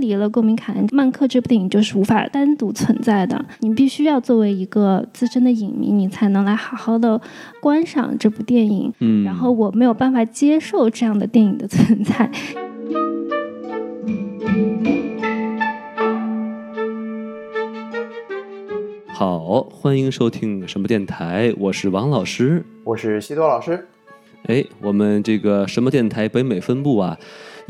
离了公民凯恩，曼克这部电影就是无法单独存在的。你必须要作为一个资深的影迷，你才能来好好的观赏这部电影。嗯，然后我没有办法接受这样的电影的存在。好，欢迎收听什么电台，我是王老师。我是西多老师。哎，我们这个什么电台北美分部啊，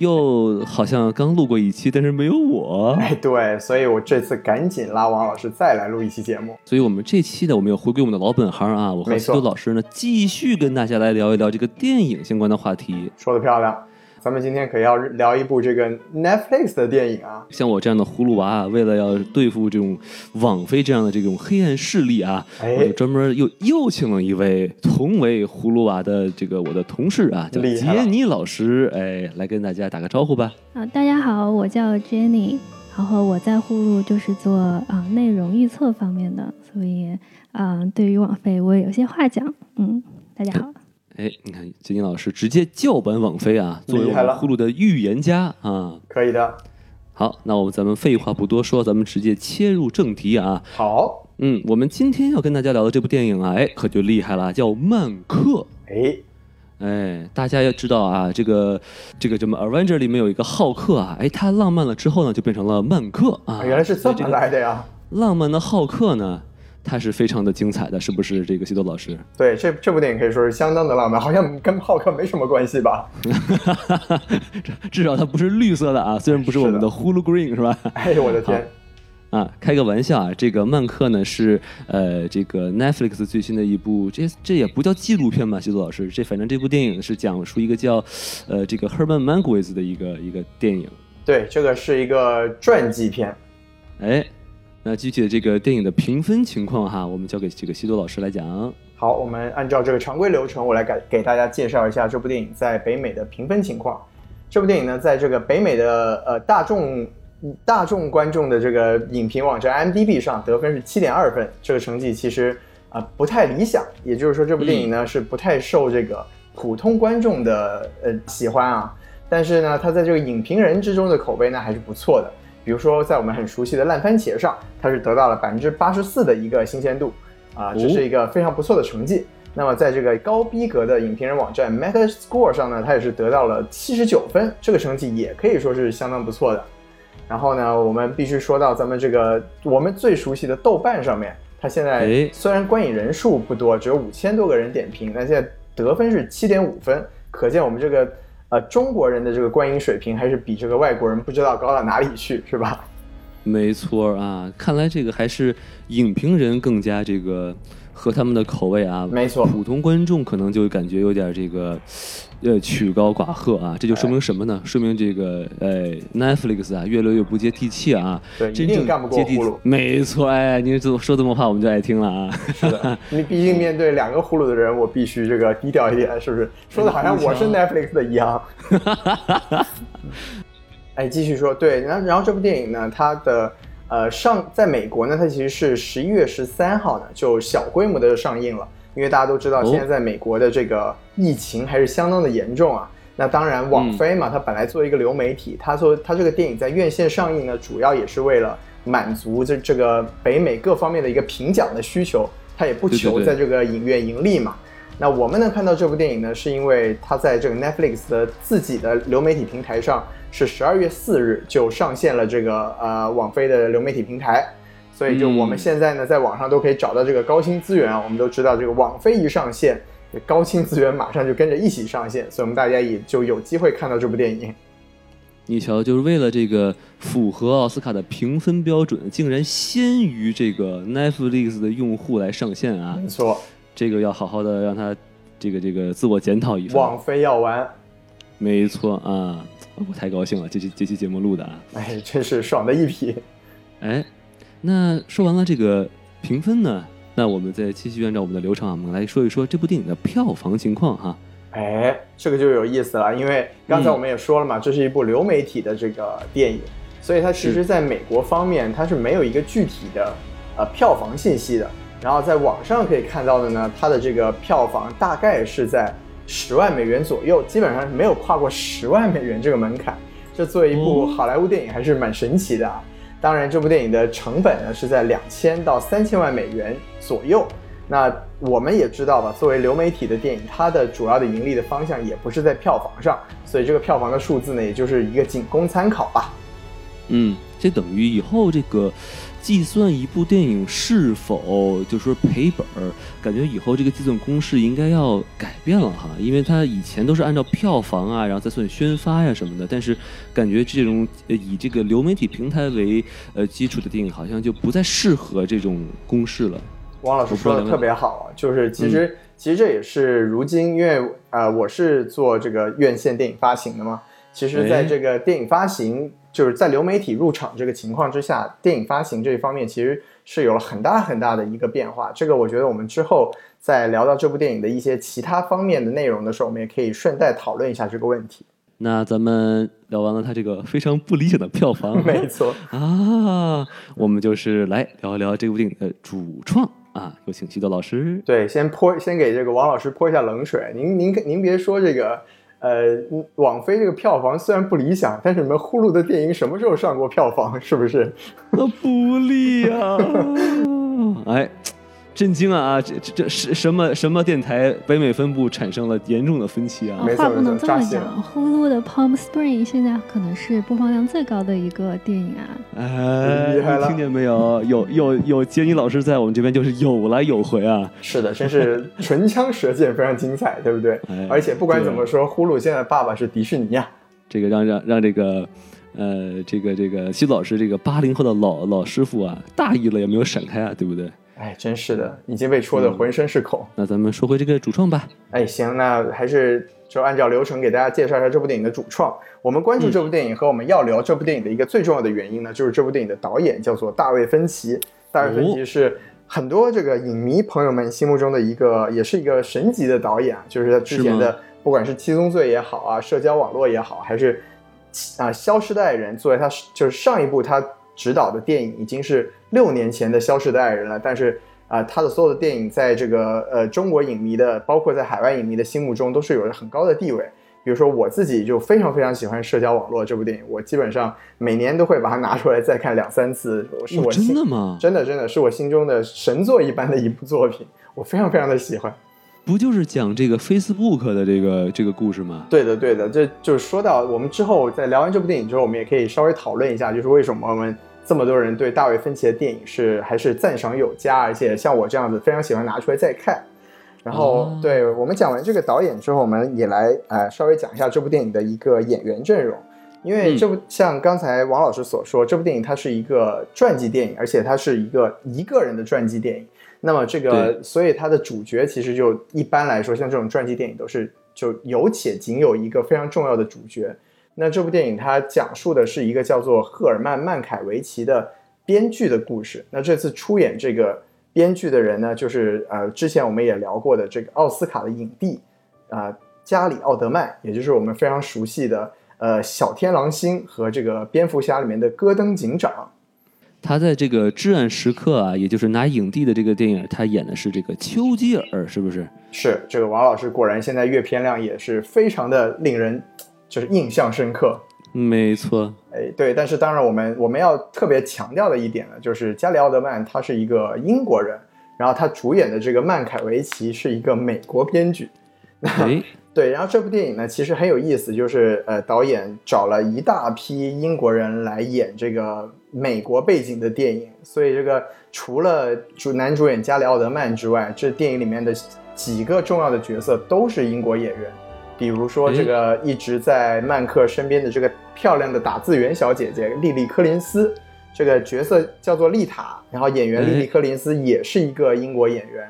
又好像刚录过一期，但是没有我。哎，对，所以我这次赶紧拉王老师再来录一期节目。所以我们这期呢，我们要回归我们的老本行啊，我和西没错多老师呢，继续跟大家来聊一聊这个电影相关的话题。说的漂亮，咱们今天可要聊一部这个 Netflix 的电影啊。像我这样的葫芦娃啊，为了要对付这种网飞这样的这种黑暗势力啊，哎我就专门又又请了一位同为葫芦娃的这个我的同事啊，叫杰尼老师，哎，来跟大家打个招呼吧。啊，大家好，我叫 Jenny，然后我在呼噜就是做啊内容预测方面的，所以啊对于网飞我也有些话讲。嗯，大家好。哎，你看金金老师直接叫板网飞啊，作为我们呼噜的预言家啊。可以的，好，那我们咱们废话不多说，咱们直接切入正题啊。好，嗯，我们今天要跟大家聊的这部电影啊，哎，可就厉害了，叫《曼克》。哎，哎，大家要知道啊，这个这个什么《Avenger》里面有一个浩克啊，哎，他浪漫了之后呢，就变成了曼克啊。原来是这么来的呀。浪漫的浩克呢，他是非常的精彩的，是不是？这个西多老师，对，这这部电影可以说是相当的浪漫，好像跟浩克没什么关系吧？至少它不是绿色的啊，虽然不是我们的是 Hulu Green 是吧？哎呦我的天，啊，开个玩笑啊，这个《曼克》呢是呃这个 Netflix 最新的一部，这这也不叫纪录片吧，西多老师，这反正这部电影是讲述一个叫呃这个 Herman Mankiewicz 的一个一个电影。对，这个是一个传记片。哎，那具体的这个电影的评分情况哈，我们交给这个西多老师来讲。好，我们按照这个常规流程，我来给给大家介绍一下这部电影在北美的评分情况。这部电影呢，在这个北美的呃大众大众观众的这个影评网站 IMDB 上得分是七点二分，这个成绩其实啊、不太理想。也就是说，这部电影呢、是不太受这个普通观众的呃喜欢啊。但是呢，它在这个影评人之中的口碑呢还是不错的。比如说，在我们很熟悉的烂番茄上，它是得到了百分之八十四的一个新鲜度，啊，这是一个非常不错的成绩。那么在这个高逼格的影评人网站 Metascore 上呢，它也是得到了七十九分，这个成绩也可以说是相当不错的。然后呢，我们必须说到咱们这个我们最熟悉的豆瓣上面，它现在哎虽然观影人数不多，只有五千多个人点评，但现在得分是七点五分，可见我们这个呃中国人的这个观影水平还是比这个外国人不知道高到哪里去，是吧？没错啊，看来这个还是影评人更加这个合他们的口味啊。没错普通观众可能就感觉有点这个，呃，曲高寡赫啊。这就说明什么呢？说明这个呃 Netflix 啊越来越不接地气啊。对，一真正定干不过接地呼噜。没错，哎，你这么说这么话，我们就爱听了啊。是的，你毕竟面对两个葫芦的人，我必须这个低调一点，是不是？说的好像我是 Netflix 的一样。哎，继续说，对，然后然后这部电影呢，它的呃上在美国呢，它其实是十一月十三号呢就小规模的上映了，因为大家都知道哦现在在美国的这个疫情还是相当的严重啊。那当然，网飞嘛，它本来作为一个流媒体，它做它这个电影在院线上映呢，主要也是为了满足这这个北美各方面的一个评奖的需求，它也不求在这个影院盈利嘛。那我们能看到这部电影呢，是因为它在这个 Netflix 的自己的流媒体平台上是十二月四日就上线了这个呃网飞的流媒体平台，所以就嗯我们现在呢在网上都可以找到这个高清资源啊。我们都知道这个网飞一上线，高清资源马上就跟着一起上线，所以我们大家也就有机会看到这部电影。你瞧，就是为了这个符合奥斯卡的评分标准，竟然先于这个 Netflix 的用户来上线啊！没错，这个要好好的让他这个这个自我检讨一番。网飞要完，没错啊，我太高兴了，这期这期节目录的啊。哎，真是爽的一批。哎，那说完了这个评分呢，那我们再继续按照我们的流程啊，我们来说一说这部电影的票房情况哈。哎，这个就有意思了，因为刚才嗯我们也说了嘛，这是一部流媒体的这个电影，所以它其实在美国方面它是没有一个具体的呃票房信息的。然后在网上可以看到的呢，它的这个票房大概是在十万美元左右，基本上是没有跨过十万美元这个门槛。这作为一部好莱坞电影还是蛮神奇的啊。当然，这部电影的成本呢是在两千到三千万美元左右。那我们也知道吧，作为流媒体的电影，它的主要的盈利的方向也不是在票房上，所以这个票房的数字呢，也就是一个仅供参考吧。嗯，这等于以后这个计算一部电影是否就说赔本儿，感觉以后这个计算公式应该要改变了哈，因为它以前都是按照票房啊，然后再算宣发呀什么的，但是感觉这种呃以这个流媒体平台为呃基础的电影，好像就不再适合这种公式了。汪老师说的特别好啊，就是其实、其实这也是如今，因为呃我是做这个院线电影发行的嘛，其实在这个电影发行就是在流媒体入场这个情况之下，电影发行这一方面其实是有了很大很大的一个变化。这个我觉得我们之后在聊到这部电影的一些其他方面的内容的时候，我们也可以顺带讨论一下这个问题。那咱们聊完了它这个非常不理想的票房，没错啊，我们就是来聊一聊这部电影的主创啊，有请西多老师。对，先泼，先给这个王老师泼一下冷水。您您您别说这个，呃，网飞这个票房虽然不理想，但是你们呼噜的电影什么时候上过票房？是不是？那不利啊！哎。震惊啊啊！这这这是什么什么电台北美分部产生了严重的分歧啊？话不能这么讲，呼噜的 Palm Spring 现在可能是播放量最高的一个电影啊！哎，你听见没有？有有有杰尼老师在我们这边就是有来有回啊！是的，真是唇枪舌剑，非常精彩，对不对？而且不管怎么说，呼噜现在爸爸是迪士尼啊！这个让让让这个呃这个这个西老师这个八零后的老老师傅啊，大意了也没有闪开啊，对不对？哎，真是的，已经被戳得浑身是孔。那咱们说回这个主创吧。哎，行，那还是就按照流程给大家介绍一下这部电影的主创。我们关注这部电影和我们要聊这部电影的一个最重要的原因呢，就是这部电影的导演叫做大卫芬奇。大卫芬奇是很多这个影迷朋友们心目中的一个，也是一个神级的导演啊。就是他之前的，不管是《七宗罪》也好啊，社交网络也好，还是啊《消失的爱人》，作为他就是上一部他。执导的电影已经是六年前的《消失的爱人》了，但是啊，他的所有的电影在这个呃中国影迷的，包括在海外影迷的心目中，都是有着很高的地位。比如说我自己就非常非常喜欢《社交网络》这部电影，我基本上每年都会把它拿出来再看两三次。是我真的吗？真的真的是我心中的神作一般的一部作品，我非常非常的喜欢。不就是讲这个 Facebook 的这个这个故事吗？对的对的，这就是说到我们之后在聊完这部电影之后，我们也可以稍微讨论一下，就是为什么我们。这么多人对大卫芬奇的电影是还是赞赏有加，而且像我这样子非常喜欢拿出来再看。然后，对我们讲完这个导演之后，我们也来呃稍微讲一下这部电影的一个演员阵容。因为这部像刚才王老师所说，这部电影它是一个传记电影，而且它是一个一个人的传记电影。那么这个，所以它的主角其实就一般来说，像这种传记电影都是就有且仅有一个非常重要的主角。那这部电影它讲述的是一个叫做赫尔曼·曼凯维奇的编剧的故事。那这次出演这个编剧的人呢，就是呃，之前我们也聊过的这个奥斯卡的影帝啊，加里·奥德曼，也就是我们非常熟悉的呃小天狼星和这个蝙蝠侠里面的戈登警长。他在这个至暗时刻啊，也就是拿影帝的这个电影，他演的是这个丘吉尔，是不是？是这个王老师果然现在阅片量也是非常的令人。就是印象深刻，没错，哎，对，但是当然，我们我们要特别强调的一点呢，就是加里奥德曼他是一个英国人，然后他主演的这个曼凯维奇是一个美国编剧，哎，对，然后这部电影呢其实很有意思，就是呃导演找了一大批英国人来演这个美国背景的电影，所以这个除了主男主演加里奥德曼之外，这电影里面的几个重要的角色都是英国演员。比如说，这个一直在曼克身边的这个漂亮的打字员小姐姐莉莉柯林斯，这个角色叫做丽塔，然后演员莉莉柯林斯也是一个英国演员，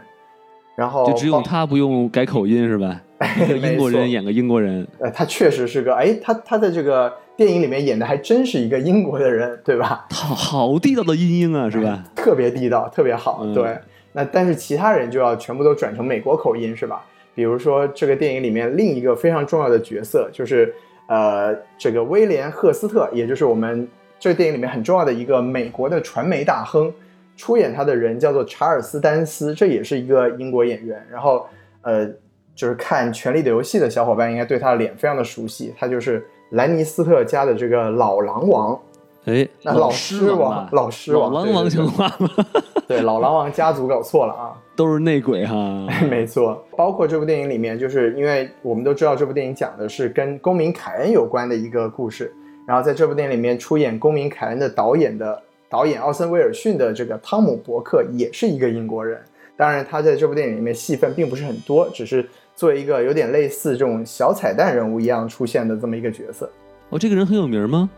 然后就只有她不用改口音是吧？一个英国人演个英国人，呃，他确实是个，哎，他他在这个电影里面演的还真是一个英国的人，对吧？好好地道的英音啊，是吧？特别地道，特别好，对。那但是其他人就要全部都转成美国口音，是吧？比如说，这个电影里面另一个非常重要的角色，就是呃，这个威廉·赫斯特，也就是我们这个电影里面很重要的一个美国的传媒大亨。出演他的人叫做查尔斯·丹斯，这也是一个英国演员。然后，呃，就是看《权力的游戏》的小伙伴应该对他的脸非常的熟悉，他就是兰尼斯特家的这个老狼王，哎，那老狮狮王老狮王狼王对对对像话吗？对，老狼王家族搞错了啊。都是内鬼哈。没错，包括这部电影里面，就是因为我们都知道这部电影讲的是跟公民凯恩有关的一个故事，然后在这部电影里面出演公民凯恩的导演的导演奥森威尔逊的这个汤姆伯克也是一个英国人，当然他在这部电影里面戏份并不是很多，只是作为一个有点类似这种小彩蛋人物一样出现的这么一个角色。哦，这个人很有名吗？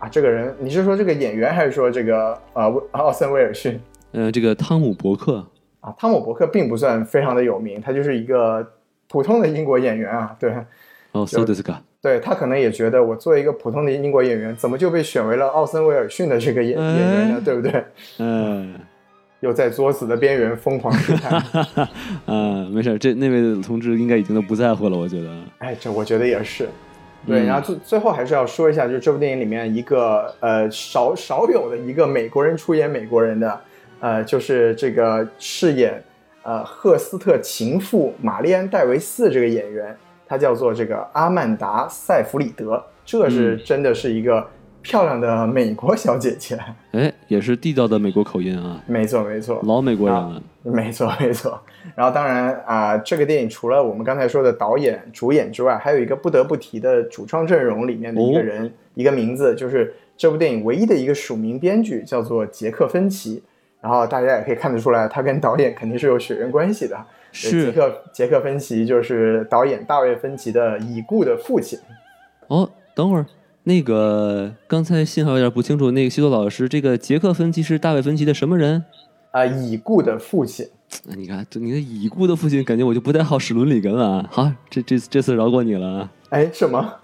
啊，这个人，你是说这个演员，还是说这个呃奥森威尔逊？呃，这个汤姆伯克。啊，汤姆伯克并不算非常的有名，他就是一个普通的英国演员啊。对。对他可能也觉得我作为一个普通的英国演员，怎么就被选为了奥森威尔逊的这个演、哎演员呢？对不对？嗯。又在作死的边缘疯狂试探。啊，没事，这那位同志应该已经都不在乎了，我觉得。哎，这我觉得也是。对，嗯。然后最最后还是要说一下，就是这部电影里面一个呃少少有的一个美国人出演美国人的，呃，就是这个饰演呃赫斯特情妇玛丽安戴维斯这个演员，他叫做这个阿曼达塞弗里德，这是嗯。真的是一个漂亮的美国小姐姐。哎，也是地道的美国口音啊，没错，没错。老美国人了。没错，没错。然后，当然啊、这个电影除了我们刚才说的导演、主演之外，还有一个不得不提的主创阵容里面的一个人，一个名字，就是这部电影唯一的一个署名编剧，叫做杰克芬奇。然后大家也可以看得出来，他跟导演肯定是有血缘关系的。是杰克杰克芬奇就是导演大卫芬奇的已故的父亲。哦，等会儿，那个刚才信号有点不清楚，那个西多老师，这个杰克芬奇是大卫芬奇的什么人？啊、已故的父亲。哎你看，你的已故的父亲，感觉我就不太好使伦理根了啊。好，这这这次饶过你了啊。哎，什么？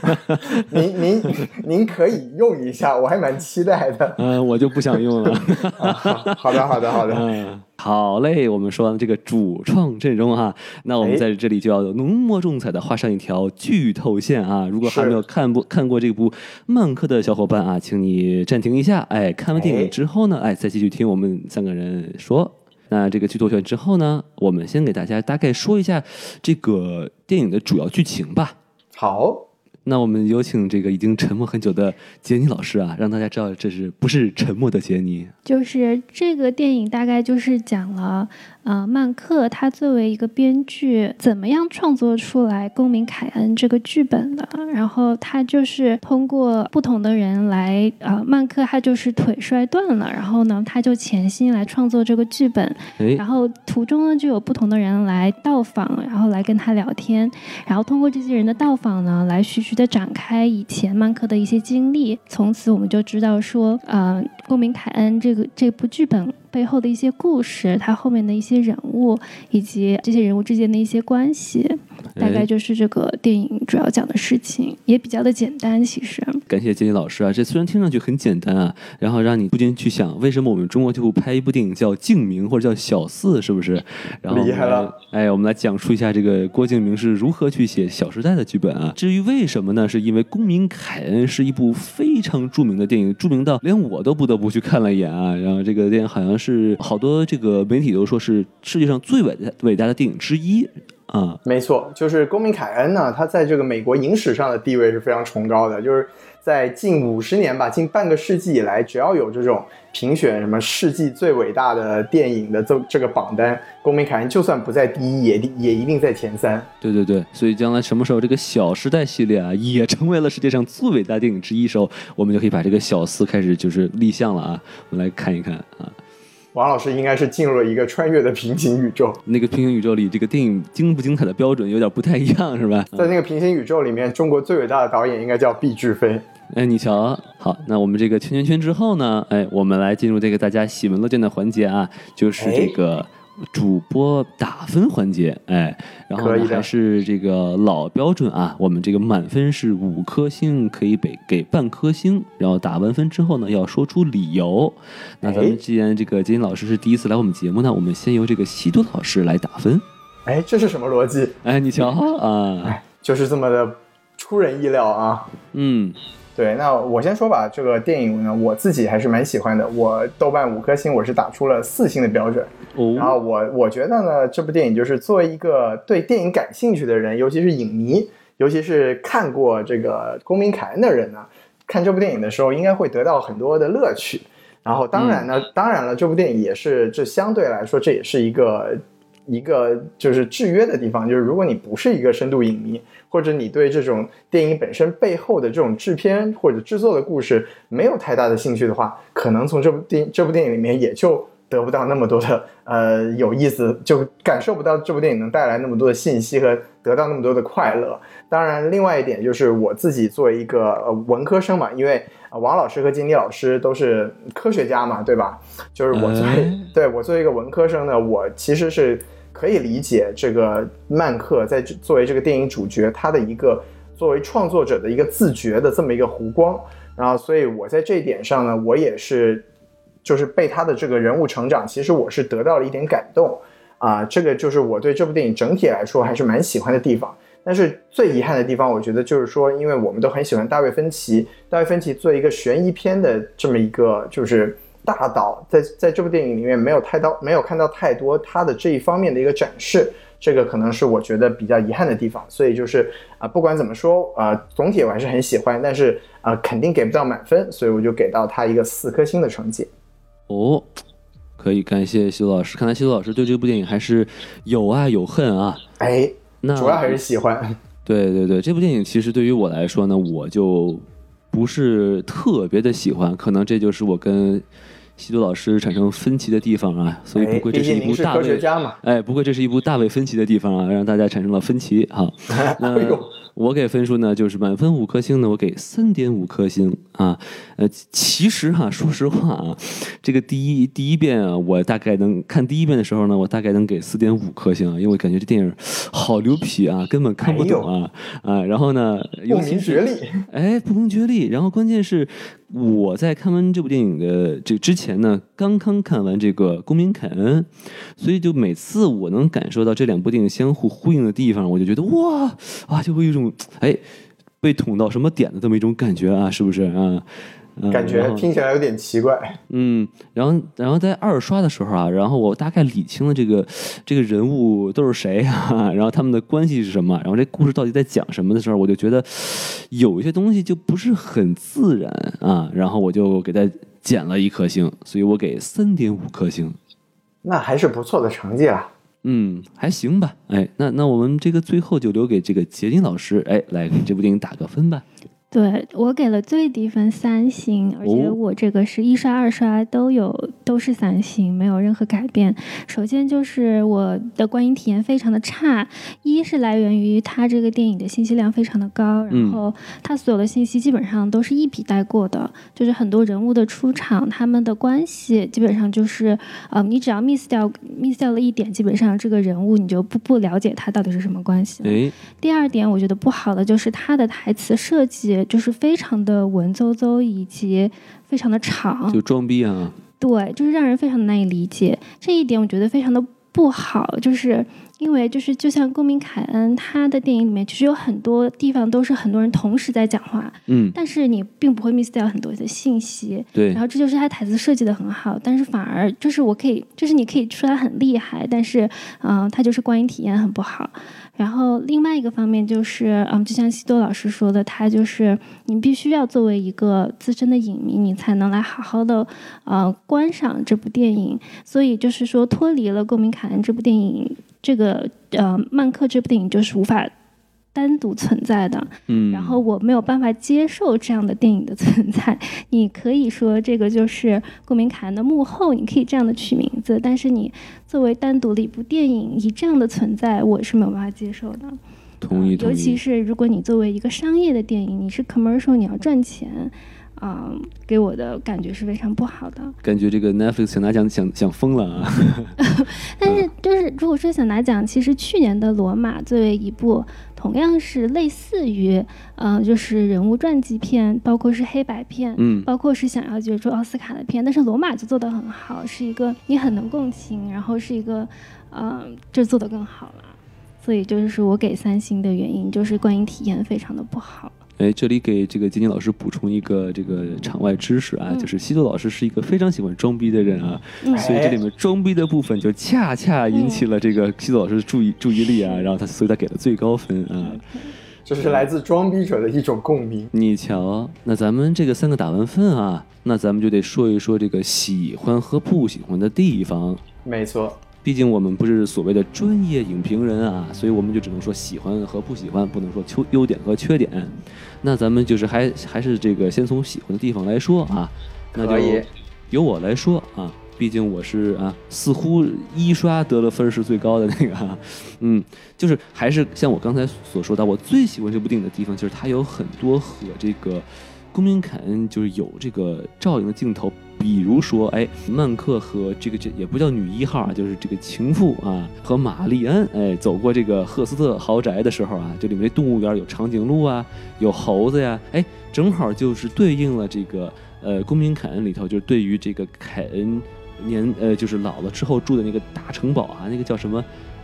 您您您可以用一下，我还蛮期待的。嗯、我就不想用了。啊好好的，好的，好的。嗯，好嘞，我们说完这个主创阵容哈，那我们哎在这里就要浓墨重彩的画上一条剧透线啊！如果还没有看过看过这部《曼克》的小伙伴啊，请你暂停一下，哎，看完电哎影之后呢，哎，再继续听我们三个人说。那这个剧透线之后呢，我们先给大家大概说一下这个电影的主要剧情吧。好，那我们有请这个已经沉默很久的杰尼老师啊，让大家知道这是不是沉默的杰尼。就是这个电影大概就是讲了，呃，曼克他作为一个编剧，怎么样创作出来《公民凯恩》这个剧本的。然后他就是通过不同的人来，呃，曼克他就是腿摔断了，然后呢，他就潜心来创作这个剧本。哎然，后途中呢，就有不同的人来到访，然后来跟他聊天，然后通过这些人的到访呢，来徐徐的展开以前曼克的一些经历。从此我们就知道说，呃，《公民凯恩》这个这部剧本背后的一些故事，它后面的一些人物，以及这些人物之间的一些关系，大概哎就是这个电影主要讲的事情，也比较的简单，其实。感谢杰尼老师啊，这虽然听上去很简单啊，然后让你不禁去想，为什么我们中国就不拍一部电影叫《静明》或者叫《小四》，是不是？然后厉害了！哎，我们来讲述一下这个郭敬明是如何去写《小时代》的剧本啊。至于为什么呢？是因为《公民凯恩》是一部非常著名的电影，著名到连我都不得不去看了一眼啊。然后这个电影好像是好多这个媒体都说是世界上最伟大伟大的电影之一啊。没错，就是公民凯恩呢，他在这个美国影史上的地位是非常崇高的，就是在近五十年吧，近半个世纪以来，只要有这种评选什么世纪最伟大的电影的这这个榜单，公民凯恩就算不在第一，也也一定在前三。对对对，所以将来什么时候这个《小时代》系列啊也成为了世界上最伟大电影之一时候，我们就可以把这个小四开始就是立项了啊，我们来看一看啊，王老师应该是进入了一个穿越的平行宇宙，那个平行宇宙里这个电影精不精彩的标准有点不太一样，是吧？在那个平行宇宙里面，中国最伟大的导演应该叫毕志飞。哎，你瞧，好，那我们这个圈圈圈之后呢，哎，我们来进入这个大家喜闻乐见的环节啊，就是这个主播打分环节，哎，然后还是这个老标准啊，我们这个满分是五颗星，可以给给半颗星，然后打完分之后呢，要说出理由。那咱哎们既然这个金老师是第一次来我们节目呢，我们先由这个西多老师来打分。哎，这是什么逻辑？哎，你瞧啊，哎，就是这么的出人意料啊！嗯，对，那我先说吧，这个电影呢，我自己还是蛮喜欢的。我豆瓣五颗星，我是打出了四星的标准。然哦，后我我觉得呢，这部电影就是作为一个对电影感兴趣的人，尤其是影迷，尤其是看过这个《公民凯恩》的人呢，看这部电影的时候应该会得到很多的乐趣。然后，当然呢，当然了，这部电影也是这相对来说，这也是一个一个就是制约的地方，就是如果你不是一个深度影迷，或者你对这种电影本身背后的这种制片或者制作的故事没有太大的兴趣的话，可能从这部电这部电影里面也就。得不到那么多的呃有意思，就感受不到这部电影能带来那么多的信息和得到那么多的快乐。当然，另外一点就是我自己作为一个呃文科生嘛，因为王老师和金迪老师都是科学家嘛，对吧？就是我作为对我作为一个文科生呢，我其实是可以理解这个曼克在作为这个电影主角他的一个作为创作者的一个自觉的这么一个弧光。然后，所以我在这一点上呢，我也是。就是被他的这个人物成长，其实我是得到了一点感动，啊，这个就是我对这部电影整体来说还是蛮喜欢的地方。但是最遗憾的地方，我觉得就是说，因为我们都很喜欢大卫芬奇，大卫芬奇做一个悬疑片的这么一个就是大导，在在这部电影里面没有太到没有看到太多他的这一方面的一个展示，这个可能是我觉得比较遗憾的地方。所以就是啊，不管怎么说啊，总体我还是很喜欢，但是啊，肯定给不到满分，所以我就给到他一个四颗星的成绩。哦，可以感谢西多老师。看来西多老师对这部电影还是有爱有恨啊。哎，那主要还是喜欢。对对对，这部电影其实对于我来说呢，我就不是特别的喜欢。可能这就是我跟西多老师产生分歧的地方啊。所以不愧这是一部大卫，哎，不愧这是一部大卫分歧的地方啊，让大家产生了分歧。好，那。我给分数呢，就是满分五颗星呢，我给三点五颗星啊。呃，其实哈，说实话啊，这个第一第一遍啊，我大概能看第一遍的时候呢，我大概能给四点五颗星啊，因为我感觉这电影好牛皮啊，根本看不懂啊啊。然后呢，不明觉厉，哎，不明觉厉。然后关键是我在看完这部电影的这之前呢，刚刚看完这个《公民凯恩》，所以就每次我能感受到这两部电影相互呼应的地方，我就觉得哇啊，就会有一种。哎，被捅到什么点的这么一种感觉啊，是不是啊？感觉听起来有点奇怪。嗯，然后，然后在二刷的时候啊，然后我大概理清了这个这个人物都是谁啊，然后他们的关系是什么，然后这故事到底在讲什么的时候，我就觉得有一些东西就不是很自然啊，然后我就给他减了一颗星，所以我给三点五颗星。那还是不错的成绩啊。嗯，还行吧。哎，那那我们这个最后就留给这个杰金老师，哎，来给这部电影打个分吧。对我给了最低分三星，而且我这个是一刷二刷都有都是三星，没有任何改变。首先就是我的观影体验非常的差，一是来源于它这个电影的信息量非常的高，然后它所有的信息基本上都是一笔带过的，就是很多人物的出场，他们的关系基本上就是，呃，你只要 miss 掉 miss 掉了一点，基本上这个人物你就不不了解他到底是什么关系。第二点我觉得不好的就是他的台词设计。就是非常的文绉绉，以及非常的长，就装逼啊！对，就是让人非常的难以理解。这一点我觉得非常的不好，就是因为就是就像公民凯恩他的电影里面，其实有很多地方都是很多人同时在讲话，嗯，但是你并不会 miss 掉很多的信息，对。然后这就是他台词设计的很好，但是反而就是我可以，就是你可以说他很厉害，但是嗯，他就是观影体验很不好。然后另外一个方面就是，嗯，就像西多老师说的，他就是你必须要作为一个资深的影迷，你才能来好好的，呃，观赏这部电影。所以就是说，脱离了《公民凯恩》这部电影，这个呃，曼克这部电影就是无法。单独存在的，嗯，然后我没有办法接受这样的电影的存在。你可以说这个就是《顾明凯恩》的幕后，你可以这样的取名字，但是你作为单独的一部电影，以这样的存在，我是没有办法接受的。同意，尤其是如果你作为一个商业的电影，你是 commercial，你要赚钱。啊，给我的感觉是非常不好的。感觉这个 Netflix 想拿奖想想疯了啊！但是就是如果说想拿奖，其实去年的《罗马》作为一部同样是类似于，嗯，就是人物传记片，包括是黑白片，嗯，包括是想要角逐奥斯卡的片，但是《罗马》就做得很好，是一个你很能共情，然后是一个，嗯，就做得更好了。所以就是我给三星的原因，就是观影体验非常的不好。哎，这里给这个金金老师补充一个这个场外知识啊，就是西多老师是一个非常喜欢装逼的人啊，所以这里面装逼的部分就恰恰引起了这个西多老师的注意注意力啊，然后他所以他给了最高分啊。这是来自装逼者的一种共鸣。你瞧，那咱们这个三个打完分啊，那咱们就得说一说这个喜欢和不喜欢的地方。没错，毕竟我们不是所谓的专业影评人啊，所以我们就只能说喜欢和不喜欢，不能说优优点和缺点。那咱们就是还还是这个先从喜欢的地方来说啊，那就可以由我来说啊，毕竟我是啊，似乎一刷得了分是最高的那个啊，嗯，就是还是像我刚才所说的，我最喜欢这部电影的地方就是它有很多和这个公民凯恩就是有这个照应的镜头，比如说，哎，曼克和这个这也不叫女一号啊，就是这个情妇啊，和玛丽安，哎，走过这个赫斯特豪宅的时候啊，这里面这动物园有长颈鹿啊，有猴子呀，哎，正好就是对应了这个呃公民凯恩里头，就是对于这个凯恩年呃就是老了之后住的那个大城堡啊，那个叫什么？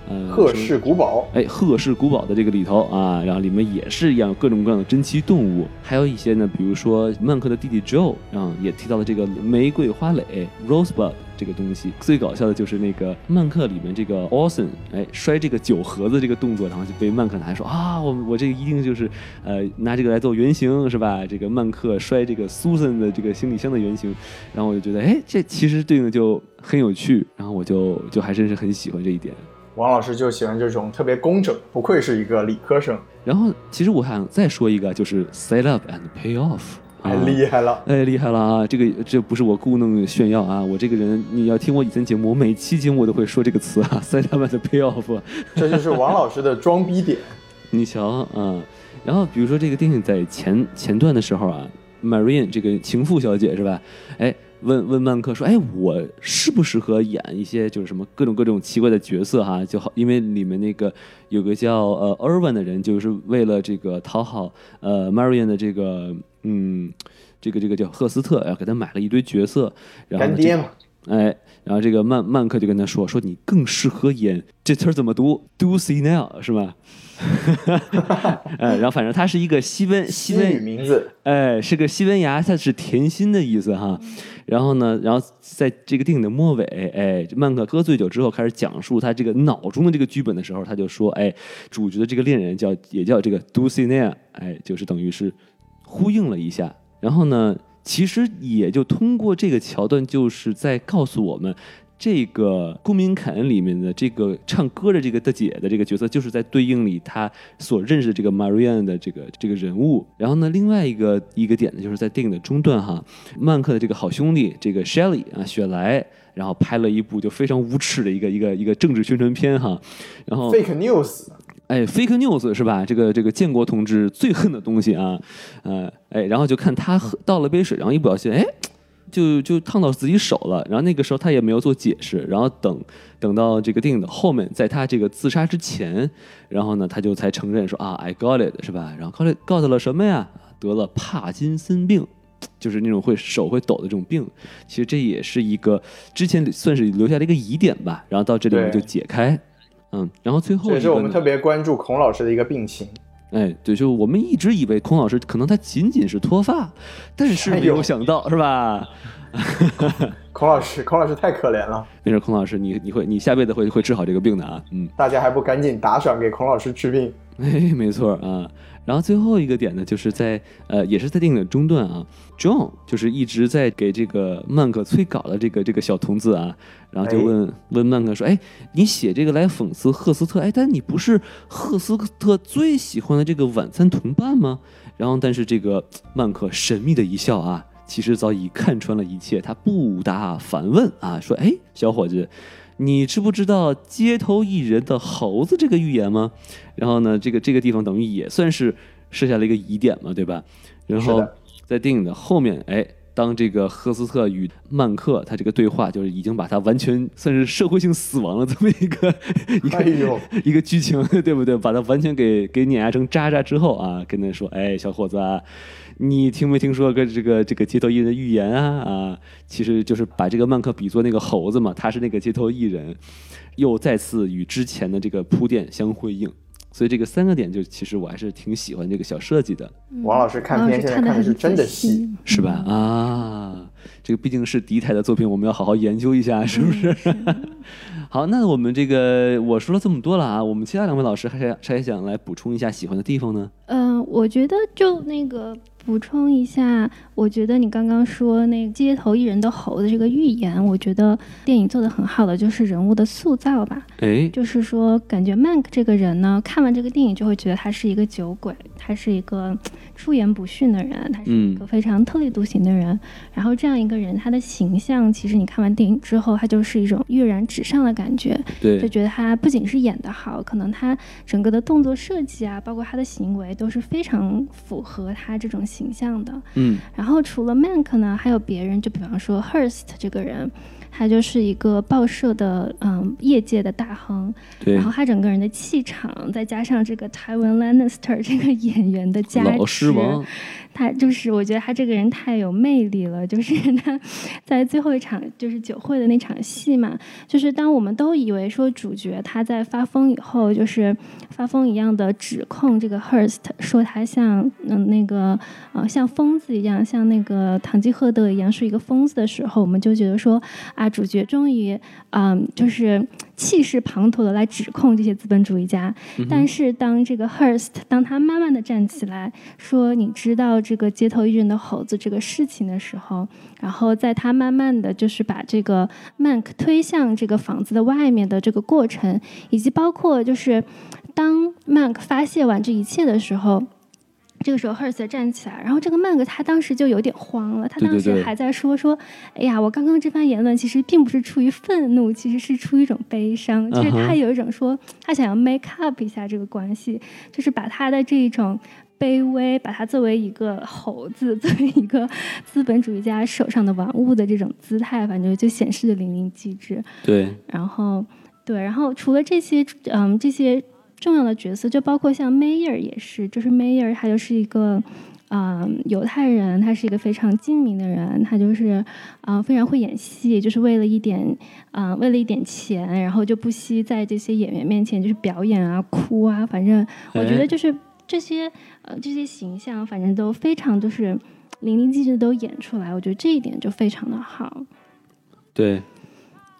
呃，赫氏古堡，哎，赫氏古堡的这个里头啊，然后里面也是一样各种各样的珍奇动物，还有一些呢，比如说曼克的弟弟 Joe，然后也提到了这个玫瑰花蕾 Rosebud 这个东西。最搞笑的就是那个曼克里面这个 Orson，哎，摔这个酒盒子这个动作，然后就被曼克拿来说啊，我我这个一定就是呃拿这个来做原型是吧？这个曼克摔这个 Susan 的这个行李箱的原型，然后我就觉得哎，这其实对应的就很有趣，然后我就就还真是很喜欢这一点。王老师就喜欢这种特别工整，不愧是一个理科生，然后，其实我还想再说一个，就是 set up and pay off，太厉害了。哎，厉害了啊！这个这不是我故弄炫耀啊，我这个人你要听我以前节目，我每期节目我都会说这个词啊，set up and pay off，这就是王老师的装逼点。你瞧啊，然后比如说这个电影在前前段的时候啊，Marian 这个情妇小姐是吧？哎。问问曼克说：“哎，我适不适合演一些就是什么各种各种奇怪的角色哈？就好，因为里面那个有个叫呃 Irvin 的人，就是为了这个讨好呃 Marion 的这个嗯这个这个叫赫斯特，要给他买了一堆角色。然后干爹嘛，哎，然后这个曼曼克就跟他说：说你更适合演这词儿怎么读？Do see now 是吧？哎，然后反正他是一个西温西温语名字，哎，是个西班牙，它是甜心的意思哈。然后呢，然后在这个电影的末尾，哎，曼克喝醉酒之后开始讲述他这个脑中的这个剧本的时候，他就说，哎，主角的这个恋人叫也叫这个 Dulcinea，哎，就是等于是呼应了一下。然后呢，其实也就通过这个桥段，就是在告诉我们。这个《公民凯恩》里面的这个唱歌的这个大姐的这个角色，就是在对应里他所认识的这个 Marianne 的这个这个人物。然后呢，另外一个一个点呢，就是在电影的中段哈，曼克的这个好兄弟这个 Shelly 啊雪莱，然后拍了一部就非常无耻的一个一个一个政治宣传片哈。然后 fake news，哎，fake news 是吧？这个这个建国同志最恨的东西啊，呃，哎，然后就看他喝倒了杯水，然后一不小心，哎。就就烫到自己手了，然后那个时候他也没有做解释，然后等等到这个电影的后面，在他这个自杀之前，然后呢他就才承认说啊，I got it，是吧？然后 got it got 了什么呀？得了帕金森病，就是那种会手会抖的这种病。其实这也是一个之前算是留下了一个疑点吧，然后到这里我们就解开，嗯，然后最后也是我们特别关注孔老师的一个病情。哎，对，就我们一直以为孔老师可能他仅仅是脱发，但是没有想到，是吧？孔老师，孔老师太可怜了。没事，孔老师，你你会你下辈子会会治好这个病的啊。嗯，大家还不赶紧打赏给孔老师治病？哎，没错啊。然后最后一个点呢，就是在呃，也是在电影的中段啊，John 就是一直在给这个曼克催稿的这个这个小童子啊，然后就问问曼克说：“哎，你写这个来讽刺赫斯特？哎，但你不是赫斯特最喜欢的这个晚餐同伴吗？”然后，但是这个曼克神秘的一笑啊，其实早已看穿了一切，他不答反问啊，说：“哎，小伙子。”你知不知道街头艺人的猴子这个预言吗？然后呢，这个这个地方等于也算是设下了一个疑点嘛，对吧？然后在电影的后面，哎，当这个赫斯特与曼克他这个对话，就是已经把他完全算是社会性死亡了这么一个 一个一个剧情，对不对？把他完全给给碾压成渣渣之后啊，跟他说，哎，小伙子。啊。你听没听说过这个这个街头艺人的预言啊啊，其实就是把这个曼克比作那个猴子嘛，他是那个街头艺人，又再次与之前的这个铺垫相辉映，所以这个三个点就其实我还是挺喜欢这个小设计的。王老师看片现在看的是真的细，是吧？啊，这个毕竟是敌台的作品，我们要好好研究一下，是不是？好，那我们这个我说了这么多了啊，我们其他两位老师还是还想来补充一下喜欢的地方呢？嗯、我觉得就那个补充一下，我觉得你刚刚说那个街头艺人的猴子这个预言，我觉得电影做的很好的就是人物的塑造吧。哎，就是说，感觉 Mank 这个人呢，看完这个电影就会觉得他是一个酒鬼，他是一个出言不逊的人，他是一个非常特立独行的人。然后这样一个人，他的形象其实你看完电影之后，他就是一种跃然纸上的感觉，就，觉得他不仅是演得好，可能他整个的动作设计啊，包括他的行为都是非常符合他这种形象的。嗯，然后除了 Mank 呢，还有别人，就比方说 Hearst 这个人，他就是一个报社的嗯业界的大亨，对。然后，他整个人的气场，再加上这个 Tywin Lannister 这个演员的加持，他就是我觉得他这个人太有魅力了，就是他在最后一场就是酒会的那场戏嘛，就是当我们都以为说主角他在发疯以后，就是发疯一样的指控这个 Hearst 说他像嗯那个呃像疯子一样，像那个堂吉诃德一样是一个疯子的时候，我们就觉得说啊主角终于嗯就是气势磅礴的来指控这些资本主义家，但是当这个 Hearst 当他慢慢的站起来说你知道这个街头艺人的猴子这个事情的时候，然后在他慢慢的就是把这个 Mank 推向这个房子的外面的这个过程，以及包括就是当 Mank 发泄完这一切的时候。这个时候，Hearst 站起来，然后这个曼格他当时就有点慌了，他当时还在说说，哎呀，我刚刚这番言论其实并不是出于愤怒，其实是出于一种悲伤，就是他有一种说他想要 make up 一下这个关系，就是把他的这一种卑微，把他作为一个猴子，作为一个资本主义家手上的玩物的这种姿态，反正就显示的淋漓尽致。对，然后，对，然后除了这些，嗯，这些重要的角色，就包括像 Mayer 也是，就是 Mayer 他就是一个。嗯，犹太人，他是一个非常精明的人，他就是，啊、非常会演戏，就是为了一点，啊、为了一点钱，然后就不惜在这些演员面前就是表演啊、哭啊，反正我觉哎得就是这些，呃，这些形象，反正都非常就是淋漓尽致地都演出来，我觉得这一点就非常的好。对，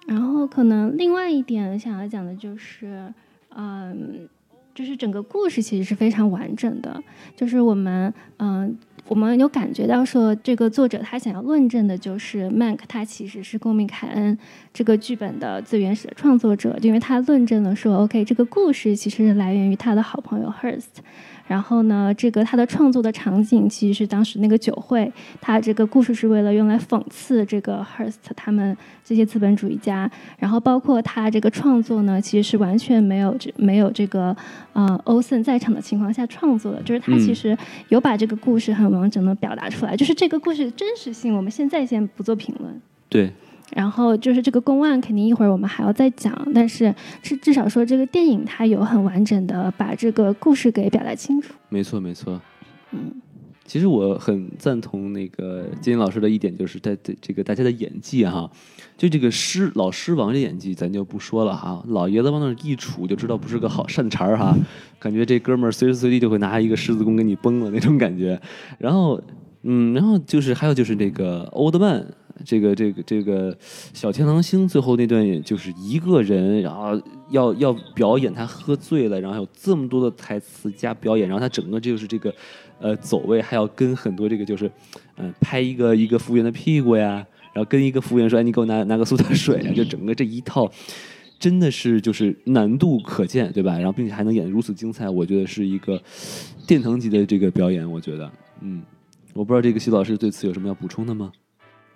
然后可能另外一点想要讲的就是，嗯，就是整个故事其实是非常完整的，就是我们嗯。我们有感觉到说，这个作者他想要论证的就是 Mank 他其实是《公民凯恩》这个剧本的最原始的创作者，因为他论证了说，OK，这个故事其实来源于他的好朋友 Hurst 然后呢，这个他的创作的场景其实是当时那个酒会，他这个故事是为了用来讽刺这个 Hearst 他们这些资本主义家，然后包括他这个创作呢，其实是完全没有这没有这个呃欧森在场的情况下创作的，就是他嗯。其实有把这个故事很完整的表达出来，就是这个故事的真实性，我们现在先不做评论。对，然后就是这个公案，肯定一会儿我们还要再讲，但是至至少说这个电影它有很完整的把这个故事给表达清楚。没错没错。嗯，其实我很赞同那个金老师的一点，就是在这这个大家的演技哈，就这个狮老狮王这演技咱就不说了哈，老爷子往那儿一杵就知道不是个好善茬儿哈，感觉这哥们儿随时随地就会拿一个狮子弓给你崩了那种感觉。然后嗯，然后就是还有就是这个欧德曼。这个这个这个小天狼星最后那段，也就是一个人，然后要要表演他喝醉了，然后有这么多的台词加表演，然后他整个就是这个呃走位还要跟很多这个就是嗯、拍一个一个服务员的屁股呀，然后跟一个服务员说，哎，你给我拿拿个苏打水啊，就整个这一套。真的是就是难度可见，对吧？然后并且还能演得如此精彩，我觉得是一个殿堂级的这个表演。我觉得，嗯，我不知道这个徐老师对此有什么要补充的吗？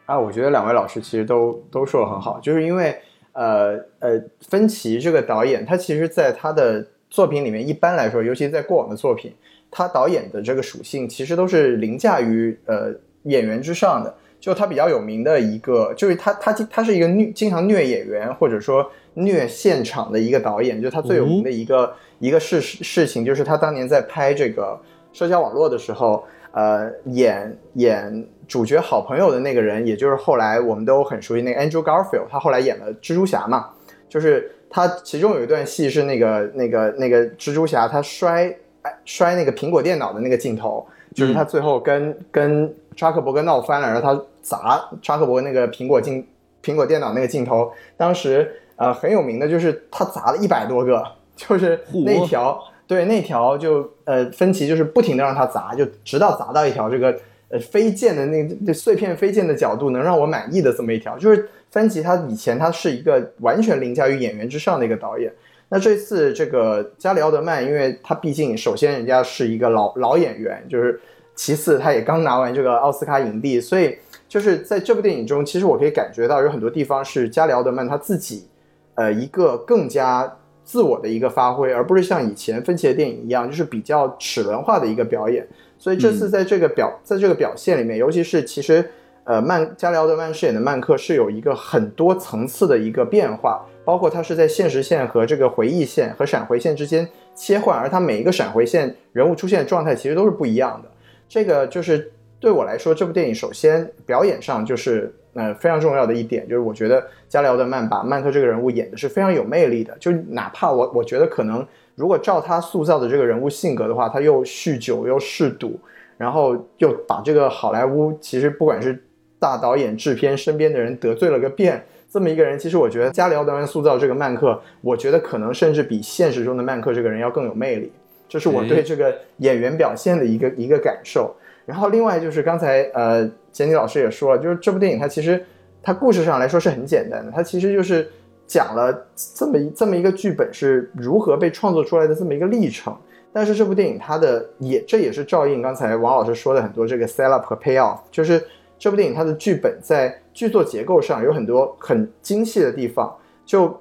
啊，我觉得两位老师其实都都说的很好，就是因为呃呃，芬奇这个导演，他其实在他的作品里面，一般来说，尤其在过往的作品，他导演的这个属性其实都是凌驾于呃演员之上的。就他比较有名的一个，就是他他他是一个虐经常虐演员或者说虐现场的一个导演，就他最有名的一个、一个事事情，就是他当年在拍这个社交网络的时候，呃，演演主角好朋友的那个人，也就是后来我们都很熟悉那个 Andrew Garfield，他后来演了蜘蛛侠嘛，就是他其中有一段戏是那个那个那个蜘蛛侠他摔哎摔那个苹果电脑的那个镜头，就是他最后跟、跟扎克伯格闹翻了，然后他砸扎克伯格那个苹果镜苹果电脑那个镜头，当时呃很有名的就是他砸了一百多个，就是那条对那条就呃芬奇就是不停的让他砸，就直到砸到一条这个呃飞溅的那那碎片飞溅的角度能让我满意的这么一条，就是芬奇他以前他是一个完全凌驾于演员之上的一个导演。那这次这个加里奥德曼，因为他毕竟首先人家是一个老老演员，就是其次他也刚拿完这个奥斯卡影帝，所以就是在这部电影中，其实我可以感觉到有很多地方是加里奥德曼他自己，呃，一个更加自我的一个发挥，而不是像以前芬奇的电影一样，就是比较齿轮化的一个表演。所以这次在这个表在这个表现里面，尤其是其实呃曼加里奥德曼饰演的曼克是有一个很多层次的一个变化。包括他是在现实线和这个回忆线和闪回线之间切换，而他每一个闪回线人物出现的状态其实都是不一样的。这个就是对我来说，这部电影首先表演上就是呃非常重要的一点，就是我觉得加里奥德曼把曼克这个人物演的是非常有魅力的。就哪怕我我觉得可能如果照他塑造的这个人物性格的话，他又酗酒又嗜赌，然后又把这个好莱坞其实不管是大导演、制片身边的人得罪了个遍。这么一个人，其实我觉得加里奥德曼塑造这个曼克，我觉得可能甚至比现实中的曼克这个人要更有魅力。这是我对这个演员表现的一个一个感受。然后另外就是刚才呃简妮老师也说了，就是这部电影它其实它故事上来说是很简单的，它其实就是讲了这么一这么一个剧本是如何被创作出来的这么一个历程。但是这部电影它的也这也是照应刚才王老师说的很多这个 sell up 和 pay off，就是这部电影它的剧本在。剧作结构上有很多很精细的地方，就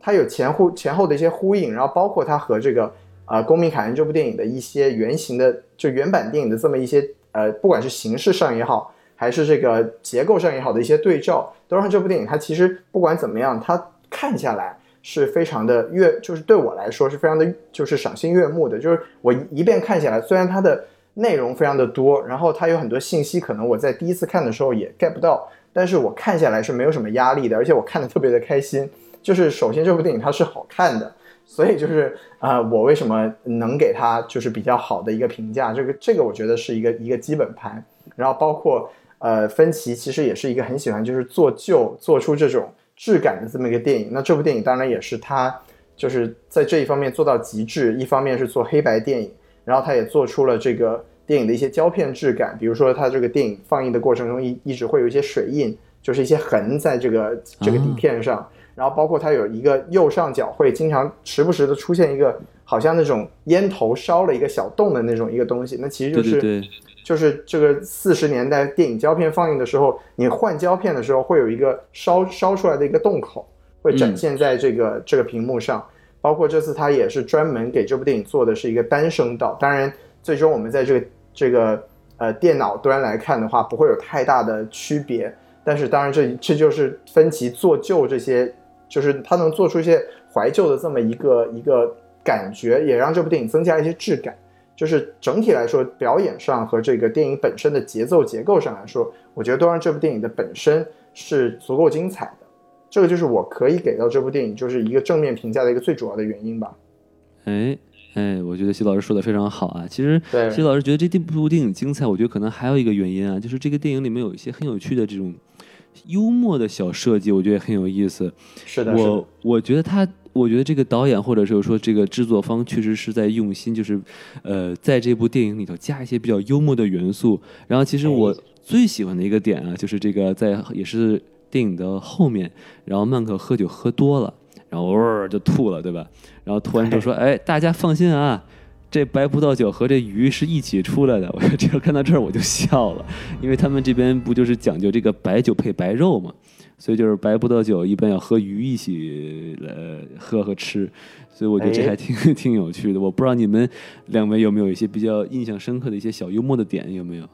它有前后前后的一些呼应，然后包括它和这个呃《公民凯恩》这部电影的一些原型的就原版电影的这么一些呃，不管是形式上也好，还是这个结构上也好的一些对照，都让这部电影它其实不管怎么样，它看下来是非常的悦，就是对我来说是非常的就是赏心悦目的。就是我一遍看下来，虽然它的内容非常的多，然后它有很多信息，可能我在第一次看的时候也 get 不到。但是我看下来是没有什么压力的，而且我看的特别的开心。就是首先这部电影它是好看的，所以就是啊，我为什么能给它就是比较好的一个评价？这个这个我觉得是一个一个基本盘。然后包括呃，芬奇其实也是一个很喜欢就是做旧做出这种质感的这么一个电影。那这部电影当然也是他就是在这一方面做到极致。一方面是做黑白电影，然后他也做出了这个。电影的一些胶片质感，比如说它这个电影放映的过程中一一直会有一些水印，就是一些痕在这个这个底片上，然后包括它有一个右上角会经常时不时的出现一个好像那种烟头烧了一个小洞的那种一个东西，那其实就是就是这个四十年代电影胶片放映的时候，你换胶片的时候会有一个烧烧出来的一个洞口，会展现在这个这个屏幕上，包括这次它也是专门给这部电影做的是一个单声道，当然最终我们在这个。这个呃电脑端来看的话，不会有太大的区别。但是当然，这这就是分歧做旧这些，就是它能做出一些怀旧的这么一个一个感觉，也让这部电影增加一些质感。就是整体来说，表演上和这个电影本身的节奏结构上来说，我觉得都让这部电影的本身是足够精彩的。这个就是我可以给到这部电影就是一个正面评价的一个最主要的原因吧。哎。哎，我觉得徐老师说的非常好啊。其实，徐老师觉得这部电影精彩，我觉得可能还有一个原因啊，就是这个电影里面有一些很有趣的这种幽默的小设计，我觉得很有意思。是的，我我觉得他，我觉得这个导演或者是说这个制作方确实是在用心，就是呃，在这部电影里头加一些比较幽默的元素。然后，其实我最喜欢的一个点啊，就是这个在也是电影的后面，然后曼克喝酒喝多了。然后偶尔就吐了，对吧？然后突然就说：“哎，大家放心啊，这白葡萄酒和这鱼是一起出来的。”我这个看到这儿我就笑了，因为他们这边不就是讲究这个白酒配白肉嘛，所以就是白葡萄酒一般要和鱼一起呃喝和吃，所以我觉得这还挺 挺有趣的。我不知道你们两位有没有一些比较印象深刻的一些小幽默的点，有没有？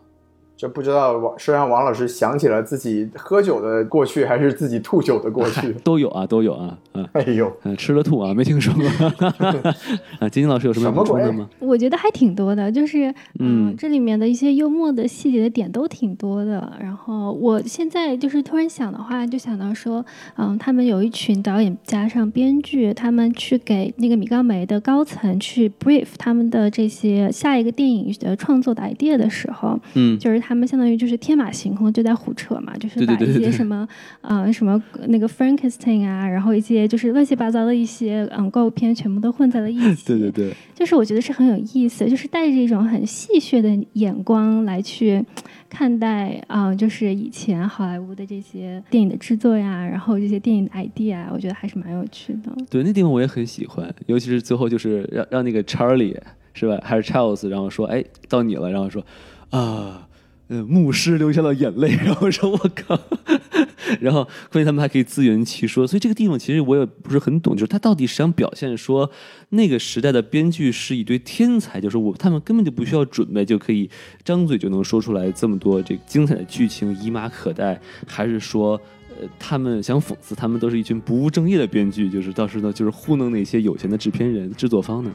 就不知道王是让王老师想起了自己喝酒的过去，还是自己吐酒的过去？都有啊，都有啊，嗯，哎呦，吃了吐啊，没听说过。啊，金金老师有什么补充的吗？我觉得还挺多的，就是嗯，这里面的一些幽默的细节的点都挺多的。然后我现在就是突然想的话，就想到说，嗯，他们有一群导演加上编剧，他们去给那个米高梅的高层去 brief 他们的这些下一个电影的创作的 idea 的时候，嗯，就是。他们相当于就是天马行空就在胡扯嘛，就是把一些什么呃什么那个 Frankenstein 啊，然后一些就是乱七八糟的一些嗯怪物片全部都混在了一 起。对对对，就是我觉得是很有意思，就是带着一种很戏谑的眼光来去看待啊、就是以前好莱坞的这些电影的制作呀，然后这些电影的 idea，我觉得还是蛮有趣的。对，那地方我也很喜欢，尤其是最后就是让让那个 Charlie 是吧，还是 Charles，然后说，哎，到你了，然后说，啊，呃，牧师流下了眼泪，然后说，我靠，然后关键他们还可以自圆其说，所以这个地方其实我也不是很懂，就是他到底是想表现说那个时代的编剧是一堆天才，就是我他们根本就不需要准备就可以张嘴就能说出来这么多这个精彩的剧情，以马可待，还是说？呃，他们想讽刺，他们都是一群不务正业的编剧，就是到时呢，就是糊弄那些有钱的制片人、制作方呢。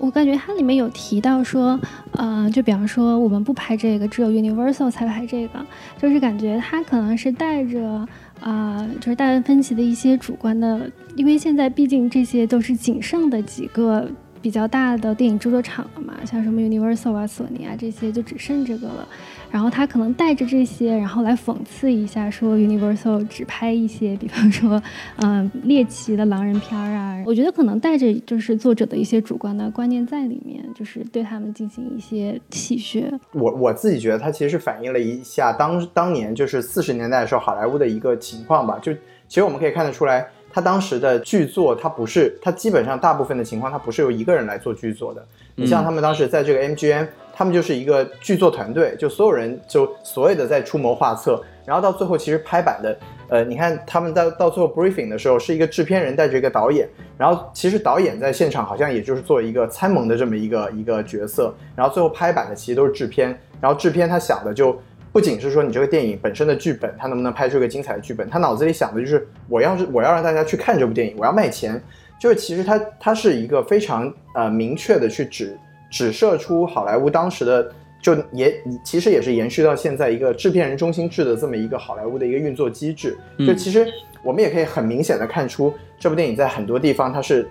我感觉它里面有提到说，呃，就比方说我们不拍这个，只有 Universal 才拍这个，就是感觉它可能是带着啊、就是大恩芬奇的一些主观的，因为现在毕竟这些都是仅剩的几个比较大的电影制作厂了嘛，像什么 Universal 啊、索尼啊这些就只剩这个了。然后他可能带着这些，然后来讽刺一下，说 Universal 只拍一些，比方说，嗯、猎奇的狼人片儿啊。我觉得可能带着就是作者的一些主观的观念在里面，就是对他们进行一些戏谑。我我自己觉得它其实是反映了一下当当年就是四十年代的时候好莱坞的一个情况吧。就其实我们可以看得出来，他当时的剧作，他不是他基本上大部分的情况，他不是由一个人来做剧作的。你像他们当时在这个 MGM，他们就是一个剧作团队，就所有人就所有的在出谋划策，然后到最后其实拍板的。呃，你看他们到到最后 briefing 的时候，是一个制片人带着一个导演，然后其实导演在现场好像也就是做一个参谋的这么一个一个角色，然后最后拍板的其实都是制片，然后制片他想的就不仅是说你这个电影本身的剧本，他能不能拍出一个精彩的剧本，他脑子里想的就是我要是我要让大家去看这部电影，我要卖钱，就是其实他他是一个非常呃明确的去指指射出好莱坞当时的。就也其实也是延续到现在一个制片人中心制的这么一个好莱坞的一个运作机制。就其实我们也可以很明显的看出，这部电影在很多地方它是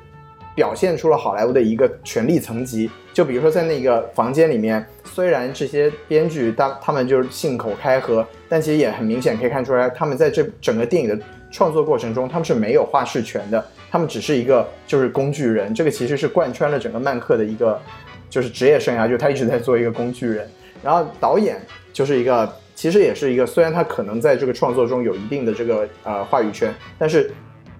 表现出了好莱坞的一个权力层级。就比如说在那个房间里面，虽然这些编剧当他们就是信口开河，但其实也很明显可以看出来，他们在这整个电影的创作过程中，他们是没有话事权的，他们只是一个就是工具人。这个其实是贯穿了整个曼克的一个就是职业生涯，就他一直在做一个工具人。然后导演就是一个，其实也是一个，虽然他可能在这个创作中有一定的这个呃话语权，但是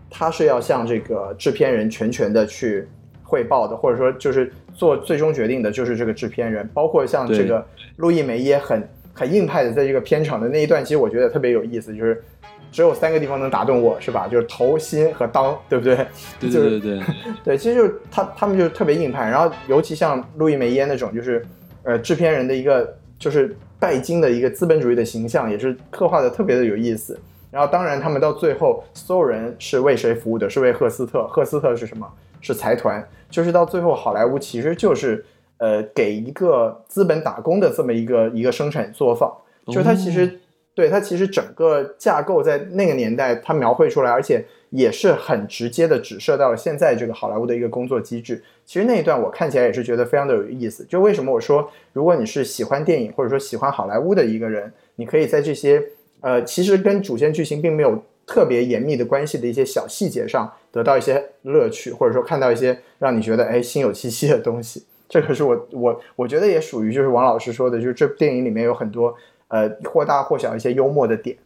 他是要向这个制片人全权的去汇报的，或者说就是做最终决定的就是这个制片人，包括像这个路易梅耶很很硬派的在这个片场的那一段，其实我觉得特别有意思，就是。只有三个地方能打动我，是吧？就是头、心和裆，对不对？对就是对对对，对，其实就是他他们就是特别硬派，然后尤其像路易梅耶那种，就是呃制片人的一个就是拜金的一个资本主义的形象，也是刻画的特别的有意思。然后当然他们到最后，所有人是为谁服务的？是为赫斯特。赫斯特是什么？是财团。就是到最后，好莱坞其实就是呃给一个资本打工的这么一个一个生产作坊，就是它其实。对它其实整个架构在那个年代，它描绘出来，而且也是很直接的指射到了现在这个好莱坞的一个工作机制。其实那一段我看起来也是觉得非常的有意思。就为什么我说，如果你是喜欢电影或者说喜欢好莱坞的一个人，你可以在这些呃其实跟主线剧情并没有特别严密的关系的一些小细节上得到一些乐趣，或者说看到一些让你觉得哎心有戚戚的东西。这可是我我我觉得也属于就是王老师说的，就是这部电影里面有很多。呃，或大或小一些幽默的点。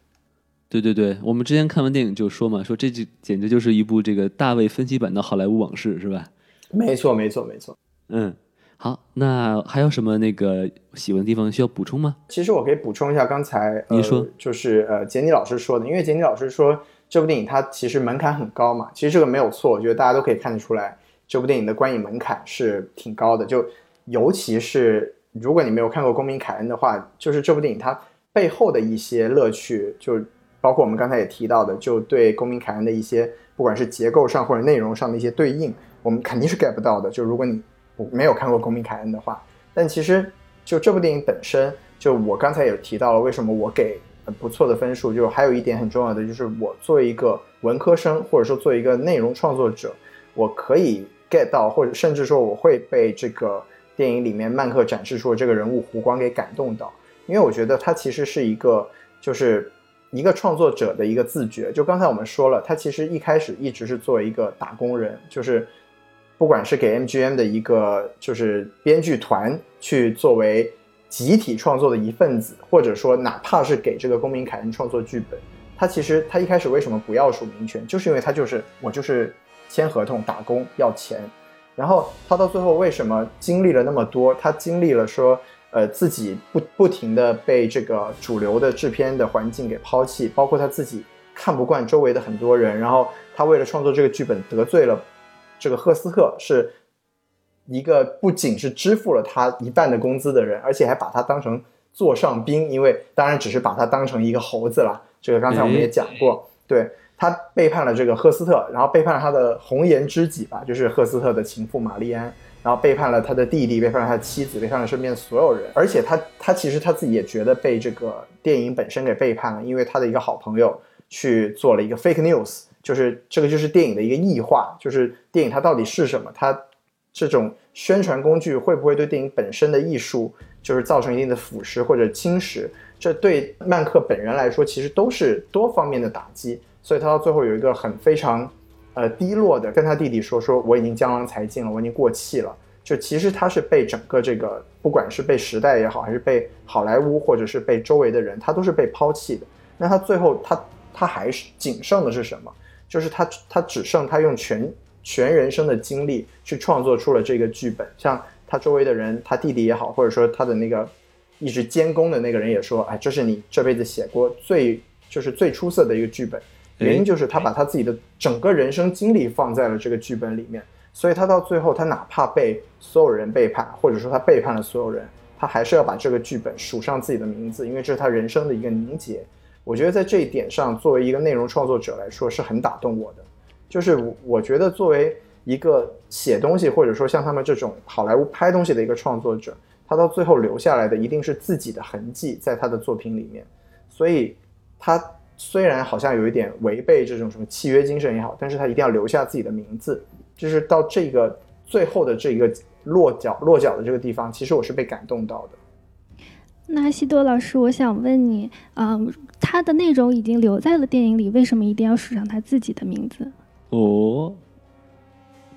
对对对，我们之前看完电影就说嘛，说这就简直就是一部这个大卫分析版的好莱坞往事，是吧？没错，没错，没错。嗯，好，那还有什么那个喜欢的地方需要补充吗？其实我可以补充一下刚才呃、你说，就是呃杰尼老师说的，因为杰尼老师说这部电影它其实门槛很高嘛，其实这个没有错，我觉得大家都可以看得出来，这部电影的观影门槛是挺高的，就尤其是。如果你没有看过《公民凯恩》的话，就是这部电影它背后的一些乐趣，就包括我们刚才也提到的，就对《公民凯恩》的一些不管是结构上或者内容上的一些对应，我们肯定是 get 不到的。就如果你没有看过《公民凯恩》的话，但其实就这部电影本身，就我刚才也提到了为什么我给不错的分数，就还有一点很重要的就是我作为一个文科生，或者说作为一个内容创作者，我可以 get 到，或者甚至说我会被这个。电影里面曼克展示出的这个人物弧光给感动到，因为我觉得他其实是一个就是一个创作者的一个自觉。就刚才我们说了，他其实一开始一直是作为一个打工人，就是不管是给 MGM 的一个就是编剧团去作为集体创作的一份子，或者说哪怕是给这个公民凯恩创作剧本，他其实他一开始为什么不要署名权，就是因为他就是我就是签合同打工要钱。然后他到最后为什么经历了那么多？他经历了说，呃，自己不不停的被这个主流的制片的环境给抛弃，包括他自己看不惯周围的很多人。然后他为了创作这个剧本得罪了这个赫斯特，是一个不仅是支付了他一半的工资的人，而且还把他当成座上宾，因为当然只是把他当成一个猴子了。这个刚才我们也讲过，对。他背叛了这个赫斯特，然后背叛了他的红颜知己吧，就是赫斯特的情妇玛丽安，然后背叛了他的弟弟，背叛了他的妻子，背叛了身边所有人。而且他他其实他自己也觉得被这个电影本身给背叛了，因为他的一个好朋友去做了一个 fake news，就是这个就是电影的一个异化，就是电影它到底是什么？它这种宣传工具会不会对电影本身的艺术就是造成一定的腐蚀或者侵蚀？这对曼克本人来说，其实都是多方面的打击。所以他到最后有一个很非常，呃低落的，跟他弟弟说说我已经江郎才尽了，我已经过气了。就其实他是被整个这个，不管是被时代也好，还是被好莱坞，或者是被周围的人，他都是被抛弃的。那他最后他他还是仅剩的是什么？就是他他只剩他用全全人生的精力去创作出了这个剧本。像他周围的人，他弟弟也好，或者说他的那个一直监工的那个人也说，哎，这是你这辈子写过最就是最出色的一个剧本。原因就是他把他自己的整个人生经历放在了这个剧本里面，所以他到最后，他哪怕被所有人背叛，或者说他背叛了所有人，他还是要把这个剧本署上自己的名字，因为这是他人生的一个凝结。我觉得在这一点上，作为一个内容创作者来说，是很打动我的。就是我觉得作为一个写东西，或者说像他们这种好莱坞拍东西的一个创作者，他到最后留下来的一定是自己的痕迹在他的作品里面，所以他。虽然好像有一点违背这种什么契约精神也好，但是他一定要留下自己的名字，就是到这个最后的这一个落脚落脚的这个地方，其实我是被感动到的。那西多老师，我想问你，嗯，他的内容已经留在了电影里，为什么一定要署上他自己的名字？哦，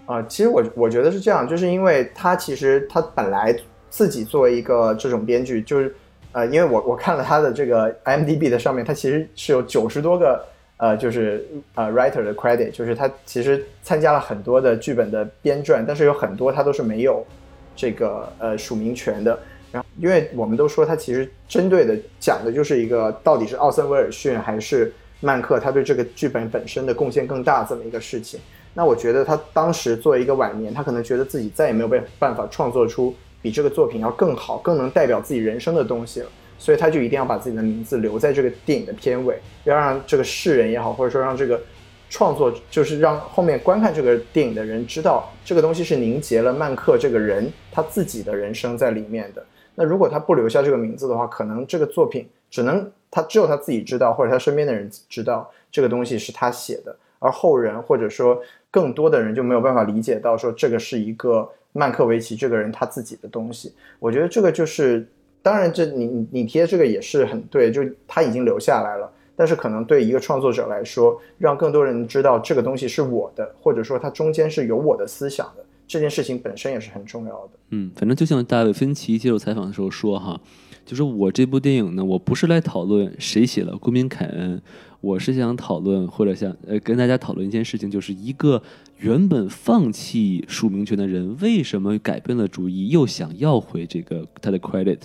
啊，其实我我觉得是这样，就是因为他其实他本来自己作为一个这种编剧，就是。呃，因为我我看了他的这个 IMDB 的上面，他其实是有九十多个呃，就是呃 writer 的 credit，就是他其实参加了很多的剧本的编撰，但是有很多他都是没有这个呃署名权的。然后，因为我们都说他其实针对的讲的就是一个到底是奥森威尔逊还是曼克，他对这个剧本本身的贡献更大这么一个事情。那我觉得他当时作为一个晚年，他可能觉得自己再也没有办法创作出。比这个作品要更好、更能代表自己人生的东西了，所以他就一定要把自己的名字留在这个电影的片尾，要让这个世人也好，或者说让这个创作，就是让后面观看这个电影的人知道，这个东西是凝结了曼克这个人他自己的人生在里面的。那如果他不留下这个名字的话，可能这个作品只能他只有他自己知道，或者他身边的人知道这个东西是他写的，而后人或者说更多的人就没有办法理解到说这个是一个。曼克维奇这个人他自己的东西，我觉得这个就是，当然这你你提的这个也是很对，就他已经留下来了，但是可能对一个创作者来说，让更多人知道这个东西是我的，或者说它中间是有我的思想的，这件事情本身也是很重要的。嗯，反正就像大卫芬奇接受采访的时候说哈，就是我这部电影呢，我不是来讨论谁写了《公民凯恩》。我是想讨论，或者想呃跟大家讨论一件事情，就是一个原本放弃署名权的人，为什么改变了主意，又想要回这个他的 credit？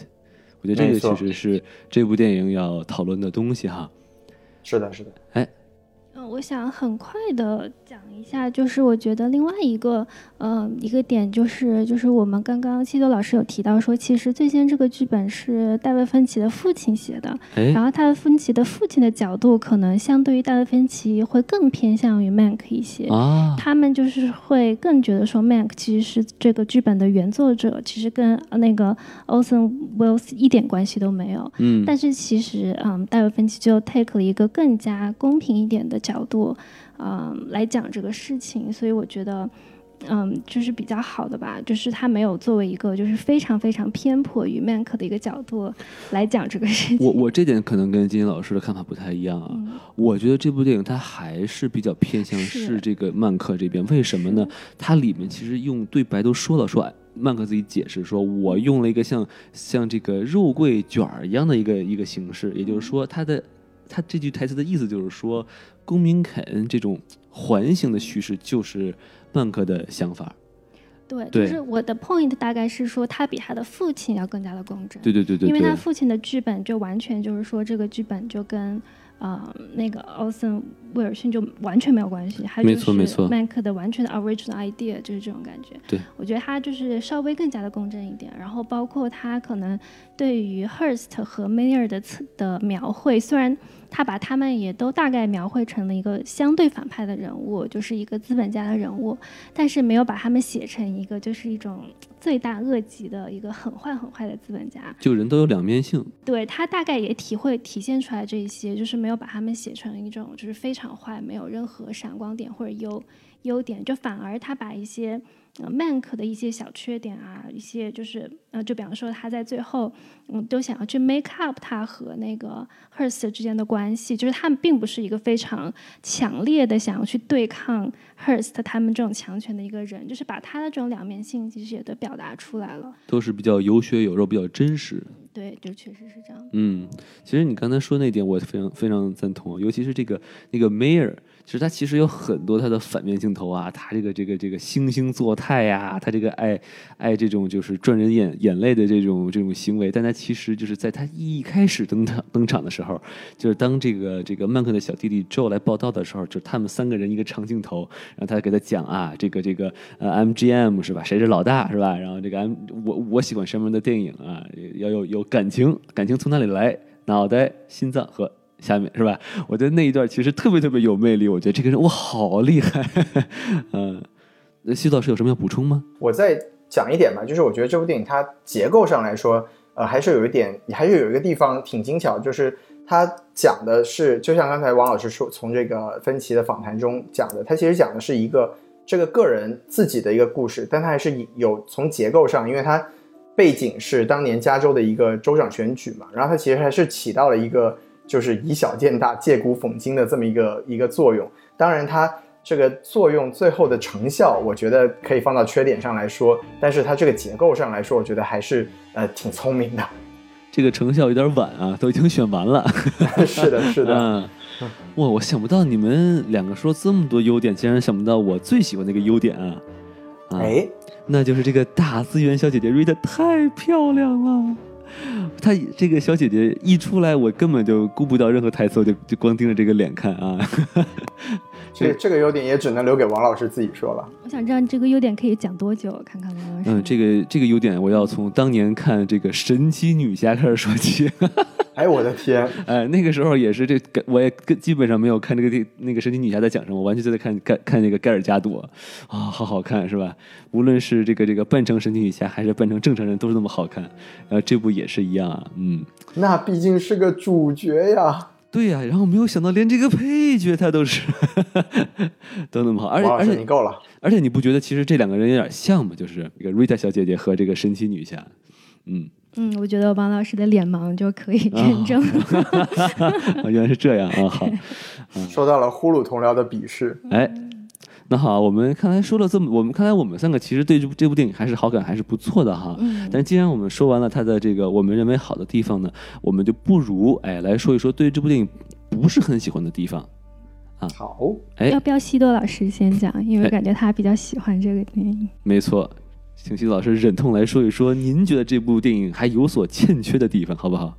我觉得这个其实是这部电影要讨论的东西哈。是的，是的。哎。我想很快的讲一下，就是我觉得另外一个，嗯，一个点就是，就是我们刚刚七多老师有提到说，其实最先这个剧本是戴维芬奇的父亲写的，然后戴维芬奇的父亲的角度可能相对于戴维芬奇会更偏向于 Mank 一些，他们就是会更觉得说 Mank 其实是这个剧本的原作者，其实跟那个 Olsen Wells 一点关系都没有，嗯，但是其实，嗯，戴维芬奇就 take 了一个更加公平一点的角。角度，嗯，来讲这个事情，所以我觉得，嗯，就是比较好的吧，就是他没有作为一个就是非常非常偏颇于曼克的一个角度来讲这个事情。我我这点可能跟金金老师的看法不太一样啊。嗯我觉得这部电影它还是比较偏向是是这个曼克这边，为什么呢？它里面其实用对白都说了，说哎曼克自己解释说，我用了一个像像这个肉桂卷儿一样的一个一个形式，也就是说，他的他这句台词的意思就是说，公民肯这种环形的叙事就是曼克的想法。对，就是我的 point 大概是说他比他的父亲要更加的公正。对对对对因为他，父亲的剧本就完全就是说，这个剧本就跟呃那个奥森威尔逊就完全没有关系，他就没错没是错曼克的完全的 original idea 就是这种感觉。对，我觉得他就是稍微更加的公正一点，然后包括他可能对于 Hearst 和 Mayer 的词的描绘，虽然他把他们也都大概描绘成了一个相对反派的人物，就是一个资本家的人物，但是没有把他们写成一个就是一种罪大恶极的一个很坏很坏的资本家。就人都有两面性。对他大概也体会体现出来这一些，就是没有把他们写成一种就是非常坏，没有任何闪光点或者优优点，就反而他把一些呃 Mank 的一些小缺点啊，一些就是呃，就比方说他在最后嗯都想要去 make up 他和那个 Hearst 之间的关系，就是他们并不是一个非常强烈的想要去对抗 Hearst 他们这种强权的一个人，就是把他的这种两面性其实也都表达出来了。都是比较有血有肉，比较真实。对，就确实是这样。嗯，其实你刚才说那点，我非常非常赞同，尤其是这个那个 Mayer，其实他其实有很多他的反面镜头啊，他这个这个这个惺惺作态呀、他这个爱爱这种就是赚人眼眼泪的这种这种行为，但他其实就是在他一开始登场登场的时候，就是当这个这个曼克的小弟弟 Joe 来报道的时候，就他们三个人一个长镜头，然后他给他讲啊，这个这个呃 MGM 是吧，谁是老大是吧？然后这个 M 我我喜欢什么样的电影啊，要有有感情，感情从哪里来？脑袋、心脏和下面是吧？我觉得那一段其实特别特别有魅力，我觉得这个人哇好厉害，嗯。那西老师有什么要补充吗？我再讲一点吧，就是我觉得这部电影它结构上来说，呃，还是有一点，还是有一个地方挺精巧，就是它讲的是，就像刚才王老师说，从这个芬奇的访谈中讲的，它其实讲的是一个这个个人自己的一个故事，但它还是有从结构上，因为它背景是当年加州的一个州长选举嘛，然后它其实还是起到了一个就是以小见大、借古讽今的这么一个一个作用。当然，它这个作用最后的成效，我觉得可以放到缺点上来说，但是它这个结构上来说，我觉得还是呃挺聪明的。这个成效有点晚啊，都已经选完了。是的，是的，嗯，哇，我想不到你们两个说这么多优点，竟然想不到我最喜欢的一个优点啊！啊，哎，那就是这个大资源小姐姐瑞的太漂亮了。她这个小姐姐一出来，我根本就顾不到任何台词，我就就光盯着这个脸看啊。这这个优点也只能留给王老师自己说了。我想知道这个优点可以讲多久？看看王老师。嗯，这个这个优点，我要从当年看这个神奇女侠开始说起。哎，我的天，哎，那个时候也是这个，我也跟基本上没有看这个电那个神奇女侠在讲什么，我完全就在看看看那个盖尔加朵啊、好好看是吧？无论是这个这个扮成神奇女侠还是扮成正常人，都是那么好看。然后这部也是一样啊，嗯，那毕竟是个主角呀。对呀、然后没有想到连这个配角他都是 都那么好，而且而且你够了。而且你不觉得其实这两个人有点像吗？就是这个瑞塔小姐姐和这个神奇女侠，嗯。嗯，我觉得王老师的脸盲就可以认证。哦，原来是这样啊，好，受到了呼噜同僚的鄙视。哎，那好，我们刚才说了这么，我们看来我们三个其实对这部这部电影还是好感还是不错的哈。嗯但既然我们说完了它的这个我们认为好的地方呢，我们就不如哎来说一说对这部电影不是很喜欢的地方。啊好，哎要，不要西多老师先讲？因为哎感觉他比较喜欢这个电影。没错，请西多老师忍痛来说一说，您觉得这部电影还有所欠缺的地方，好不好？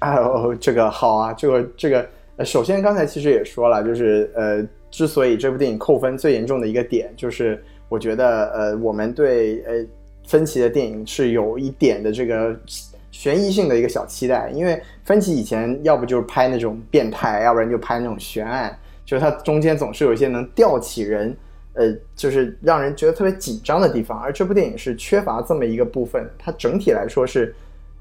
哎呦，这个好啊，这个这个，呃首先刚才其实也说了，就是呃，之所以这部电影扣分最严重的一个点，就是我觉得呃，我们对呃芬奇的电影是有一点的这个悬疑性的一个小期待，因为芬奇以前要不就是拍那种变态，要不然就拍那种悬案，就是它中间总是有一些能吊起人。呃，就是让人觉得特别紧张的地方，而这部电影是缺乏这么一个部分，它整体来说是，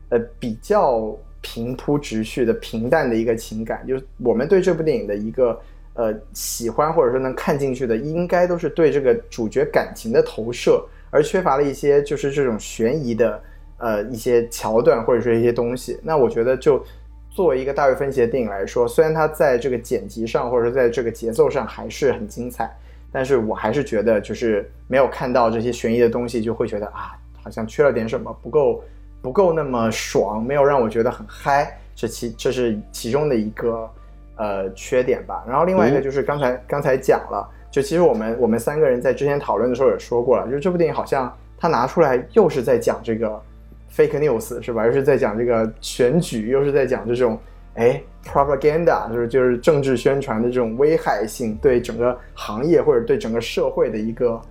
呃，比较平铺直叙的平淡的一个情感，就是我们对这部电影的一个呃喜欢或者说能看进去的，应该都是对这个主角感情的投射，而缺乏了一些就是这种悬疑的呃一些桥段或者说一些东西。那我觉得就作为一个大卫芬奇的电影来说，虽然它在这个剪辑上或者说在这个节奏上还是很精彩，但是我还是觉得就是没有看到这些悬疑的东西，就会觉得啊好像缺了点什么，不够不够那么爽，没有让我觉得很嗨。这其这是其中的一个呃缺点吧。然后另外一个就是刚才刚才讲了，就其实我们我们三个人在之前讨论的时候也说过了，就是这部电影好像他拿出来又是在讲这个 fake news 是吧？又是在讲这个选举，又是在讲这种哎 propaganda，就是就是政治宣传的这种危害性对整个行业或者对整个社会的一个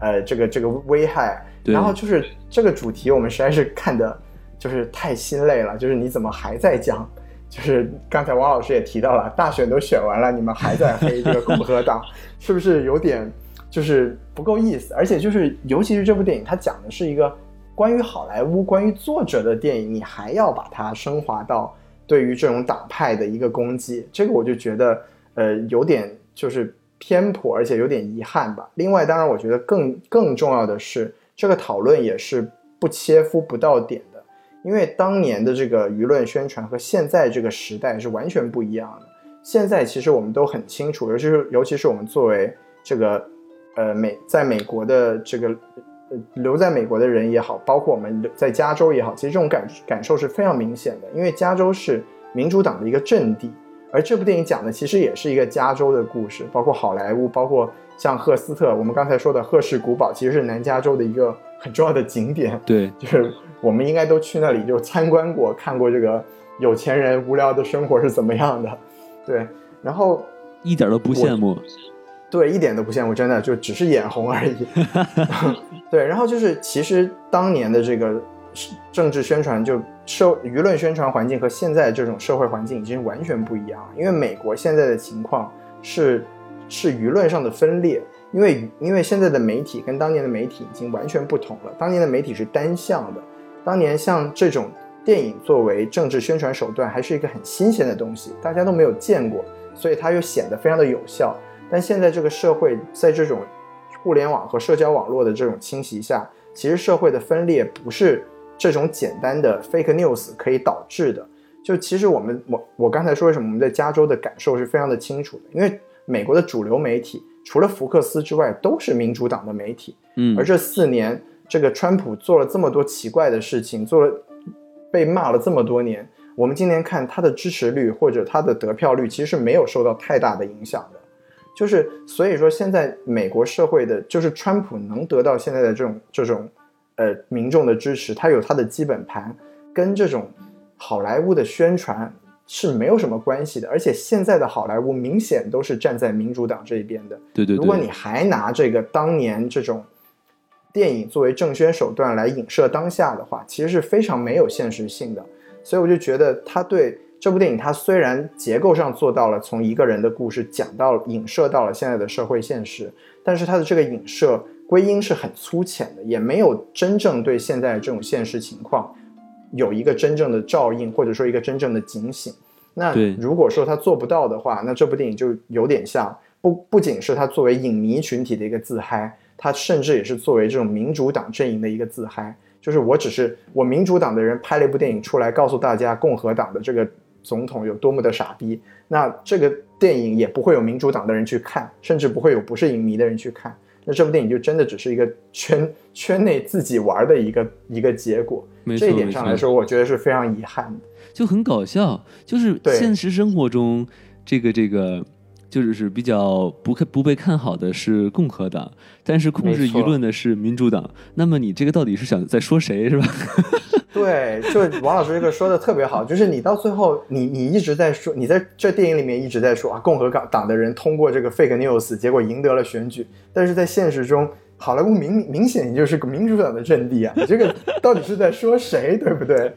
呃这个这个危害。然后就是这个主题我们实在是看的。就是太心累了，就是你怎么还在讲？就是刚才王老师也提到了，大选都选完了，你们还在黑这个共和党，是不是有点就是不够意思？而且就是尤其是这部电影，它讲的是一个关于好莱坞、关于作者的电影，你还要把它升华到对于这种党派的一个攻击，这个我就觉得呃有点就是偏颇，而且有点遗憾吧。另外，当然我觉得更更重要的是，这个讨论也是不切肤不到点。因为当年的这个舆论宣传和现在这个时代是完全不一样的。现在其实我们都很清楚，尤其是尤其是我们作为这个呃美在美国的这个呃留在美国的人也好，包括我们在加州也好，其实这种感感受是非常明显的。因为加州是民主党的一个阵地，而这部电影讲的其实也是一个加州的故事，包括好莱坞，包括像赫斯特，我们刚才说的赫氏古堡，其实是南加州的一个很重要的景点。对，就是。我们应该都去那里就参观过，看过这个有钱人无聊的生活是怎么样的，对，然后一点都不羡慕，对，一点都不羡慕，真的就只是眼红而已。对，然后就是其实当年的这个政治宣传，就社舆论宣传环境和现在这种社会环境已经完全不一样了。因为美国现在的情况是是舆论上的分裂。因为因为现在的媒体跟当年的媒体已经完全不同了。当年的媒体是单向的，当年像这种电影作为政治宣传手段，还是一个很新鲜的东西，大家都没有见过，所以它又显得非常的有效。但现在这个社会在这种互联网和社交网络的这种侵袭下，其实社会的分裂不是这种简单的 fake news 可以导致的。就其实我们我我刚才说为什么我们在加州的感受是非常的清楚的，因为美国的主流媒体。除了福克斯之外，都是民主党的媒体。嗯，而这四年，这个川普做了这么多奇怪的事情，做了被骂了这么多年，我们今年看他的支持率或者他的得票率，其实是没有受到太大的影响的。就是所以说，现在美国社会的，就是川普能得到现在的这种这种呃民众的支持，他有他的基本盘，跟这种好莱坞的宣传。是没有什么关系的，而且现在的好莱坞明显都是站在民主党这一边的。对对。如果你还拿这个当年这种电影作为政宣手段来影射当下的话，其实是非常没有现实性的。所以我就觉得他对这部电影，他虽然结构上做到了从一个人的故事讲到影射到了现在的社会现实，但是他的这个影射归因是很粗浅的，也没有真正对现在这种现实情况。有一个真正的照应，或者说一个真正的警醒。那如果说他做不到的话，那这部电影就有点像不不仅是他作为影迷群体的一个自嗨，他甚至也是作为这种民主党阵营的一个自嗨。就是我只是我民主党的人拍了一部电影出来，告诉大家共和党的这个总统有多么的傻逼。那这个电影也不会有民主党的人去看，甚至不会有不是影迷的人去看。那这部电影就真的只是一个圈圈内自己玩的一个一个结果。这一点上来说，我觉得是非常遗憾的，就很搞笑。就是现实生活中，这个这个，就是是比较不看不被看好的是共和党，但是控制舆论的是民主党。那么你这个到底是想在说谁，是吧？对，就王老师这个说的特别好，就是你到最后，你你一直在说，你在这电影里面一直在说啊，共和党党的人通过这个 fake news，结果赢得了选举，但是在现实中。好莱坞明明显就是个民主党的阵地啊！你这个到底是在说谁，对不对？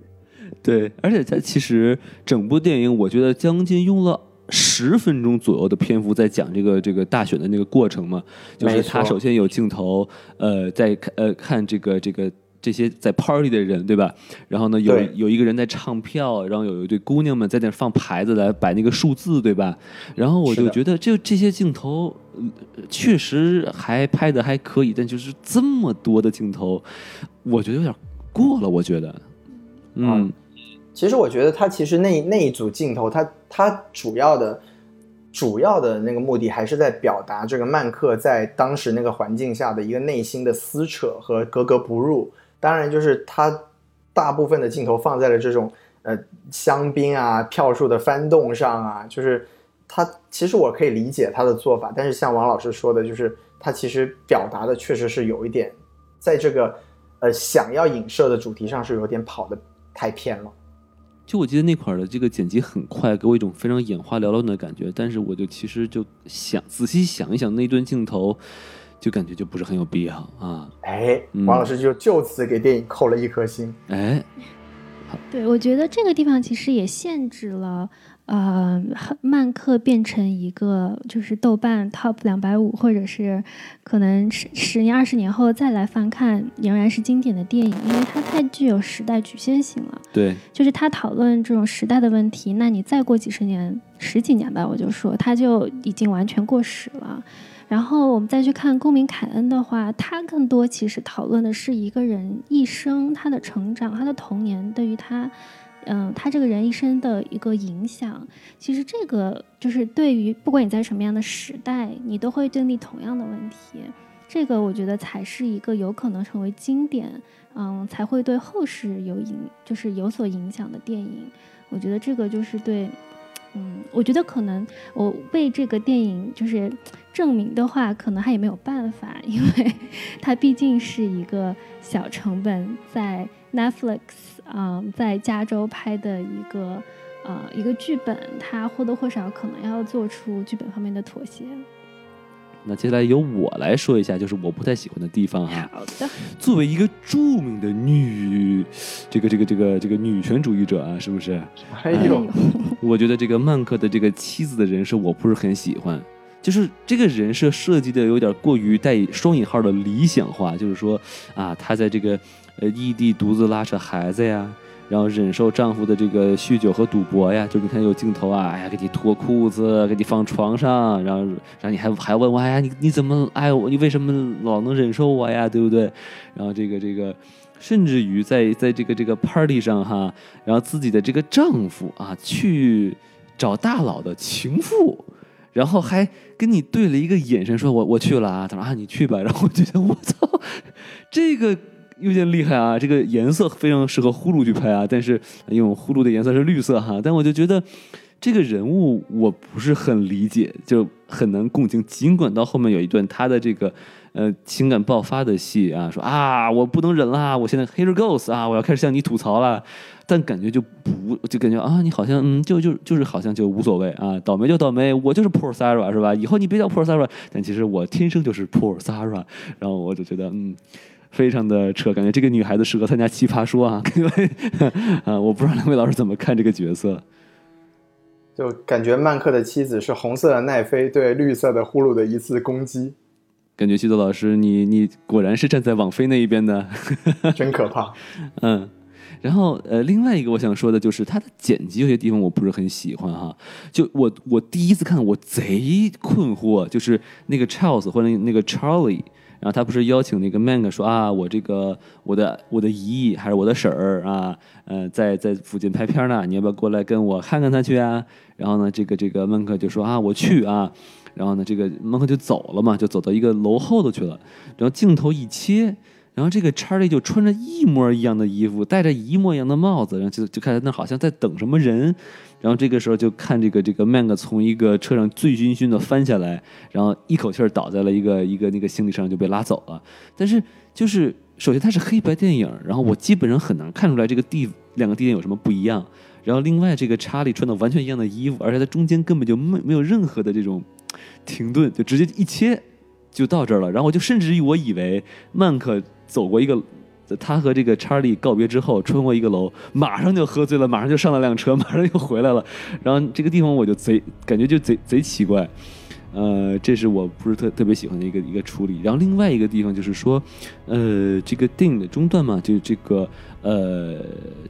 对，而且他其实整部电影，我觉得将近用了十分钟左右的篇幅在讲这个这个大选的那个过程嘛。就是他首先有镜头，呃，在看呃看这个这个。这些在 party 的人，对吧？然后呢，有有一个人在唱票，然后有一对姑娘们在那放牌子来摆那个数字，对吧？然后我就觉得这这些镜头，呃确实还拍的还可以，但就是这么多的镜头，我觉得有点过了，我觉得，嗯，其实我觉得他其实那那一组镜头，他他主要的主要的那个目的还是在表达这个曼克在当时那个环境下的一个内心的撕扯和格格不入。当然，就是他大部分的镜头放在了这种呃香槟啊、票数的翻动上啊，就是他其实我可以理解他的做法，但是像王老师说的，就是他其实表达的确实是有一点在这个呃想要影射的主题上是有点跑的太偏了。就我记得那块儿的这个剪辑很快，给我一种非常眼花缭乱的感觉。但是我就其实就想仔细想一想那段镜头，就感觉就不是很有必要啊。哎，嗯王老师就就此给电影扣了一颗星。哎，对，我觉得这个地方其实也限制了，呃，曼克变成一个就是豆瓣 top 两百五，或者是可能十十年、二十年后再来翻看，仍然是经典的电影，因为它太具有时代局限性了。对，就是他讨论这种时代的问题，那你再过几十年、十几年吧，我就说他就已经完全过时了。然后我们再去看《公民凯恩》的话，他更多其实讨论的是一个人一生他的成长、他的童年对于他，嗯、他这个人一生的一个影响。其实这个就是对于不管你在什么样的时代，你都会经历同样的问题。这个我觉得才是一个有可能成为经典，嗯，才会对后世有影，就是有所影响的电影。我觉得这个就是对，嗯，我觉得可能我为这个电影就是证明的话，可能他也没有办法，因为他毕竟是一个小成本在 Netflix 啊、在加州拍的一个呃一个剧本，它或多或少可能要做出剧本方面的妥协。那接下来由我来说一下，就是我不太喜欢的地方哈。好的，作为一个著名的女，这个这个这个这个女权主义者啊，是不是？哎呦，我觉得这个曼克的这个妻子的人设我不是很喜欢，就是这个人设设计的有点过于带双引号的理想化，就是说啊，他在这个呃异地独自拉扯孩子呀。然后忍受丈夫的这个酗酒和赌博呀，就你看有镜头啊，哎呀，给你脱裤子，给你放床上，然后，然后你还还问我，哎呀，你你怎么爱我？你为什么老能忍受我呀？对不对？然后这个这个，甚至于在在这个这个 party 上哈，然后自己的这个丈夫啊，去找大佬的情妇，然后还跟你对了一个眼神，说我我去了啊，他说啊你去吧，然后我觉得我操，这个有点厉害啊，这个颜色非常适合呼噜去拍啊，但是因为呼噜的颜色是绿色哈，但我就觉得。这个人物我不是很理解，就很难共情。尽管到后面有一段他的这个呃情感爆发的戏啊，说啊我不能忍啦，我现在 here goes 啊，我要开始向你吐槽了，但感觉就不就感觉啊你好像嗯就就就是好像就无所谓啊，倒霉就倒霉，我就是 poor Sarah 是吧？以后你别叫 poor Sarah，但其实我天生就是 poor Sarah，然后我就觉得嗯。非常的扯，感觉这个女孩子适合参加奇葩说啊！因 为啊，我不知道两位老师怎么看这个角色。就感觉曼克的妻子是红色的奈飞对绿色的呼噜的一次攻击，感觉西多老师，你你果然是站在网飞那一边的，真可怕。嗯。然后呃，另外一个我想说的就是它的剪辑有些地方我不是很喜欢哈。就我我第一次看我贼困惑，就是那个 Charles 或者那个 Charlie，然后他不是邀请那个 Mank 说啊，我这个我的我的姨还是我的婶儿啊，呃，在在附近拍片呢，你要不要过来跟我看看他去啊？然后呢，这个这个曼克就说啊，我去啊。然后呢，这个曼克就走了嘛，就走到一个楼后头去了。然后镜头一切，然后这个查理就穿着一模一样的衣服，戴着一模一样的帽子，然后就就看他那好像在等什么人。然后这个时候就看这个这个曼克从一个车上醉醺醺的翻下来，然后一口气儿倒在了一个一个那个行李上就被拉走了。但是就是首先它是黑白电影，然后我基本上很难看出来这个地两个地点有什么不一样。然后另外这个查理穿的完全一样的衣服，而且他中间根本就没没有任何的这种停顿，就直接一切就到这儿了。然后我就甚至于我以为曼克走过一个。他和这个查理告别之后，穿过一个楼，马上就喝醉了，马上就上了辆车，马上又回来了。然后这个地方我就贼感觉就贼贼奇怪。呃，这是我不是特特别喜欢的一个一个处理。然后另外一个地方就是说，呃，这个电影的中段嘛，就这个呃，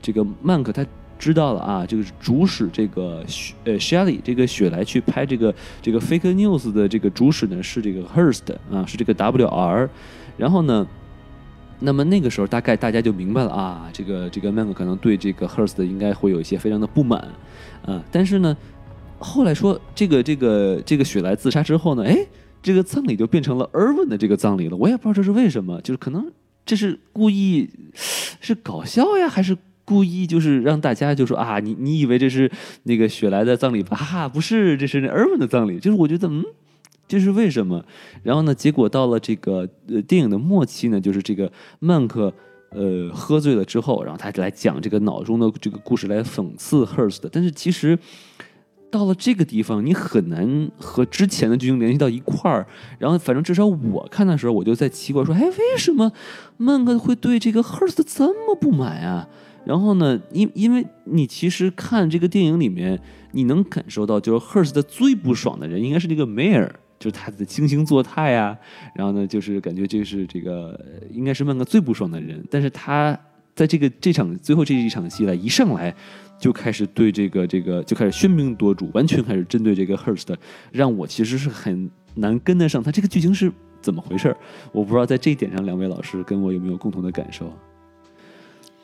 这个曼克他知道了啊，就是主使这个雪呃 Shelly 这个雪莱去拍这个这个 fake news 的这个主使呢是这个 Hurst 啊，是这个 WR。然后呢，那么那个时候大概大家就明白了啊，这个这个曼克可能对这个 Hurst 应该会有一些非常的不满啊，但是呢。后来说这个这个这个雪莱自杀之后呢，哎，这个葬礼就变成了 Irwin 的这个葬礼了。我也不知道这是为什么，就是可能这是故意是搞笑呀，还是故意就是让大家就说啊，你你以为这是那个雪莱的葬礼吧？哈，不是，这是那 Erwin 的葬礼。就是我觉得，嗯，这是为什么？然后呢，结果到了这个呃电影的末期呢，就是这个曼克呃喝醉了之后，然后他来讲这个脑中的这个故事来讽刺 Hurst，但是其实。到了这个地方，你很难和之前的剧情联系到一块儿。然后，反正至少我看的时候，我就在奇怪说：“哎，为什么曼克会对这个 Hurst 这么不满啊？”然后呢，因因为你其实看这个电影里面，你能感受到，就是 Hurst 最不爽的人应该是这个 Mayor，就是他的惺惺作态啊。然后呢，就是感觉这是这个应该是曼克最不爽的人。但是他在这个这场最后这一场戏来一上来。就开始对这个这个就开始喧宾夺主，完全开始针对这个 Hurst，让我其实是很难跟得上他这个剧情是怎么回事。我不知道在这一点上，两位老师跟我有没有共同的感受。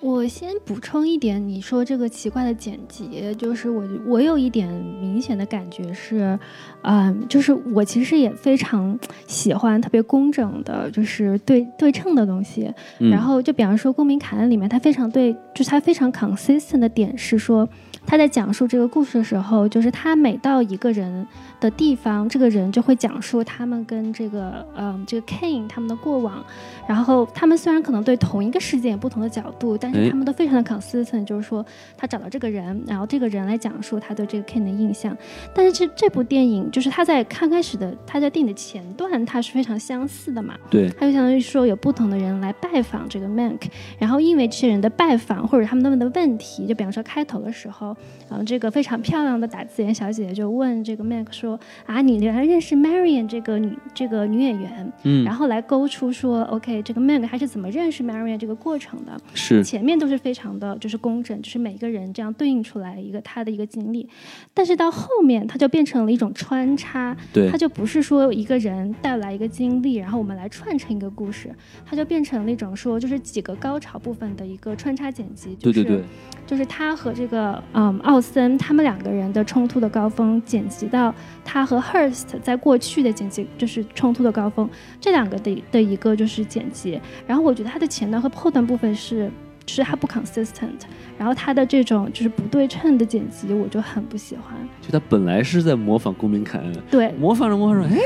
我先补充一点，你说这个奇怪的剪辑，就是我我有一点明显的感觉是，嗯，就是我其实也非常喜欢特别工整的，就是对对称的东西。然后就比方说《公民凯恩》里面，它非常对，就是它非常 consistent 的点是说，他在讲述这个故事的时候，就是他每到一个人。的地方，这个人就会讲述他们跟这个，嗯，这个 Kane 他们的过往。然后他们虽然可能对同一个事件有不同的角度，但是他们都非常的 consistent，就是说他找到这个人，然后这个人来讲述他对这个 Kane 的印象。但是这这部电影就是他在刚开始的他在电影的前段，他是非常相似的嘛。对。他就相当于说有不同的人来拜访这个 Mank，然后因为这些人的拜访或者他们问的问题，就比方说开头的时候，嗯，这个非常漂亮的打字员小姐姐就问这个 Mank 说。啊，你原来认识 Marion 这个女这个女演员，嗯，然后来勾出说，OK，这个 Meg 还是怎么认识 Marion 这个过程的？是前面都是非常的就是工整，就是每个人这样对应出来一个他的一个经历，但是到后面它就变成了一种穿插，对，它就不是说一个人带来一个经历，然后我们来串成一个故事，它就变成了一种说就是几个高潮部分的一个穿插剪辑，对对对，就是他和这个嗯奥森他们两个人的冲突的高峰剪辑到。他和 Hurst 在过去的剪辑就是冲突的高峰，这两个的的一个就是剪辑。然后我觉得他的前段和后段部分是，就是他不 consistent。然后他的这种就是不对称的剪辑，我就很不喜欢。就他本来是在模仿公民凯恩，对，模仿着模仿着，哎，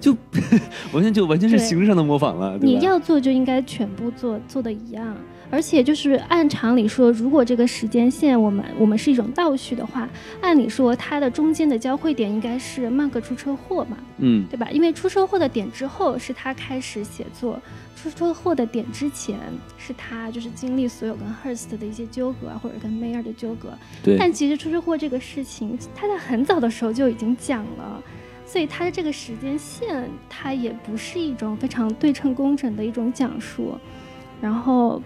就 完全就完全是形式上的模仿了。你要做就应该全部做做的一样。而且就是按常理说，如果这个时间线我们我们是一种倒叙的话，按理说它的中间的交汇点应该是曼克出车祸嘛，嗯，对吧？因为出车祸的点之后是他开始写作，出车祸的点之前是他就是经历所有跟 Hurst 的一些纠葛啊，或者跟 Mayer 的纠葛。对。但其实出车祸这个事情，他在很早的时候就已经讲了，所以他的这个时间线，它也不是一种非常对称工整的一种讲述。然后，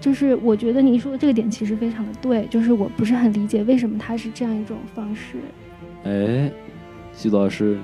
就是我觉得你说的这个点其实非常的对，就是我不是很理解为什么他是这样一种方式。哎，徐老师，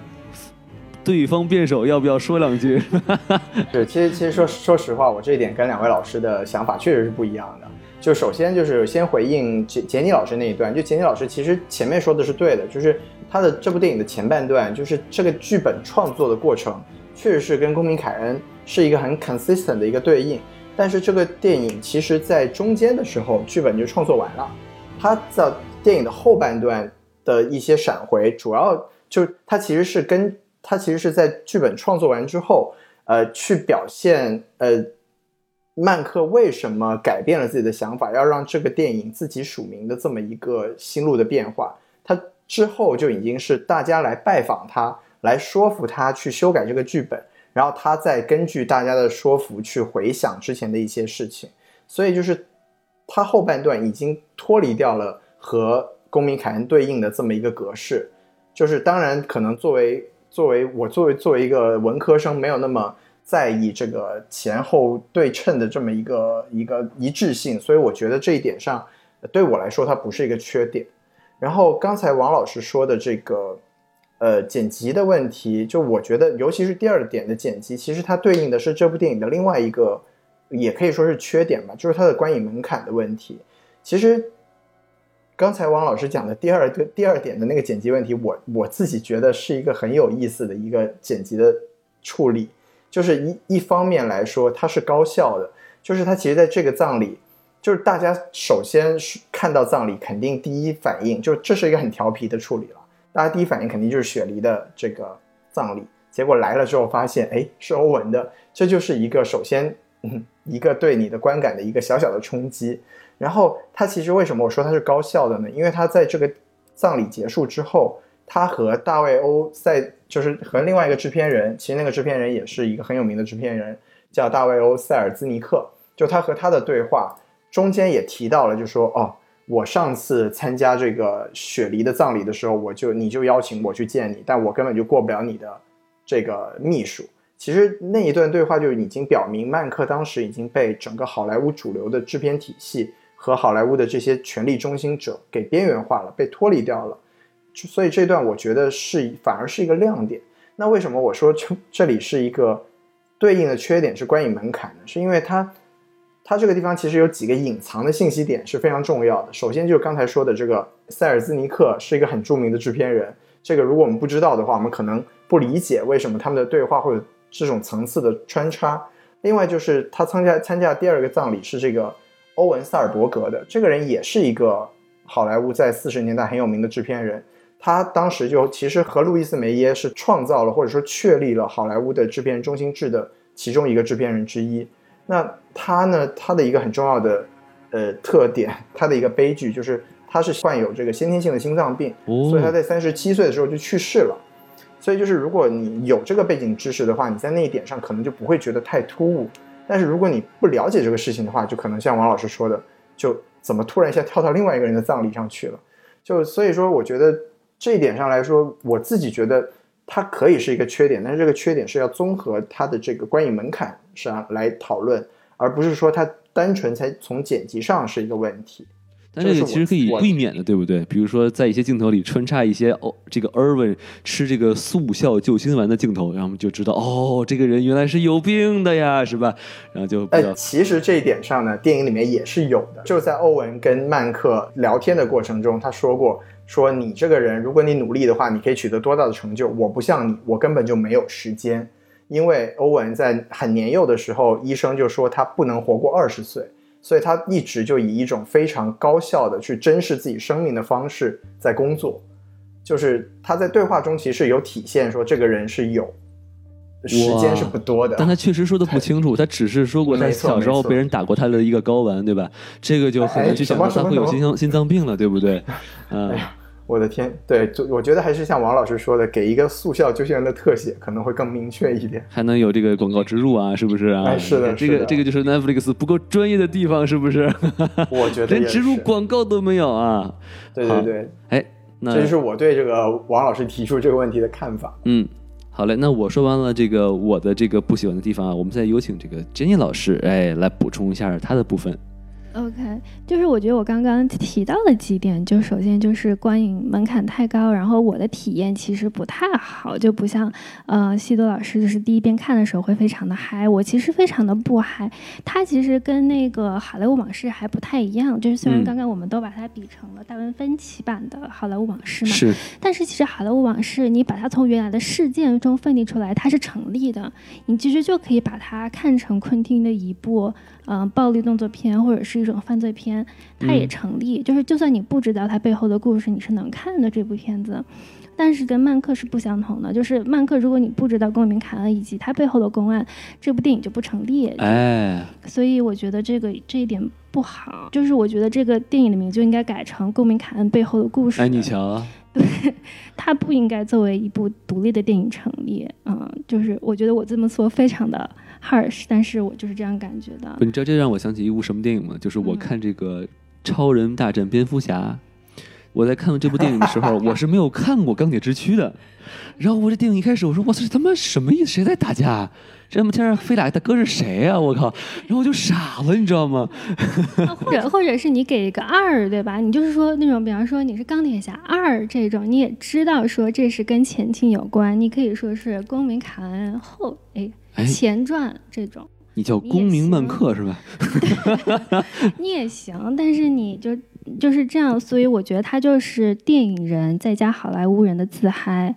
对方辩手要不要说两句？对，其实其实说说实话，我这一点跟两位老师的想法确实是不一样的。就首先就是先回应杰杰尼老师那一段，就杰尼老师其实前面说的是对的，就是他的这部电影的前半段，就是这个剧本创作的过程，确实是跟公民凯恩是一个很 consistent 的一个对应。但是这个电影其实，在中间的时候，剧本就创作完了。他在电影的后半段的一些闪回，主要就是它其实是跟他其实是在剧本创作完之后，呃，去表现呃，曼克为什么改变了自己的想法，要让这个电影自己署名的这么一个心路的变化。他之后就已经是大家来拜访他，来说服他去修改这个剧本。然后他再根据大家的说服去回想之前的一些事情，所以就是他后半段已经脱离掉了和公民凯恩对应的这么一个格式，就是当然可能作为作为我作为作为一个文科生，没有那么在意这个前后对称的这么一个一个一致性，所以我觉得这一点上对我来说它不是一个缺点。然后刚才王老师说的这个呃剪辑的问题，就我觉得尤其是第二点的剪辑，其实它对应的是这部电影的另外一个，也可以说是缺点吧，就是它的观影门槛的问题。其实。刚才王老师讲的第二个第二点的那个剪辑问题，我我自己觉得是一个很有意思的一个剪辑的处理，就是一一方面来说它是高效的，就是它其实在这个葬礼，就是大家首先是看到葬礼，肯定第一反应就这是一个很调皮的处理了，大家第一反应肯定就是雪梨的这个葬礼，结果来了之后发现，哎，是欧文的，这就是一个首先一个对你的观感的一个小小的冲击。然后他其实为什么我说他是高效的呢？因为他在这个葬礼结束之后，他和大卫欧塞就是和另外一个制片人，其实那个制片人也是一个很有名的制片人，叫大卫欧塞尔兹尼克。就他和他的对话中间也提到了，就说哦，我上次参加这个雪梨的葬礼的时候，我就你就邀请我去见你，但我根本就过不了你的这个秘书。其实那一段对话就已经表明，曼克当时已经被整个好莱坞主流的制片体系。和好莱坞的这些权力中心者给边缘化了，被脱离掉了，所以这段我觉得是反而是一个亮点。那为什么我说这这里是一个对应的缺点是观影门槛呢？是因为它它这个地方其实有几个隐藏的信息点是非常重要的。首先就是刚才说的这个塞尔兹尼克是一个很著名的制片人，这个如果我们不知道的话，我们可能不理解为什么他们的对话会有这种层次的穿插。另外就是他参加参加第二个葬礼是这个。欧文·萨尔伯格的这个人也是一个好莱坞在四十年代很有名的制片人，他当时就其实和路易斯·梅耶是创造了或者说确立了好莱坞的制片人中心制的其中一个制片人之一。那他呢，他的一个很重要的呃特点，他的一个悲剧就是他是患有这个先天性的心脏病，所以他在三十七岁的时候就去世了。所以就是如果你有这个背景知识的话，你在那一点上可能就不会觉得太突兀。但是如果你不了解这个事情的话，就可能像王老师说的，就怎么突然一下跳到另外一个人的葬礼上去了？就所以说，我觉得这一点上来说，我自己觉得它可以是一个缺点，但是这个缺点是要综合它的这个观影门槛上来讨论，而不是说它单纯才从剪辑上是一个问题。但这个其实可以避免的，对不对？比如说，在一些镜头里穿插一些哦，这个 Erwin 吃这个速效救心丸的镜头，然后我们就知道哦，这个人原来是有病的呀，是吧？然后就哎，其实这一点上呢，电影里面也是有的。就在欧文跟曼克聊天的过程中，他说过：“说你这个人，如果你努力的话，你可以取得多大的成就？我不像你，我根本就没有时间。因为欧文在很年幼的时候，医生就说他不能活过二十岁。”所以他一直就以一种非常高效的去珍视自己生命的方式在工作，就是他在对话中其实有体现说这个人是有时间是不多的，但他确实说的不清楚，他只是说过他小时候被人打过他的一个睾丸，对吧？这个就很难去想到他会有心脏心脏病了，对不对？嗯。我的天，对，就我觉得还是像王老师说的，给一个速效救心丸的特写可能会更明确一点，还能有这个广告植入啊，是不是啊？是的，这个这个就是 Netflix 不够专业的地方，是不是？我觉得 连植入广告都没有啊。对对对，哎，那这就是我对这个王老师提出这个问题的看法。嗯，好嘞，那我说完了这个我的这个不喜欢的地方啊，我们再有请这个 Jenny 老师，哎，来补充一下他的部分。OK，就是我觉得我刚刚提到了几点，就首先就是观影门槛太高，然后我的体验其实不太好，就不像呃西多老师，就是第一遍看的时候会非常的嗨，我其实非常的不嗨。它其实跟那个好莱坞往事还不太一样，就是虽然刚刚我们都把它比成了大文芬奇版的好莱坞往事嘛，是，但是其实好莱坞往事你把它从原来的事件中分离出来，它是成立的，你其实就可以把它看成昆汀的一部。嗯，暴力动作片或者是一种犯罪片，它也成立。就是就算你不知道它背后的故事，你是能看的这部片子。但是跟曼克是不相同的，就是曼克，如果你不知道公民凯恩以及他背后的公案，这部电影就不成立。哎，所以我觉得这个这一点不好。就是我觉得这个电影的名就应该改成《公民凯恩背后的故事》。哎，你瞧。对，它不应该作为一部独立的电影成立。嗯，就是我觉得我这么说非常的 harsh，但是我就是这样感觉的。你知道这让我想起一部什么电影吗？就是我看这个《超人大战蝙蝠侠》，我在看这部电影的时候，我是没有看过《钢铁之躯》的。然后我这电影一开始，我说我操，这他妈什么意思？谁在打架？这他妈天上飞俩大哥是谁呀、我靠！然后我就傻了，你知道吗？或者或者是你给一个二，对吧？你就是说那种，比方说你是钢铁侠二这种，你也知道说这是跟前情有关，你可以说是公民凯恩后哎哎前传这种，你叫你也公民漫行客是吧？你也行，但是你就就是这样，所以我觉得他就是电影人再加好莱坞人的自嗨。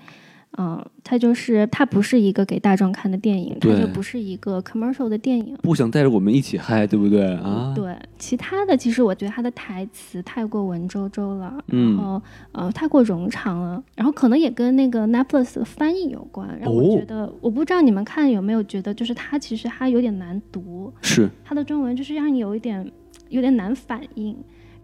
嗯，它就是它不是一个给大众看的电影，它就不是一个 commercial 的电影。不想带着我们一起嗨，对不对啊？对，其他的其实我觉得他的台词太过文绉绉了，嗯然后呃太过冗长了，然后可能也跟那个 Netflix 的翻译有关。然后我哦觉得，我不知道你们看有没有觉得，就是它其实它有点难读，是它的中文就是让你有一点有点难反应。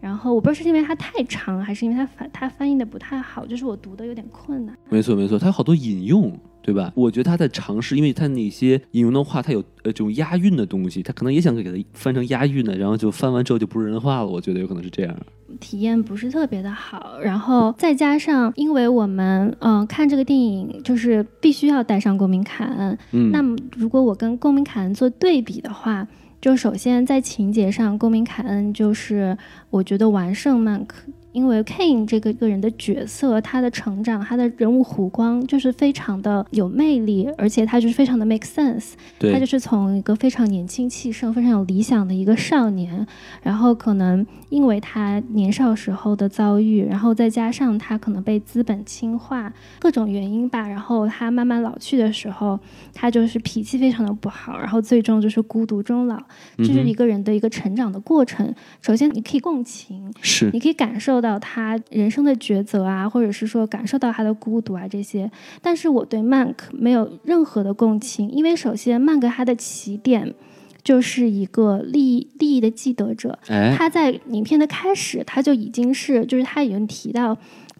然后我不知道是因为它太长，还是因为它翻它翻译的不太好，就是我读的有点困难。没错没错，它有好多引用，对吧？我觉得他在尝试，因为他那些引用的话，它有呃这种押韵的东西，他可能也想给它翻成押韵的，然后就翻完之后就不是人话了。我觉得有可能是这样。体验不是特别的好，然后再加上，因为我们嗯、呃看这个电影就是必须要带上公民凯恩，嗯，那么如果我跟公民凯恩做对比的话，就首先在情节上，公民凯恩就是我觉得完胜曼克。因为 Kane 这个个人的角色，他的成长，他的人物弧光就是非常的有魅力，而且他就是非常的 make sense。他就，是从一个非常年轻气盛、非常有理想的一个少年，然后可能因为他年少时候的遭遇，然后再加上他可能被资本侵化，各种原因吧，然后他慢慢老去的时候，他就是脾气非常的不好，然后最终就是孤独终老，这是一个人的一个成长的过程。首先，你可以共情，是你可以感受到他人生的抉择啊，或者是说感受到他的孤独啊这些。但是我对曼克没有任何的共情，因为首先曼克他的起点就是一个利益利益的既得者，哎，他在影片的开始他就已经是，就是他已经提到。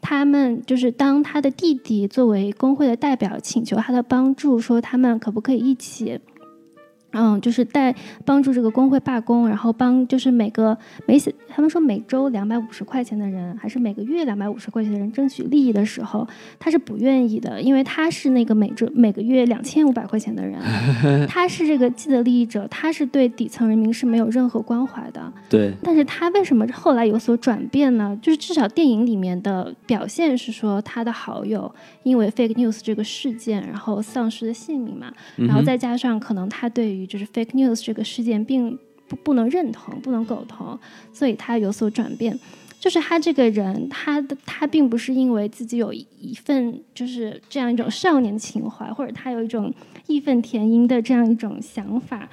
他们就是当他的弟弟作为工会的代表请求他的帮助，说他们可不可以一起，嗯，就是带帮助这个工会罢工，然后帮就是每个每他们说每周两百五十块钱的人，还是每个月两百五十块钱的人争取利益的时候，他是不愿意的，因为他是那个每周每个月两千五百块钱的人，他是这个既得利益者，他是对底层人民是没有任何关怀的。对，但是他为什么后来有所转变呢？就是至少电影里面的表现是说，他的好友因为 fake news 这个事件，然后丧失了性命嘛，然后再加上可能他对于就是 fake news 这个事件并不不能认同，不能苟同，所以他有所转变。就是他这个人，他的他并不是因为自己有一一份就是这样一种少年情怀，或者他有一种义愤填膺的这样一种想法，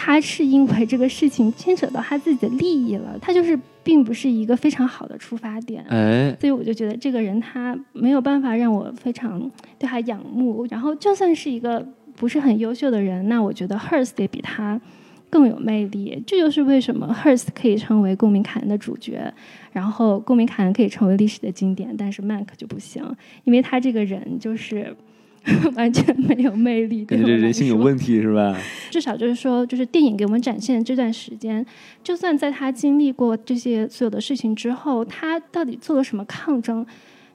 他是因为这个事情牵扯到他自己的利益了，他就是并不是一个非常好的出发点。哎，所以我就觉得这个人他没有办法让我非常对他仰慕，然后就算是一个不是很优秀的人，那我觉得 Hearst 也比他更有魅力。这就是为什么 Hearst 可以成为公民凯恩的主角，然后公民凯恩可以成为历史的经典，但是 Mac 就不行，因为他这个人就是 完全没有魅力。感觉这人性有问题是吧？至少就是说，就是电影给我们展现的这段时间，就算在他经历过这些所有的事情之后，他到底做了什么抗争？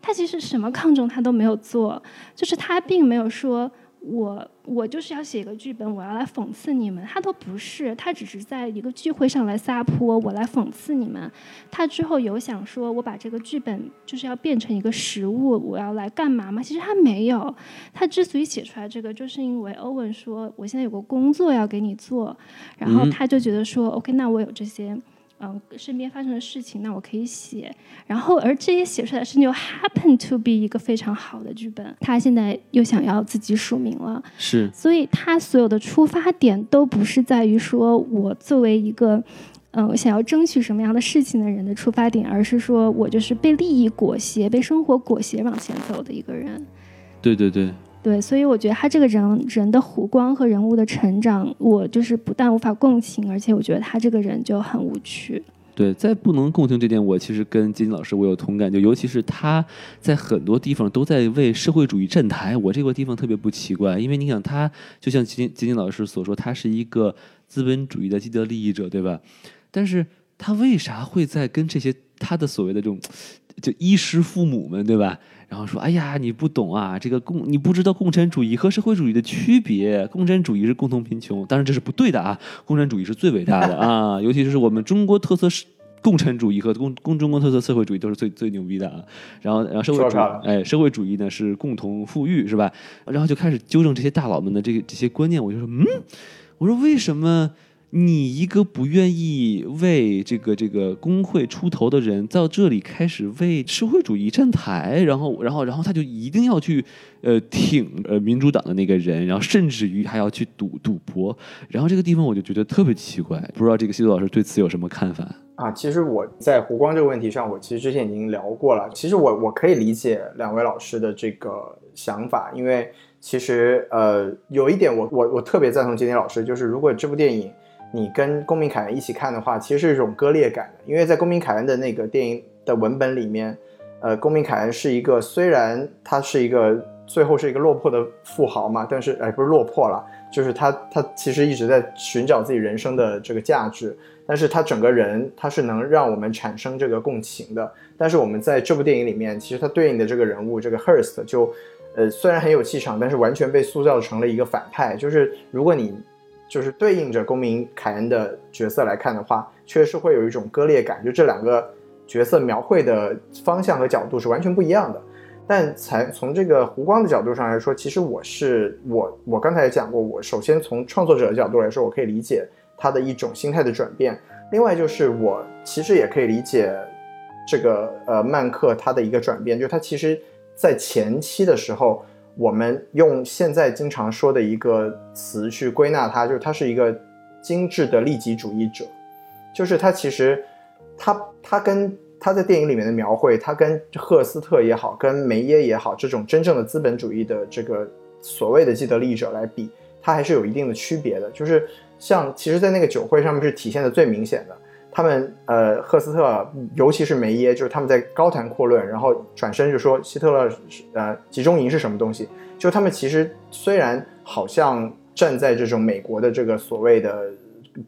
他其实什么抗争他都没有做，就是他并没有说我我就是要写一个剧本，我要来讽刺你们，他都不是，他只是在一个聚会上来撒泼，我来讽刺你们。他之后有想说，我把这个剧本就是要变成一个实物，我要来干嘛吗？其实他没有，他之所以写出来这个，就是因为欧文说我现在有个工作要给你做，然后嗯他就觉得说、OK，那我有这些。嗯，身边发生的事情，那我可以写。然后，而这些写出来的事情又 happen to be 一个非常好的剧本。他现在又想要自己署名了，是，所以他所有的出发点都不是在于说我作为一个。嗯，想要争取什么样的事情的人的出发点，而是说我就是被利益裹挟、被生活裹挟往前走的一个人。对对对，对，所以我觉得他这个人人的弧光和人物的成长，我就是不但无法共情，而且我觉得他这个人就很无趣。对，在不能共情这点，我其实跟金金老师我有同感，就尤其是他在很多地方都在为社会主义站台，我这个地方特别不奇怪，因为你想他就像金金金老师所说，他是一个资本主义的既得利益者，对吧？但是他为啥会在跟这些他的所谓的这种就衣食父母们，对吧？然后说：“哎呀，你不懂啊，这个共你不知道共产主义和社会主义的区别。共产主义是共同贫穷，当然这是不对的啊。共产主义是最伟大的啊，尤其是我们中国特色是共产主义和共共中国特色社会主义都是最最牛逼的啊。然后然后社会主义，哎，社会主义呢是共同富裕，是吧？然后就开始纠正这些大佬们的这个这些观念。我就说，嗯，我说为什么？”你一个不愿意为这个这个工会出头的人，到这里开始为社会主义站台，然后，然后，然后他就一定要去，呃，挺呃民主党的那个人，然后甚至于还要去赌赌博，然后这个地方我就觉得特别奇怪，不知道这个西多老师对此有什么看法啊？其实我在湖光这个问题上，我其实之前已经聊过了。其实我我可以理解两位老师的这个想法，因为其实呃有一点我我我特别赞同金天老师，就是如果这部电影。你跟《公民凯恩》一起看的话，其实是一种割裂感的，因为在《公民凯恩》的那个电影的文本里面，呃，公民凯恩是一个虽然他是一个最后是一个落魄的富豪嘛，但是哎，不是落魄了，就是他他其实一直在寻找自己人生的这个价值，但是他整个人他是能让我们产生这个共情的。但是我们在这部电影里面，其实他对应的这个人物这个 Hurst 就，呃，虽然很有气场，但是完全被塑造成了一个反派。就是如果你就是对应着公民凯恩的角色来看的话，确实会有一种割裂感，就这两个角色描绘的方向和角度是完全不一样的。但才从这个湖光的角度上来说，其实我是我我刚才也讲过，我首先从创作者的角度来说，我可以理解他的一种心态的转变。另外就是我其实也可以理解这个呃曼克他的一个转变，就他其实在前期的时候。我们用现在经常说的一个词去归纳他，就是他是一个精致的利己主义者，就是他其实他他跟他在电影里面的描绘，他跟赫斯特也好，跟梅耶也好，这种真正的资本主义的这个所谓的既得利益者来比，他还是有一定的区别的。就是像其实，在那个酒会上面是体现的最明显的。他们呃，赫斯特，尤其是梅耶，就是他们在高谈阔论，然后转身就说希特勒呃集中营是什么东西？就他们其实虽然好像站在这种美国的这个所谓的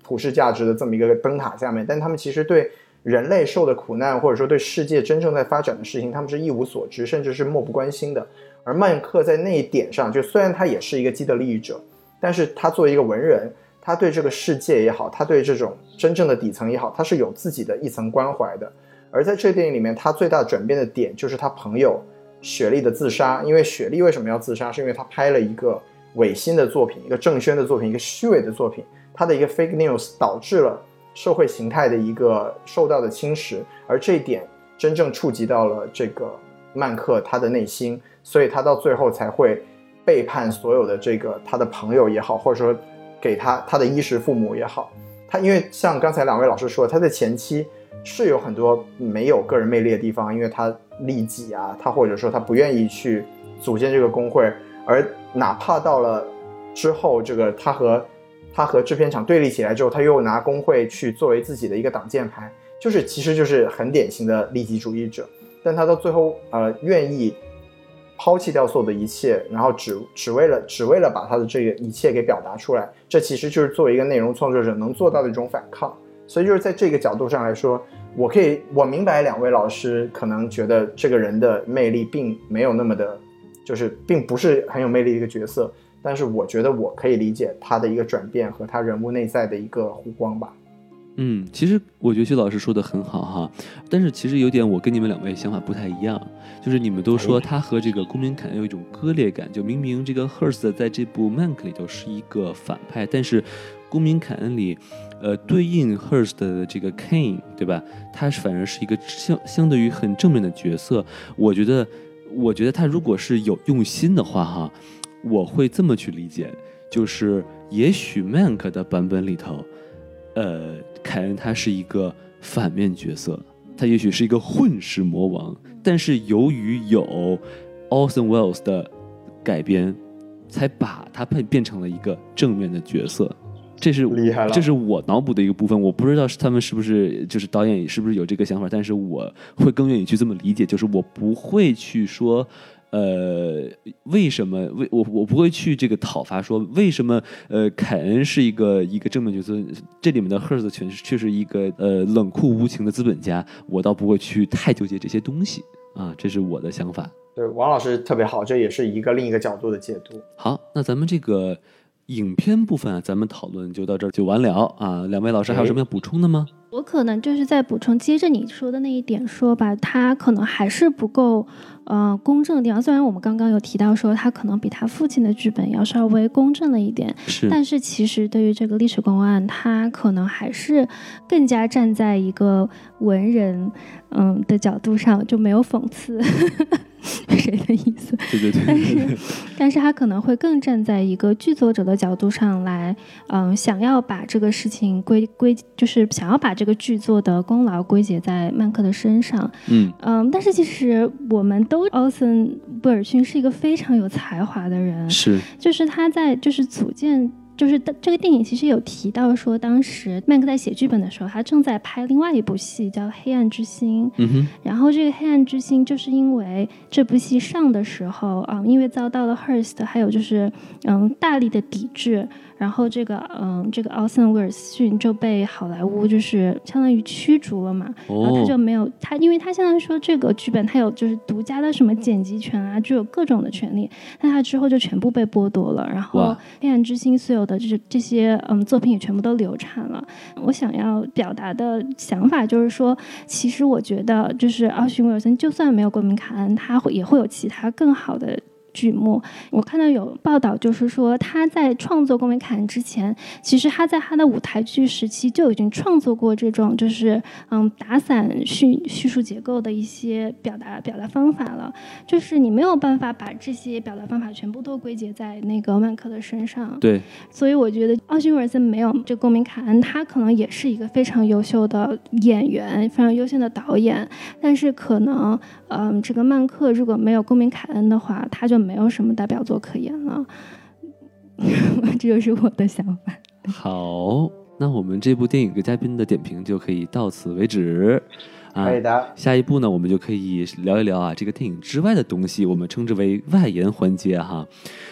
普世价值的这么一个灯塔下面，但他们其实对人类受的苦难，或者说对世界真正在发展的事情，他们是一无所知，甚至是漠不关心的。而曼克在那一点上，就虽然他也是一个既得利益者，但是他作为一个文人。他对这个世界也好，他对这种真正的底层也好，他是有自己的一层关怀的。而在这电影里面，他最大转变的点就是他朋友雪莉的自杀。因为雪莉为什么要自杀？是因为他拍了一个违心的作品，一个正宣的作品，一个虚伪的作品。他的一个 fake news 导致了社会形态的一个受到的侵蚀，而这一点真正触及到了这个曼克他的内心，所以他到最后才会背叛所有的这个他的朋友也好，或者说。给他他的衣食父母也好，他因为像刚才两位老师说，他在前期是有很多没有个人魅力的地方，因为他利己啊，他或者说他不愿意去组建这个工会，而哪怕到了之后，这个他和他和制片厂对立起来之后，他又拿工会去作为自己的一个挡箭牌，就是其实就是很典型的利己主义者，但他到最后呃愿意。抛弃掉所有的一切，然后只只为了只为了把他的这个一切给表达出来，这其实就是作为一个内容创作者能做到的一种反抗。所以就是在这个角度上来说，我可以我明白两位老师可能觉得这个人的魅力并没有那么的，就是并不是很有魅力的一个角色，但是我觉得我可以理解他的一个转变和他人物内在的一个弧光吧。嗯，其实我觉得薛老师说的很好哈，但是其实有点我跟你们两位想法不太一样，就是你们都说他和这个公民凯恩有一种割裂感，就明明这个 Hurst 在这部 Mank 里头是一个反派，但是公民凯恩里，呃，对应 Hurst 的这个 Kane 对吧？他反而是一个相相对于很正面的角色。我觉得，我觉得他如果是有用心的话哈，我会这么去理解，就是也许 Mank 的版本里头。呃，凯恩他是一个反面角色，他也许是一个混世魔王，但是由于有 Orson Welles 的改编，才把他变变成了一个正面的角色。这是厉害了，这是我脑补的一个部分。我不知道是他们是不是就是导演是不是有这个想法，但是我会更愿意去这么理解，就是我不会去说。呃，为什么为我我不会去这个讨伐说为什么呃凯恩是一个一个正面角色，这里面的赫尔斯却是却是一个呃冷酷无情的资本家，我倒不会去太纠结这些东西啊，这是我的想法。对，王老师特别好，这也是一个另一个角度的解读。好，那咱们这个影片部分啊，咱们讨论就到这儿就完了啊。两位老师还有什么要补充的吗？我可能就是在补充，接着你说的那一点说吧，他可能还是不够。呃，公正的地方，虽然我们刚刚有提到说他可能比他父亲的剧本要稍微公正了一点，是，但是其实对于这个历史公案，他可能还是更加站在一个文人嗯的角度上，就没有讽刺 谁的意思。对对对。但是，但是他可能会更站在一个剧作者的角度上来，嗯，想要把这个事情归归，就是想要把这个剧作的功劳归结在曼克的身上。嗯嗯，但是其实我们都。奥森·威尔逊是一个非常有才华的人，是，就是他在就是组建。就是这个电影其实有提到说，当时麦克在写剧本的时候，他正在拍另外一部戏叫《黑暗之心》。嗯哼。然后这个《黑暗之心》就是因为这部戏上的时候啊，因为遭到了 Hearst 还有就是嗯大力的抵制，然后这个嗯这个奥森·威尔逊就被好莱坞就是相当于驱逐了嘛。然后他就没有他，因为他现在说这个剧本他有就是独家的什么剪辑权啊，就有各种的权利，但他之后就全部被剥夺了。然后《黑暗之心》所有。的就是这些嗯作品也全部都流产了。我想要表达的想法就是说，其实我觉得就是奥逊威尔森，就算没有国民卡恩，他会也会有其他更好的。剧目，我看到有报道，就是说他在创作《公民凯恩》之前，其实他在他的舞台剧时期就已经创作过这种，就是嗯打散叙叙述结构的一些表达表达方法了。就是你没有办法把这些表达方法全部都归结在那个曼克的身上。对，所以我觉得奥逊威尔森没有这《公民凯恩》，他可能也是一个非常优秀的演员，非常优秀的导演，但是可能嗯这个曼克如果没有《公民凯恩》的话，他就。没有什么代表作可言了，这就是我的想法。好，那我们这部电影的嘉宾的点评就可以到此为止。啊可以的。下一步呢，我们就可以聊一聊啊，这个电影之外的东西，我们称之为外延环节哈。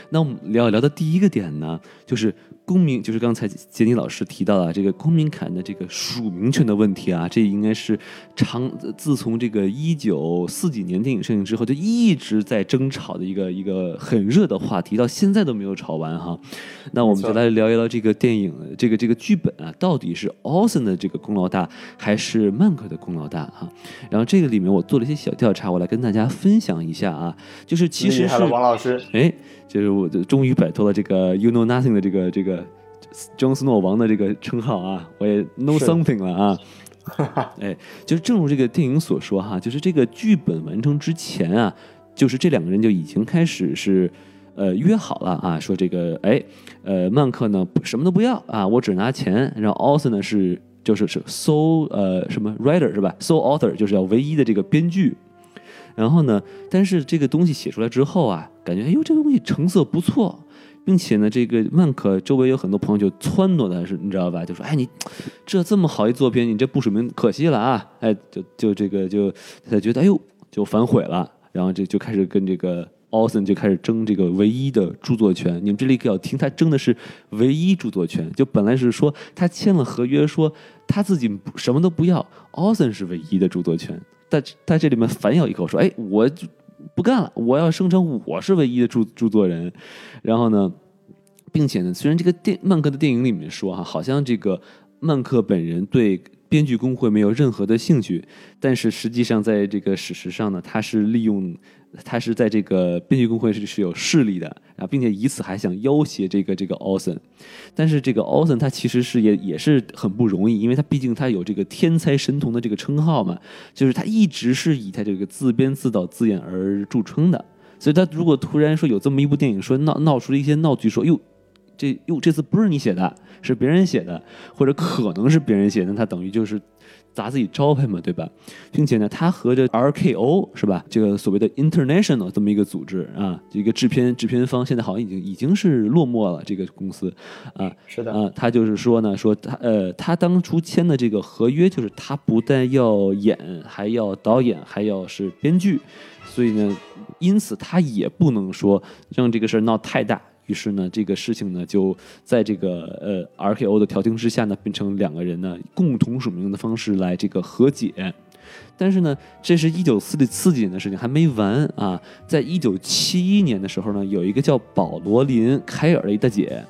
那我们聊一聊的第一个点呢，就是。公民就是刚才杰尼老师提到的这个公民凯的这个署名权的问题啊，这应该是长自从这个一九四几年电影上映之后就一直在争吵的一个一个很热的话题，到现在都没有吵完哈。那我们就来聊一聊这个电影这个这个剧本啊，到底是奥森的这个功劳大还是曼克的功劳大哈？然后这个里面我做了一些小调查，我来跟大家分享一下啊，就是其实是王老师哎。就是我终于摆脱了这个 you know nothing 的这个这个 Jon Snow 王的这个称号啊，我也 know something 了啊。哎，就是正如这个电影所说哈，就是这个剧本完成之前啊，就是这两个人就已经开始是呃约好了啊，说这个哎呃曼克呢什么都不要啊，我只拿钱，然后 Austin 呢是就是是 sole 呃什么 writer 是吧，sole author 就是要唯一的这个编剧。然后呢？但是这个东西写出来之后啊，感觉哎呦，这个东西成色不错，并且呢，这个万可周围有很多朋友就撺掇他，是，你知道吧？就说哎，你这这么好一作品，你这不署名可惜了啊！哎，就就这个就他觉得哎呦，就反悔了，然后就就开始跟这个奥森就开始争这个唯一的著作权。你们这里可要听，他争的是唯一著作权。就本来是说他签了合约，说他自己什么都不要，奥森是唯一的著作权。在在这里面反咬一口说：“哎，我就不干了，我要声称我是唯一的著著作人。”然后呢，并且呢，虽然这个电曼克的电影里面说哈，好像这个曼克本人对编剧工会没有任何的兴趣，但是实际上在这个史实上呢，他是利用。他是在这个编剧工会是是有势力的，啊并且以此还想要挟这个这个奥森，但是这个奥森他其实是也也是很不容易，因为他毕竟他有这个天才神童的这个称号嘛，就是他一直是以他这个自编自导自演而著称的，所以他如果突然说有这么一部电影说闹闹出了一些闹剧，说哟这哟这次不是你写的，是别人写的，或者可能是别人写的，那他等于就是。砸自己招牌嘛，对吧？并且呢，他和这 RKO 是吧？这个所谓的 International 这么一个组织啊，一个制片制片方，现在好像已经已经是落寞了。这个公司啊，是的啊，他就是说呢，说他呃，他当初签的这个合约，就是他不但要演，还要导演，还要是编剧，所以呢，因此他也不能说让这个事儿闹太大。于是呢，这个事情呢，就在这个呃 RKO 的调停之下呢，变成两个人呢共同署名的方式来这个和解。但是呢，这是一九四四几年的事情还没完啊，在一九七一年的时候呢，有一个叫保罗林凯尔的一大姐，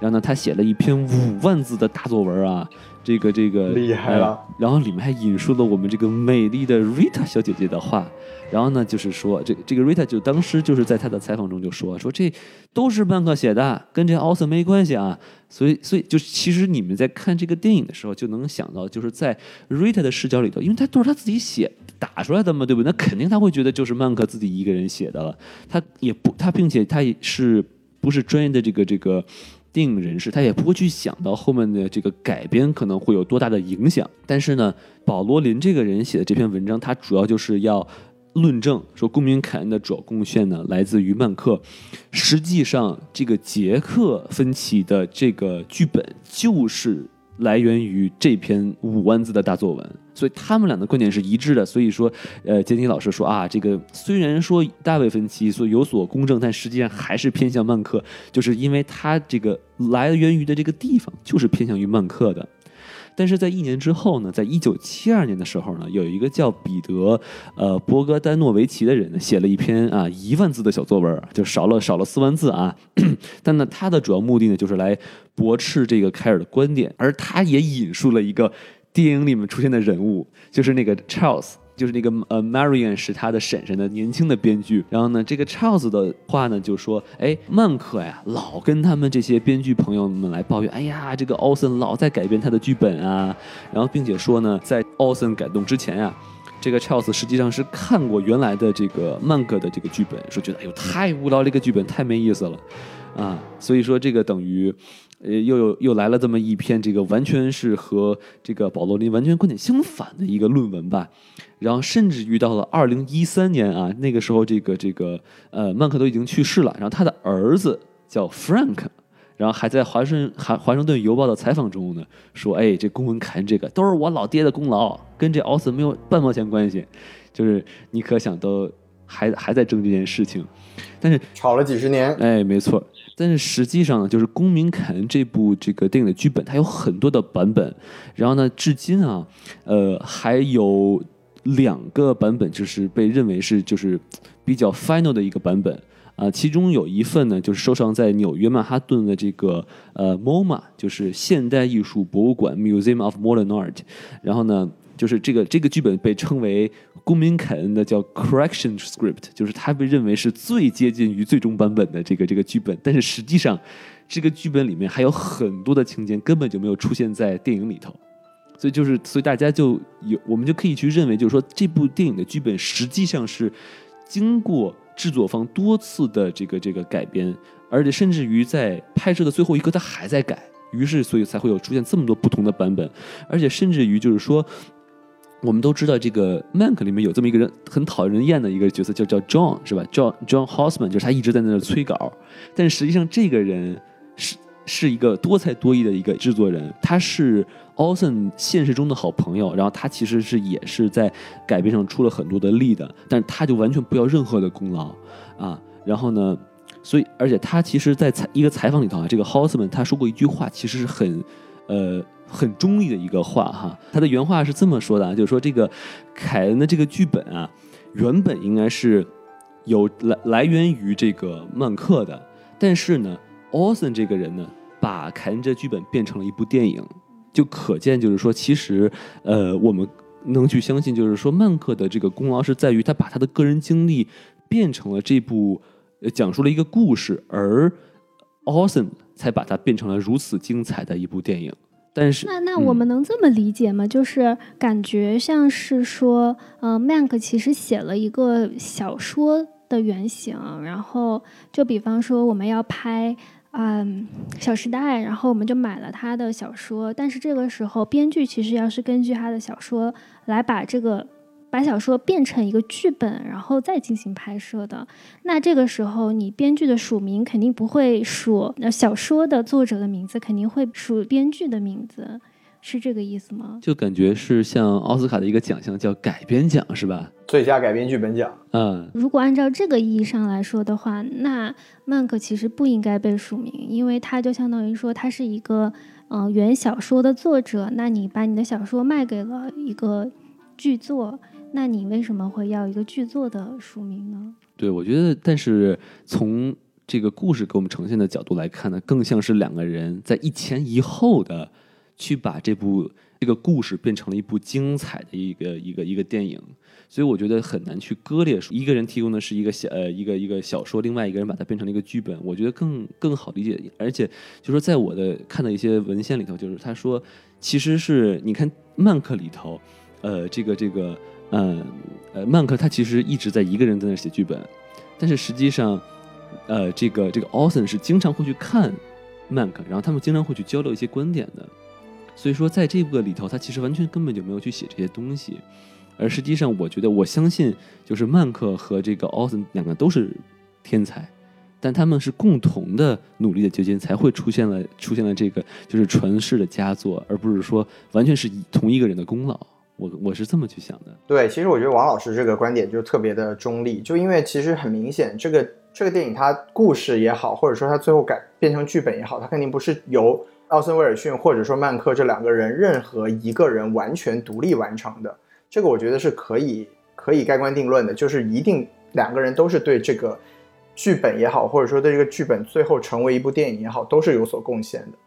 然后呢，她写了一篇五万字的大作文啊。这个这个厉害了，然后里面还引述了我们这个美丽的 Rita 小姐姐的话，然后呢，就是说这这个 Rita 就当时就是在她的采访中就说说这都是曼克写的，跟这奥森没关系啊，所以所以就其实你们在看这个电影的时候就能想到，就是在 Rita 的视角里头，因为她都是她自己写打出来的嘛，对不对？那肯定他会觉得就是曼克自己一个人写的了，他也不他并且他也是不是专业的这个这个。电影人士他也不会去想到后面的这个改编可能会有多大的影响，但是呢，保罗林这个人写的这篇文章，他主要就是要论证说，公民凯恩的主要贡献呢来自于曼克，实际上这个杰克芬奇的这个剧本就是。来源于这篇五万字的大作文，所以他们俩的观点是一致的。所以说，呃，杰尼老师说啊，这个虽然说大卫芬奇所有所公正，但实际上还是偏向曼克，就是因为他这个来源于的这个地方 就是偏向于曼克的。但是在一年之后呢，在一九七二年的时候呢，有一个叫彼得呃波格丹诺维奇的人呢，写了一篇啊一万字的小作文，就少了少了四万字啊。但呢，他的主要目的呢，就是来驳斥这个凯尔的观点，而他也引述了一个电影里面出现的人物，就是那个 Charles。就是那个呃，Marion 是他的婶婶的年轻的编剧。然后呢，这个 Charles 的话呢，就说：“哎，曼克呀，老跟他们这些编剧朋友们来抱怨，哎呀，这个奥森老在改变他的剧本啊。然后并且说呢，在奥森改动之前呀，这个 Charles 实际上是看过原来的这个曼克的这个剧本，说觉得哎呦太无聊，这个剧本太没意思了啊。所以说这个等于。”呃，又有又来了这么一篇，这个完全是和这个保罗林完全观点相反的一个论文吧。然后甚至遇到了二零一三年啊，那个时候这个这个呃曼克都已经去世了，然后他的儿子叫 Frank，然后还在华盛华华盛顿邮报的采访中呢说，哎，这公文凯恩这个都是我老爹的功劳，跟这奥斯没有半毛钱关系。就是你可想都还还在争这件事情，但是吵了几十年，哎，没错。但是实际上呢，就是《公民凯恩》这部这个电影的剧本，它有很多的版本。然后呢，至今啊，呃，还有两个版本，就是被认为是就是比较 final 的一个版本啊。其中有一份呢，就是收藏在纽约曼哈顿的这个呃 MoMA，就是现代艺术博物馆 Museum of Modern Art。然后呢，就是这个这个剧本被称为。公民凯恩的叫 correction script，就是他被认为是最接近于最终版本的这个这个剧本，但是实际上，这个剧本里面还有很多的情节根本就没有出现在电影里头，所以就是所以大家就有我们就可以去认为，就是说这部电影的剧本实际上是经过制作方多次的这个这个改编，而且甚至于在拍摄的最后一刻他还在改，于是所以才会有出现这么多不同的版本，而且甚至于就是说。我们都知道，这个《Mank》里面有这么一个人很讨人厌的一个角色，叫叫 John，是吧？John John Hosman，就是他一直在那儿催稿。但实际上，这个人是是一个多才多艺的一个制作人，他是 Olsen 现实中的好朋友。然后他其实是也是在改编上出了很多的力的，但是他就完全不要任何的功劳啊。然后呢，所以而且他其实，在采一个采访里头啊，这个 Housman 他说过一句话，其实是很呃。很中意的一个话哈，他的原话是这么说的，就是说这个凯恩的这个剧本啊，原本应该是有来来源于这个曼克的，但是呢，奥森这个人呢，把凯恩这剧本变成了一部电影，就可见就是说，其实呃，我们能去相信，就是说曼克的这个功劳是在于他把他的个人经历变成了这部讲述了一个故事，而奥森才把它变成了如此精彩的一部电影。但是，那那我们能这么理解吗？就是感觉像是说，呃，Mank 其实写了一个小说的原型，然后就比方说我们要拍嗯，《小时代》，然后我们就买了他的小说，但是这个时候编剧其实要是根据他的小说来把这个把小说变成一个剧本，然后再进行拍摄的。那这个时候你编剧的署名肯定不会署那小说的作者的名字，肯定会署编剧的名字。是这个意思吗？就感觉是像奥斯卡的一个奖项叫改编奖，是吧？最佳改编剧本奖。嗯，如果按照这个意义上来说的话，那曼克其实不应该被署名，因为他就相当于说他是一个嗯原小说的作者。那你把你的小说卖给了一个剧作，那你为什么会要一个剧作的署名呢？对，我觉得，但是从这个故事给我们呈现的角度来看呢，更像是两个人在一前一后的。去把这部这个故事变成了一部精彩的一个一个一个电影，所以我觉得很难去割裂。一个人提供的是一个小呃一个一个小说，另外一个人把它变成了一个剧本，我觉得更更好理解。而且就说在我的看到一些文献里头，就是他说其实是你看曼克里头，呃这个这个嗯呃曼克他其实一直在一个人在那写剧本，但是实际上呃这个这个奥森是经常会去看曼克，然后他们经常会去交流一些观点的。所以说，在这个里头，他其实完全根本就没有去写这些东西，而实际上，我觉得我相信，就是曼克和这个奥森两个都是天才，但他们是共同的努力的结晶，才会出现了出现了这个就是传世的佳作，而不是说完全是同一个人的功劳。我我是这么去想的。对，其实我觉得王老师这个观点就特别的中立，就因为其实很明显，这个这个电影它故事也好，或者说它最后改变成剧本也好，它肯定不是由。奥森·威尔逊或者说曼克这两个人，任何一个人完全独立完成的，这个我觉得是可以可以盖棺定论的，就是一定两个人都是对这个剧本也好，或者说对这个剧本最后成为一部电影也好，都是有所贡献的。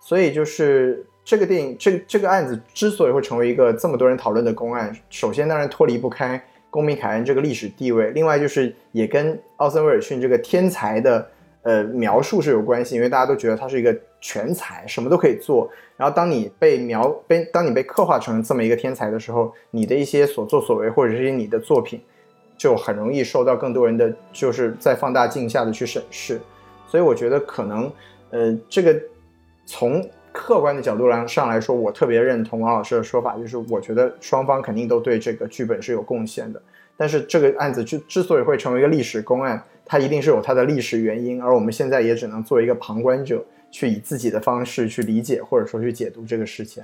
所以就是这个电影这这个案子之所以会成为一个这么多人讨论的公案，首先当然脱离不开公民凯恩这个历史地位，另外就是也跟奥森·威尔逊这个天才的。呃，描述是有关系，因为大家都觉得他是一个全才，什么都可以做。然后当你被描被当你被刻画成这么一个天才的时候，你的一些所作所为，或者是你的作品，就很容易受到更多人的就是在放大镜下的去审视。所以我觉得可能，呃，这个从客观的角度来上来说，我特别认同王老师的说法，就是我觉得双方肯定都对这个剧本是有贡献的。但是这个案子之之所以会成为一个历史公案。它一定是有它的历史原因，而我们现在也只能作为一个旁观者，去以自己的方式去理解或者说去解读这个事情。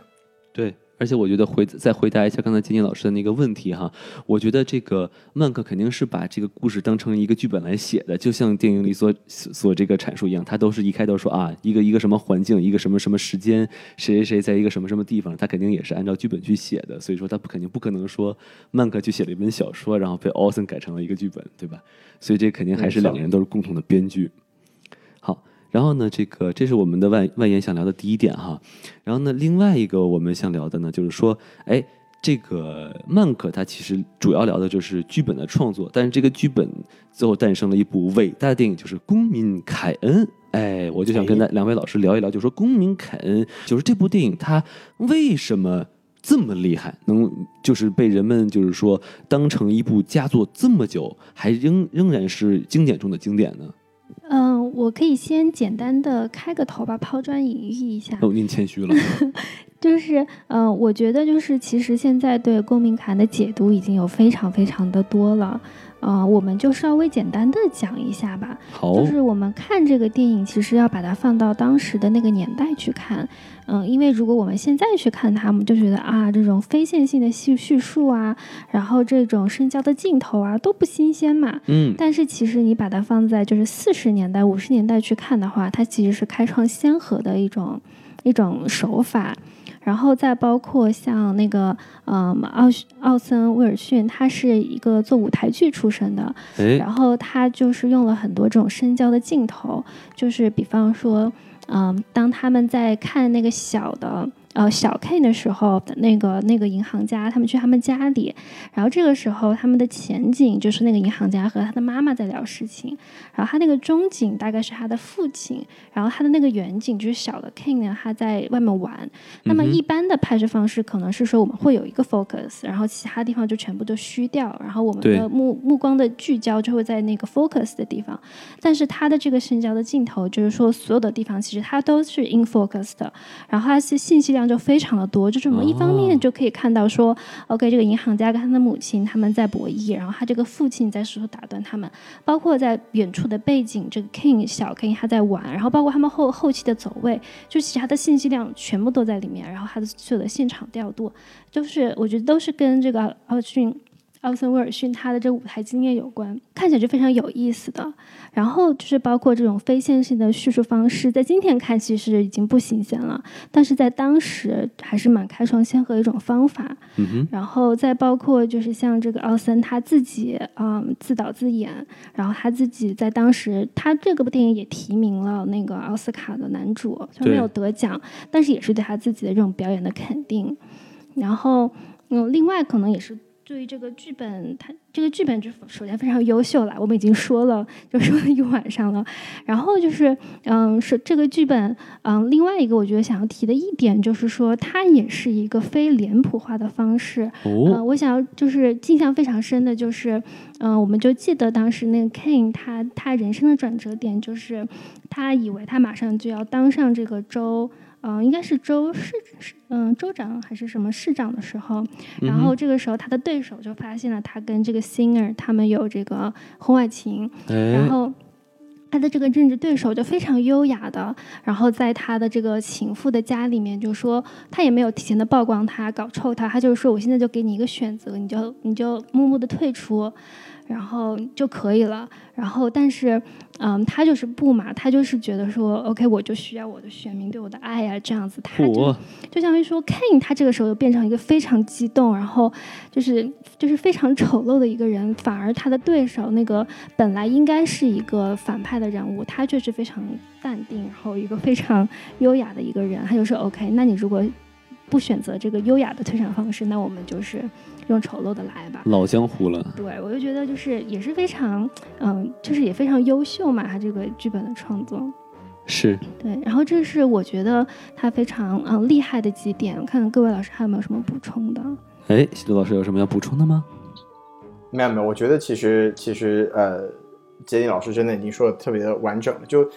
对。而且我觉得回再回答一下刚才金金老师的那个问题哈，我觉得这个曼克肯定是把这个故事当成一个剧本来写的，就像电影里所所这个阐述一样，他都是一开头说啊一个一个什么环境，一个什么什么时间，谁谁谁在一个什么什么地方，他肯定也是按照剧本去写的，所以说他不肯定不可能说曼克去写了一本小说，然后被奥森改成了一个剧本，对吧？所以这肯定还是两个人都是共同的编剧。然后呢，这个这是我们的外外延想聊的第一点哈。然后呢，另外一个我们想聊的呢，就是说，哎，这个曼克他其实主要聊的就是剧本的创作，但是这个剧本最后诞生了一部伟大的电影，就是《公民凯恩》。哎，我就想跟那两位老师聊一聊，就说《公民凯恩》就是这部电影它为什么这么厉害，能就是被人们就是说当成一部佳作这么久，还仍仍然是经典中的经典呢？嗯，我可以先简单的开个头吧，抛砖引玉一下。哦，您谦虚了。就是，嗯，我觉得就是，其实现在对公民卡的解读已经有非常非常的多了。啊，我们就稍微简单的讲一下吧。好，就是我们看这个电影，其实要把它放到当时的那个年代去看。嗯，因为如果我们现在去看它，我们就觉得啊，这种非线性的叙叙述啊，然后这种深交的镜头啊，都不新鲜嘛。嗯。但是其实你把它放在就是四十年代、五十年代去看的话，它其实是开创先河的一种一种手法。然后再包括像那个，嗯，奥奥森威尔逊，他是一个做舞台剧出身的，然后他就是用了很多这种深焦的镜头，就是比方说，嗯，当他们在看那个小的呃小 K 的时候的那个那个银行家，他们去他们家里，然后这个时候他们的前景就是那个银行家和他的妈妈在聊事情，然后他那个中景大概是他的父亲，然后他的那个远景就是小的 King 呢他在外面玩。那么一般的拍摄方式可能是说我们会有一个 focus，然后其他地方就全部都虚掉，然后我们的目目光的聚焦就会在那个 focus 的地方。但是他的这个深焦的镜头，就是说所有的地方其实它都是 in focus 的，然后它是信息量就非常的多。就是我们一方面就可以看到说，OK，这个银行家跟他的母亲他们在博弈，然后他这个父亲在试图打断他们，包括在远处的背景，这个 King 小 King 他在玩，然后包括他们后后期的走位，就其他的信息量全部都在里面，然后他的所有的现场调度，就是我觉得都是跟这个奥逊。奥森威尔逊他的这舞台经验有关，看起来就非常有意思的。然后就是包括这种非线性的叙述方式，在今天看其实已经不新鲜了，但是在当时还是蛮开创先河的一种方法。嗯哼。然后再包括就是像这个奥森他自己，嗯，自导自演，然后他自己在当时他这个部电影也提名了那个奥斯卡的男主，虽然没有得奖，但是也是对他自己的这种表演的肯定。然后嗯，另外可能也是。对于这个剧本，它这个剧本就首先非常优秀了，我们已经说了，就说了一晚上了。然后就是，嗯，是这个剧本，嗯，另外一个我觉得想要提的一点就是说，它也是一个非脸谱化的方式。哦，我想要就是印象非常深的就是，嗯，我们就记得当时那个 King 他他人生的转折点就是，他以为他马上就要当上这个州。嗯，应该是州市市嗯州长还是什么市长的时候，然后这个时候他的对手就发现了他跟这个 singer 他们有这个婚外情，然后他的这个政治对手就非常优雅的，然后在他的这个情妇的家里面就说他也没有提前的曝光他搞臭他，他就是说我现在就给你一个选择，你就你就默默的退出。然后就可以了。然后，但是，嗯，他就是不嘛，他就是觉得说，OK，我就需要我的选民对我的爱呀，这样子。他就就相当于说，King 他这个时候又变成一个非常激动，然后就是就是非常丑陋的一个人。反而他的对手那个本来应该是一个反派的人物，他却是非常淡定，然后一个非常优雅的一个人。他就说，OK，那你如果不选择这个优雅的退场方式，那我们就是。用丑陋的来吧，老江湖了。对，我就觉得就是也是非常，嗯，就是也非常优秀嘛，他这个剧本的创作是。对，然后这是我觉得他非常嗯厉害的几点，看看各位老师还有没有什么补充的？哎，西多老师有什么要补充的吗？没有没有，我觉得其实其实呃，杰尼老师真的已经说的特别的完整了。就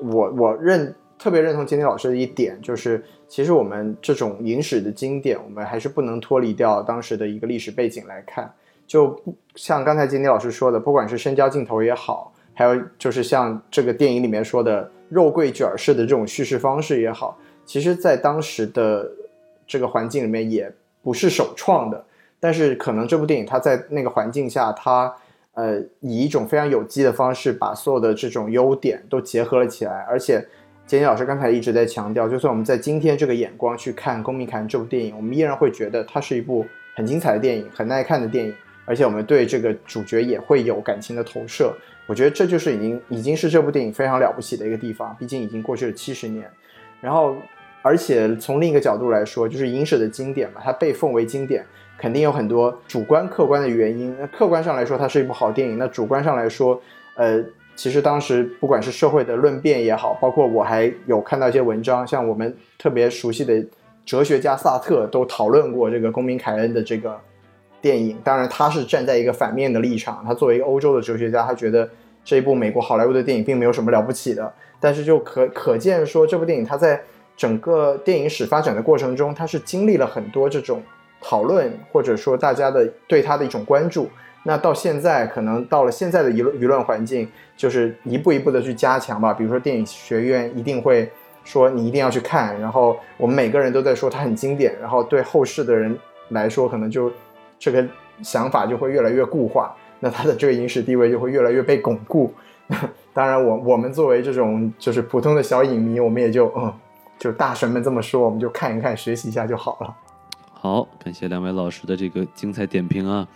我我认特别认同杰尼老师的一点就是。其实我们这种影史的经典，我们还是不能脱离掉当时的一个历史背景来看。就不像刚才金迪老师说的，不管是深焦镜头也好，还有就是像这个电影里面说的肉桂卷式的这种叙事方式也好，其实在当时的这个环境里面也不是首创的。但是可能这部电影它在那个环境下，它呃以一种非常有机的方式，把所有的这种优点都结合了起来，而且。杰尼老师刚才一直在强调，就算我们在今天这个眼光去看《公民凯恩》这部电影，我们依然会觉得它是一部很精彩的电影，很耐看的电影，而且我们对这个主角也会有感情的投射。我觉得这就是已经已经是这部电影非常了不起的一个地方，毕竟已经过去了七十年。然后，而且从另一个角度来说，就是影史的经典嘛，它被奉为经典，肯定有很多主观客观的原因。那客观上来说，它是一部好电影；那主观上来说，呃。其实当时不管是社会的论辩也好，包括我还有看到一些文章，像我们特别熟悉的哲学家萨特都讨论过这个公民凯恩的这个电影。当然，他是站在一个反面的立场，他作为一个欧洲的哲学家，他觉得这一部美国好莱坞的电影并没有什么了不起的。但是就可可见说，这部电影它在整个电影史发展的过程中，它是经历了很多这种讨论，或者说大家的对它的一种关注。那到现在，可能到了现在的舆论舆论环境，就是一步一步的去加强吧。比如说电影学院一定会说你一定要去看，然后我们每个人都在说它很经典，然后对后世的人来说，可能就这个想法就会越来越固化，那它的这个影史地位就会越来越被巩固。当然，我我们作为这种就是普通的小影迷，我们也就嗯，就大神们这么说，我们就看一看，学习一下就好了。好，感谢两位老师的这个精彩点评啊。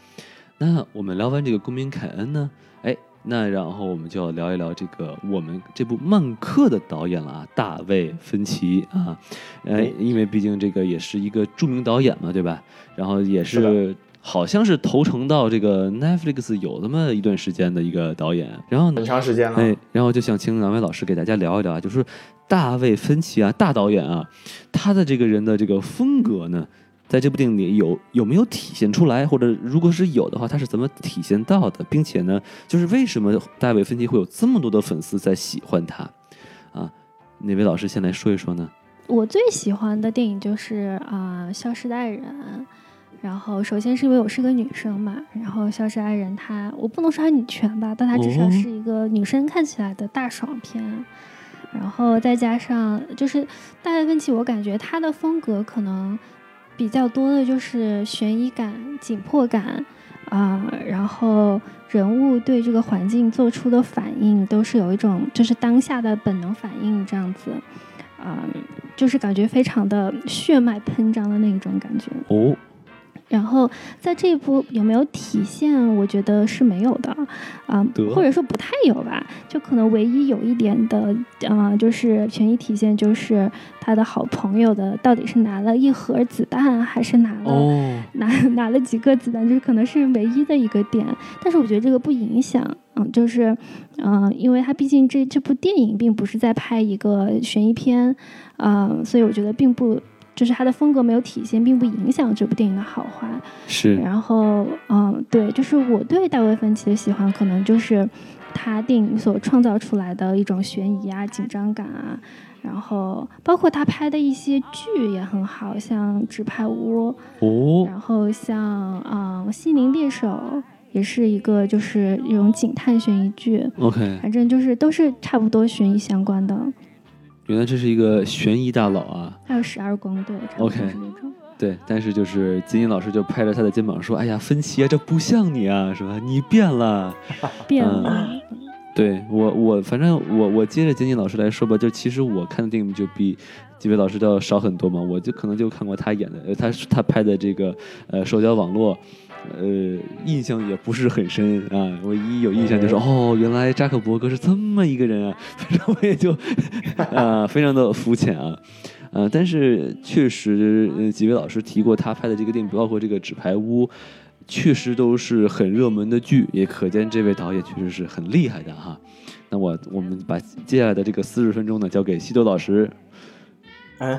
那我们聊完这个公民凯恩呢？哎，那然后我们就要聊一聊这个我们这部《曼克》的导演了啊，大卫·芬奇啊，呃，因为毕竟这个也是一个著名导演嘛，对吧？然后也是是好像是投诚到这个 Netflix 有那么一段时间的一个导演，然后呢很长时间了。哎，然后就想请两位老师给大家聊一聊啊，就是大卫·芬奇啊，大导演啊，他的这个人的这个风格呢，在这部电影里有有没有体现出来，或者如果是有的话，他是怎么体现到的，并且呢，就是为什么大卫·芬奇会有这么多的粉丝在喜欢他啊？哪位老师先来说一说呢？我最喜欢的电影就是啊，消失的爱人》。然后，首先是因为我是个女生嘛，然后《消失爱人》它，我不能说它女权吧，但它至少是一个女生看起来的大爽片。然后再加上就是大卫芬奇，我感觉他的风格可能比较多的就是悬疑感、紧迫感啊，然后人物对这个环境做出的反应都是有一种就是当下的本能反应这样子，啊，就是感觉非常的血脉喷张的那种感觉。哦。然后在这一部有没有体现？我觉得是没有的，啊，或者说不太有吧。就可能唯一有一点的，啊，就是权益体现，就是他的好朋友的到底是拿了一盒子弹，还是拿了拿拿了几个子弹，就是可能是唯一的一个点。但是我觉得这个不影响，嗯，就是，嗯，因为他毕竟这这部电影并不是在拍一个悬疑片，啊，所以我觉得并不。就是他的风格没有体现，并不影响这部电影的好坏。是。然后，嗯，对，就是我对大卫芬奇的喜欢，可能就是他电影所创造出来的一种悬疑啊、紧张感啊，然后包括他拍的一些剧也很好，像《纸牌屋》哦，然后像啊《心灵猎手》也是一个就是一种警探悬疑剧。OK，反正就是都是差不多悬疑相关的。原来这是一个悬疑大佬啊！还有十二宫，对，OK，对，但是就是金金老师就拍着他的肩膀说：“哎呀，芬奇啊，这不像你啊，是吧？你变了，变了。”对我，我反正我我接着金金老师来说吧，就其实我看的电影就比几位老师都要少很多嘛，我就可能就看过他演的，他他拍的这个呃社交网络。呃，印象也不是很深啊。唯一有印象就是，哦，原来扎克伯格是这么一个人啊。反正我也就啊，非常的肤浅啊。呃，但是确实，呃，几位老师提过他拍的这个电影，包括这个《纸牌屋》，确实都是很热门的剧，也可见这位导演确实是很厉害的哈。那我我们把接下来的这个四十分钟呢，交给西多老师。嗯。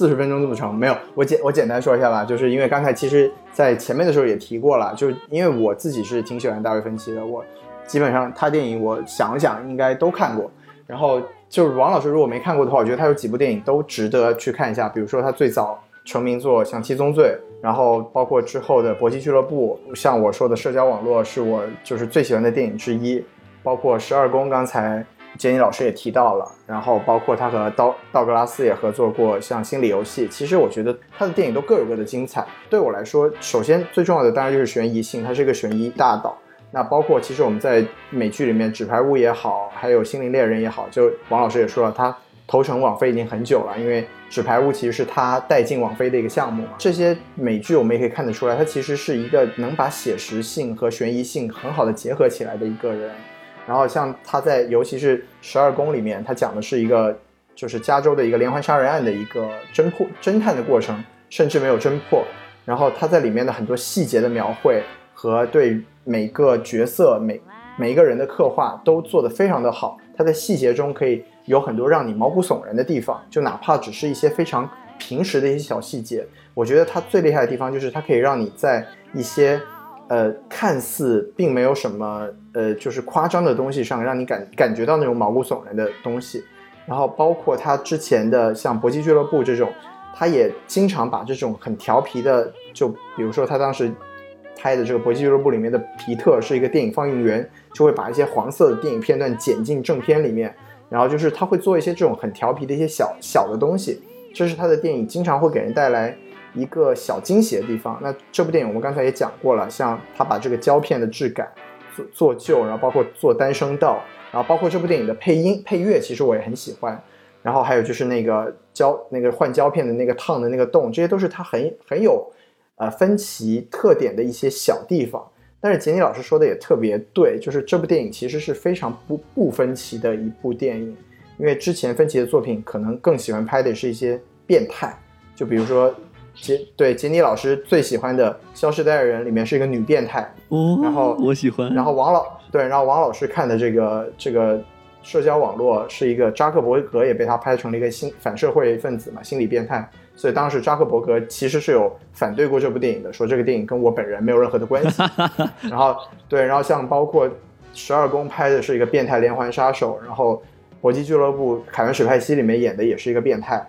四十分钟这么长，没有我简我简单说一下吧，就是因为刚才其实，在前面的时候也提过了，就是因为我自己是挺喜欢大卫芬奇的，我基本上他电影我想想应该都看过。然后就是王老师如果没看过的话，我觉得他有几部电影都值得去看一下，比如说他最早成名作像《七宗罪》，然后包括之后的《搏击俱乐部》，像我说的《社交网络》是我就是最喜欢的电影之一，包括《十二宫》，刚才。杰尼老师也提到了，然后包括他和道道格拉斯也合作过，像《心理游戏》。其实我觉得他的电影都各有各的精彩。对我来说，首先最重要的当然就是悬疑性，他是一个悬疑大导。那包括其实我们在美剧里面，《纸牌屋》也好，还有《心灵猎人》也好，就王老师也说了，他投诚网飞已经很久了，因为《纸牌屋》其实是他带进网飞的一个项目。这些美剧我们也可以看得出来，他其实是一个能把写实性和悬疑性很好的结合起来的一个人。然后像他在，尤其是《十二宫》里面，他讲的是一个就是加州的一个连环杀人案的一个侦破侦探的过程，甚至没有侦破。然后他在里面的很多细节的描绘和对每个角色每每一个人的刻画都做得非常的好。他在细节中可以有很多让你毛骨悚然的地方，就哪怕只是一些非常平时的一些小细节，我觉得他最厉害的地方就是他可以让你在一些。呃，看似并没有什么呃，就是夸张的东西上，让你感感觉到那种毛骨悚然的东西。然后包括他之前的像搏击俱乐部这种，他也经常把这种很调皮的，就比如说他当时拍的这个搏击俱乐部里面的皮特是一个电影放映员，就会把一些黄色的电影片段剪进正片里面。然后就是他会做一些这种很调皮的一些小小的东西，这是他的电影经常会给人带来。一个小惊喜的地方。那这部电影我们刚才也讲过了，像他把这个胶片的质感做做旧，然后包括做单声道，然后包括这部电影的配音配乐，其实我也很喜欢。然后还有就是那个胶那个换胶片的那个烫的那个洞，这些都是他很很有呃分歧特点的一些小地方。但是杰尼老师说的也特别对，就是这部电影其实是非常不不分歧的一部电影，因为之前分歧的作品可能更喜欢拍的是一些变态，就比如说杰对杰尼老师最喜欢的《消失的爱人》里面是一个女变态，哦，然后我喜欢，然后王老对，然后王老师看的这个这个社交网络是一个扎克伯格也被他拍成了一个心反社会分子嘛，心理变态。所以当时扎克伯格其实是有反对过这部电影的，说这个电影跟我本人没有任何的关系。然后对，然后像包括十二宫拍的是一个变态连环杀手，然后搏击俱乐部凯文史派西里面演的也是一个变态，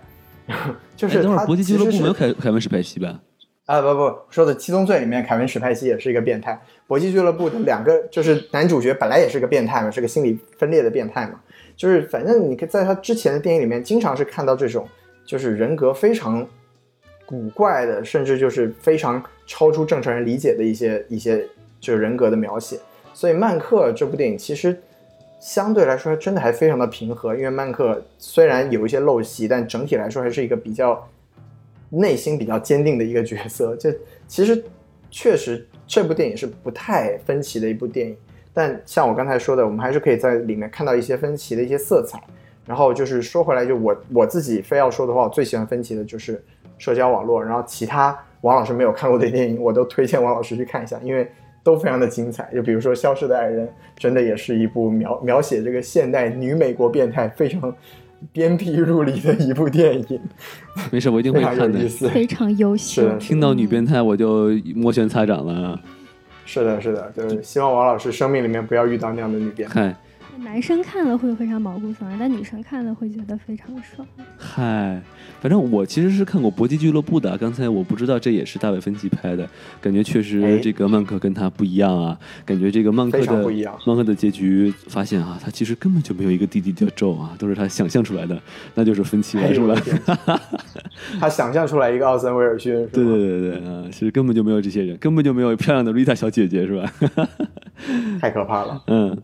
就是他搏击俱乐部没有凯凯文史派西吧？啊不不，说的《七宗罪》里面凯文史派西也是一个变态，搏击俱乐部的两个就是男主角本来也是个变态嘛，是个心理分裂的变态嘛，就是反正你可以在他之前的电影里面经常是看到这种就是人格非常古怪的，甚至就是非常超出正常人理解的一些一些就是人格的描写。所以《曼克》这部电影其实相对来说真的还非常的平和，因为曼克虽然有一些陋习，但整体来说还是一个比较内心比较坚定的一个角色。这其实确实这部电影是不太分歧的一部电影，但像我刚才说的，我们还是可以在里面看到一些分歧的一些色彩。然后就是说回来，就我我自己非要说的话，我最喜欢分歧的就是社交网络。然后其他王老师没有看过的电影，我都推荐王老师去看一下，因为都非常的精彩。就比如说《消失的爱人》，真的也是一部描描写这个现代女美国变态非常鞭辟入里的一部电影，没事，我一定会看的。常有意思。非常优秀是，。听到女变态我就摩拳擦掌了。是的，是的，就是希望王老师生命里面不要遇到那样的女变态。嗨男生看了会非常毛骨悚然，但女生看了会觉得非常爽。嗨，反正我其实是看过《搏击俱乐部》的，刚才我不知道这也是大卫芬奇拍的，感觉确实哎这个曼克跟他不一样啊，感觉这个曼克的不一样曼克的结局发现啊，他其实根本就没有一个弟弟叫宙啊，都是他想象出来的，那就是芬奇哎来出来他想象出来一个奥森威尔逊，是对对对对，啊、其实根本就没有这些人，根本就没有漂亮的丽塔小姐姐，是吧？太可怕了。嗯，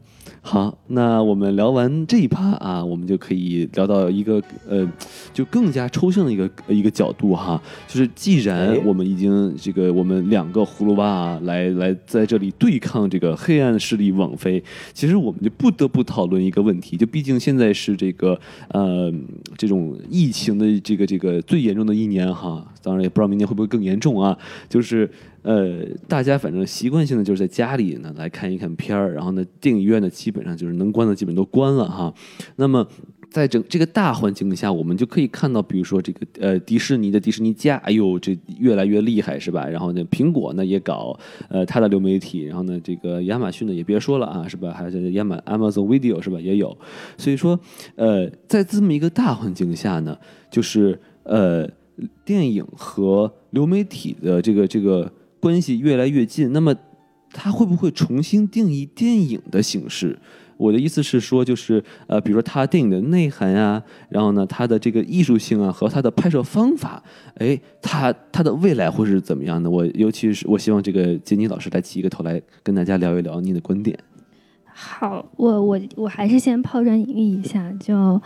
好，那我们聊完这一趴啊，我们就可以聊到一个呃，就更加抽象的一个一个角度哈，就是既然哎。我们已经这个我们两个葫芦娃啊，来来在这里对抗这个黑暗势力网飞，其实我们就不得不讨论一个问题，就毕竟现在是这个呃这种疫情的这个这个最严重的一年哈，当然也不知道明年会不会更严重啊，就是。呃，大家反正习惯性的就是在家里呢来看一看片儿，然后呢，电影院呢基本上就是能关的基本都关了哈。那么在整这个大环境下，我们就可以看到，比如说这个呃迪士尼的迪士尼家，哎呦这越来越厉害是吧？然后呢，苹果呢也搞呃它的流媒体，然后呢这个亚马逊呢也别说了啊是吧？还有这个亚马 Amazon Video 是吧也有，所以说呃在这么一个大环境下呢，就是呃电影和流媒体的这个这个关系越来越近，那么它会不会重新定义电影的形式？我的意思是说，就是呃，比如说它电影的内涵呀，然后呢，它的这个艺术性啊和它的拍摄方法，哎，它它的未来会是怎么样的？我尤其是我希望这个杰尼老师来起一个头来跟大家聊一聊你的观点。好，我我我还是先抛砖引玉一下，就，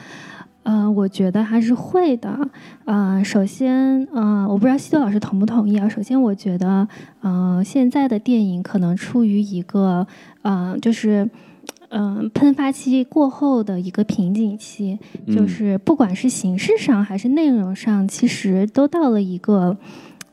呃，我觉得还是会的。呃，首先，呃，我不知道西多老师同不同意啊。首先，我觉得，呃，现在的电影可能处于一个，呃，就是。嗯，喷发期过后的一个瓶颈期，就嗯是不管是形式上还是内容上，其实都到了一个，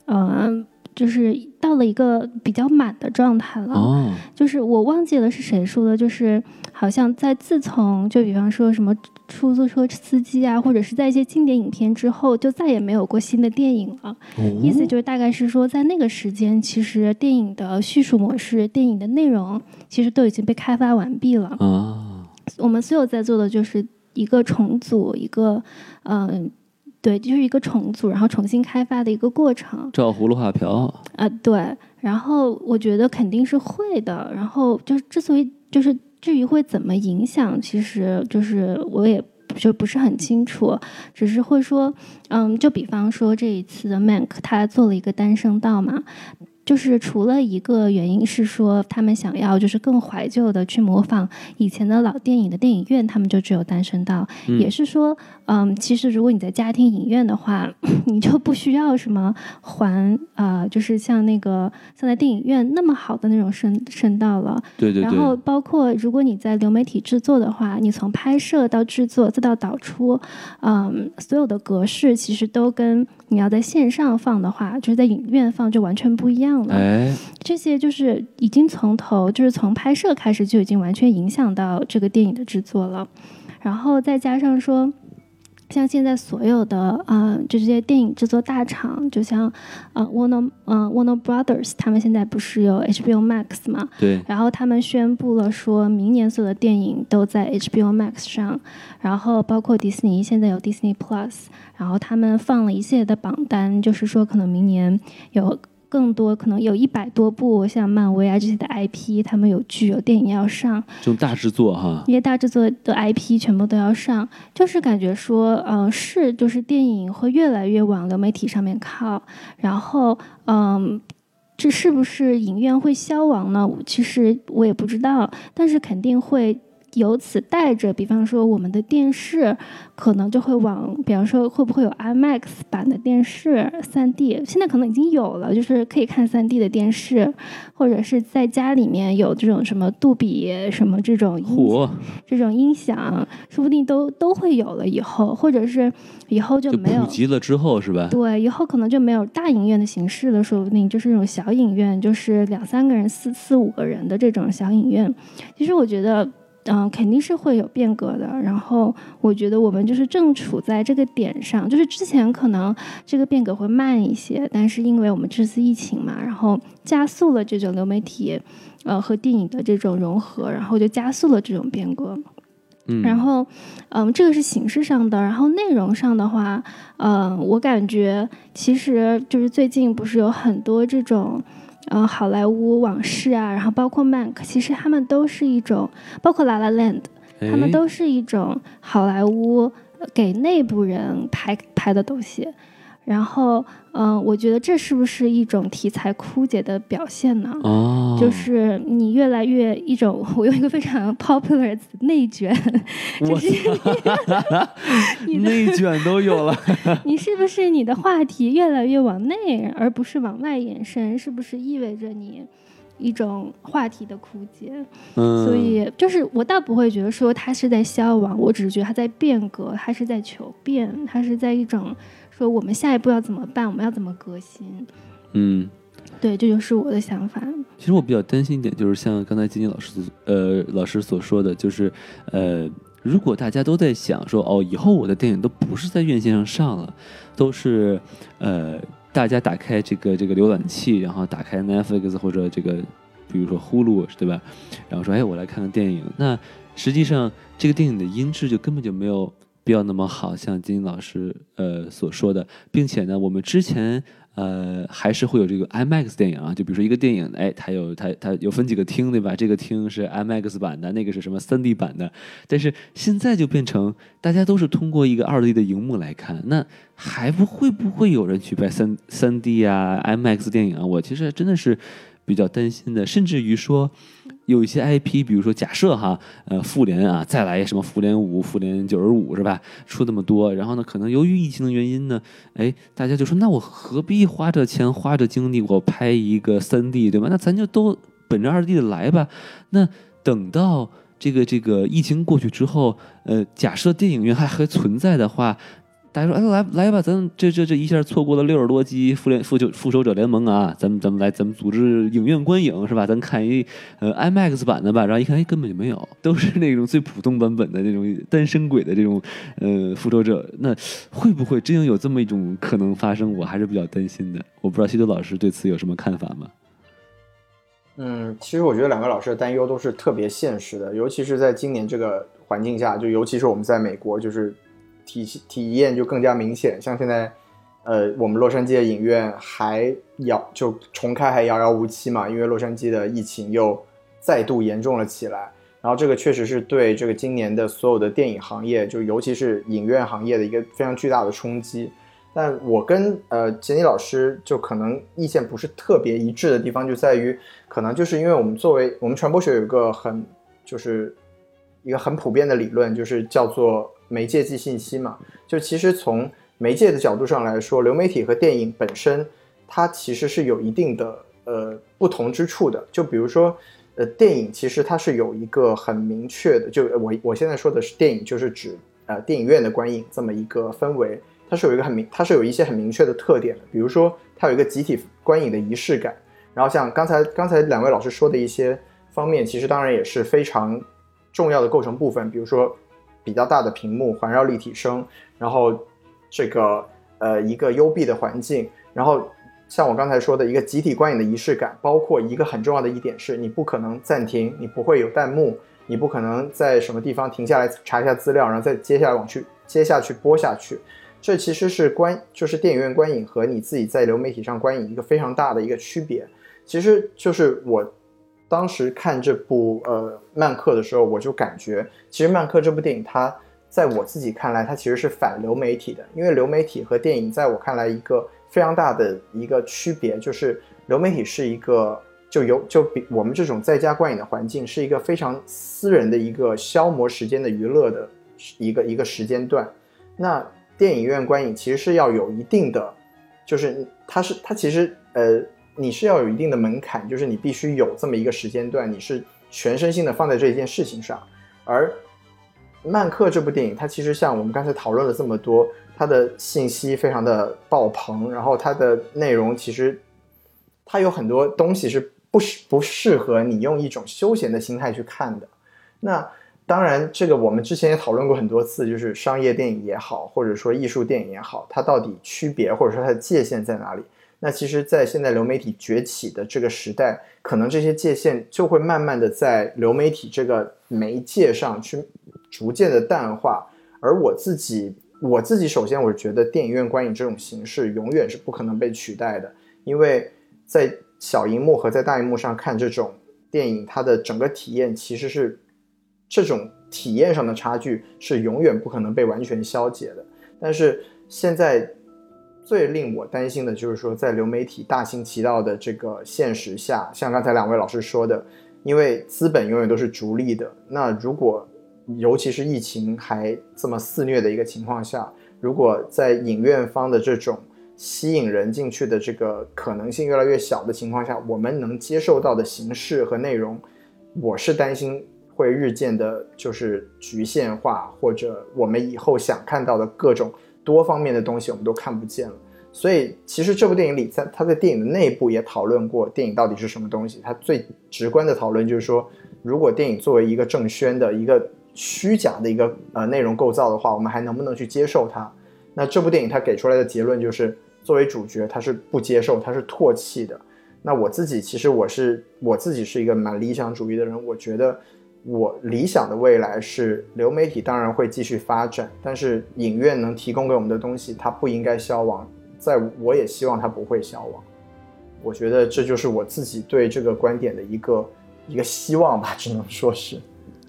呃，就是到了一个比较满的状态了。哦，就是我忘记了是谁说的，就是好像在自从就比方说什么出租车司机啊，或者是在一些经典影片之后，就再也没有过新的电影了。意思就是大概是说，在那个时间，其实电影的叙述模式、电影的内容，其实都已经被开发完毕了。啊，我们所有在做的就是一个重组，一个嗯、对，就是一个重组，然后重新开发的一个过程。照葫芦画瓢，啊、对，然后我觉得肯定是会的。然后就是之所以就是至于会怎么影响，其实就是我也就不是很清楚，只是会说，嗯，就比方说这一次的 Mank 他做了一个单声道嘛。就是除了一个原因是说，他们想要就是更怀旧的去模仿以前的老电影的电影院，他们就只有单声道，嗯也是说，嗯，其实如果你在家庭影院的话，你就不需要什么环啊、就是像那个像在电影院那么好的那种声声道了。对对然后，包括如果你在流媒体制作的话，你从拍摄到制作再到导出，嗯，所有的格式其实都跟你要在线上放的话，就是在影院放就完全不一样了。哎，这些就是已经从头，就是从拍摄开始就已经完全影响到这个电影的制作了，然后再加上说。像现在所有的啊、呃就这些电影制作大厂，就像呃 Warner 呃 Warner Brothers，他们现在不是有 HBO Max 嘛？对，然后他们宣布了，说明年所有的电影都在 HBO Max 上，然后包括迪士尼现在有 Disney Plus，然后他们放了一系列的榜单，就是说可能明年有更多，可能有一百多部像漫威啊这些的 IP，他们有剧有电影要上，这种大制作哈，一些大制作的 IP 全部都要上，就是感觉说，呃，是就是电影会越来越往流媒体上面靠，然后，嗯、这是不是影院会消亡呢？其实我也不知道，但是肯定会由此带着，比方说我们的电视可能就会往，比方说会不会有 IMAX 版的电视、3 D，现在可能已经有了，就是可以看3 D 的电视，或者是在家里面有这种什么杜比什么这种音，这种音响，说不定都都会有了以后，或者是以后就就没有普及了之后是吧？对，以后可能就没有大影院的形式了，说不定就是那种小影院，就是两三个人、四四五个人的这种小影院。其实我觉得，嗯、肯定是会有变革的。然后我觉得我们就是正处在这个点上，就是之前可能这个变革会慢一些，但是因为我们这次疫情嘛，然后加速了这种流媒体。呃，和电影的这种融合，然后就加速了这种变革。嗯，然后，嗯，这个是形式上的，然后内容上的话，嗯，我感觉其实就是最近不是有很多这种，呃，好莱坞往事啊，然后包括 Mank，其实他们都是一种，包括 La La Land，他们哎都是一种好莱坞呃给内部人拍拍的东西。然后，嗯、我觉得这是不是一种题材枯竭的表现呢？哦，就是你越来越一种，我用一个非常 popular 词内卷，我内卷都有了，你是不是你的话题越来越往内，而不是往外延伸？是不是意味着你一种话题的枯竭？嗯，所以就是我倒不会觉得说它是在消亡，我只是觉得它在变革，它是在求变，它是在一种说我们下一步要怎么办，我们要怎么革新？嗯。对，这就是我的想法。其实我比较担心一点，就是像刚才金金老师呃老师所说的，就是呃，如果大家都在想说哦，以后我的电影都不是在院线上上了，都是呃大家打开这个这个浏览器，然后打开 Netflix 或者这个比如说 Hulu 对吧？然后说哎我来看看电影，那实际上这个电影的音质就根本就没有不要那么好，像金老师呃所说的，并且呢，我们之前。呃，还是会有这个 IMAX 电影啊，就比如说一个电影，哎，它有它它有分几个厅，对吧？这个厅是 IMAX 版的，那个是什么 3D 版的。但是现在就变成大家都是通过一个 2D 的荧幕来看，那还不会不会有人去拍三 3D 啊 IMAX 电影啊？我其实真的是比较担心的，甚至于说。有一些 IP，比如说假设哈，呃，复联啊，再来什么复联五、复联九十五是吧？出那么多，然后呢，可能由于疫情的原因呢，哎，大家就说，那我何必花这钱、花这精力，我拍一个三 D 对吧？那咱就都本着二 D 的来吧。那等到这个这个疫情过去之后，呃，假设电影院还还存在的话。大家说，哎，来来吧，咱这这这一下错过了六十多集复联复仇复仇者联盟啊，咱们咱们来，咱们组织影院观影是吧？咱看一呃 IMAX 版的吧，然后一看，哎，根本就没有，都是那种最普通版本的那种单身鬼的这种呃复仇者。那会不会真有这么一种可能发生？我还是比较担心的。我不知道西多老师对此有什么看法吗？嗯，其实我觉得两个老师的担忧都是特别现实的，尤其是在今年这个环境下，就尤其是我们在美国，就是体体验就更加明显。像现在，呃，我们洛杉矶的影院还遥就重开还遥遥无期嘛，因为洛杉矶的疫情又再度严重了起来。然后这个确实是对这个今年的所有的电影行业，就尤其是影院行业的一个非常巨大的冲击。但我跟呃杰尼老师就可能意见不是特别一致的地方，就在于可能就是因为我们作为我们传播学有一个很就是一个很普遍的理论，就是叫做媒介即信息嘛，就其实从媒介的角度上来说，流媒体和电影本身，它其实是有一定的呃不同之处的。就比如说，呃，电影其实它是有一个很明确的，就我我现在说的是电影，就是指呃电影院的观影这么一个氛围，它是有一个很明，它是有一些很明确的特点的。比如说，它有一个集体观影的仪式感。然后像刚才刚才两位老师说的一些方面，其实当然也是非常重要的构成部分。比如说比较大的屏幕、环绕立体声，然后这个呃一个幽闭的环境，然后像我刚才说的一个集体观影的仪式感，包括一个很重要的一点是，你不可能暂停，你不会有弹幕，你不可能在什么地方停下来查一下资料，然后再接下来往去接下去播下去。这其实是观就是电影院观影和你自己在流媒体上观影一个非常大的一个区别。其实就是我当时看这部呃《曼克》的时候，我就感觉，其实《曼克》这部电影，它在我自己看来，它其实是反流媒体的。因为流媒体和电影，在我看来，一个非常大的一个区别就是，流媒体是一个就有就比我们这种在家观影的环境，是一个非常私人的一个消磨时间的娱乐的一个一个时间段。那电影院观影其实是要有一定的，就是它是它其实呃。你是要有一定的门槛，就是你必须有这么一个时间段，你是全身心的放在这一件事情上。而《曼克》这部电影，它其实像我们刚才讨论了这么多，它的信息非常的爆棚，然后它的内容其实它有很多东西是不适不适合你用一种休闲的心态去看的。那当然，这个我们之前也讨论过很多次，就是商业电影也好，或者说艺术电影也好，它到底区别或者说它的界限在哪里？那其实，在现在流媒体崛起的这个时代，可能这些界限就会慢慢的在流媒体这个媒介上去逐渐的淡化。而我自己，我自己首先我是觉得电影院观影这种形式永远是不可能被取代的，因为在小荧幕和在大荧幕上看这种电影，它的整个体验其实是这种体验上的差距是永远不可能被完全消解的。但是现在。最令我担心的就是说，在流媒体大行其道的这个现实下，像刚才两位老师说的，因为资本永远都是逐利的。那如果，尤其是疫情还这么肆虐的一个情况下，如果在影院方的这种吸引人进去的这个可能性越来越小的情况下，我们能接受到的形式和内容，我是担心会日渐的，就是局限化，或者我们以后想看到的各种。多方面的东西我们都看不见了，所以其实这部电影里，在他在电影的内部也讨论过电影到底是什么东西。他最直观的讨论就是说，如果电影作为一个正宣的一个虚假的一个呃内容构造的话，我们还能不能去接受它？那这部电影它给出来的结论就是，作为主角他是不接受，他是唾弃的。那我自己其实我是我自己是一个蛮理想主义的人，我觉得。我理想的未来是流媒体当然会继续发展，但是影院能提供给我们的东西，它不应该消亡。在我也希望它不会消亡。我觉得这就是我自己对这个观点的一个一个希望吧，只能说是。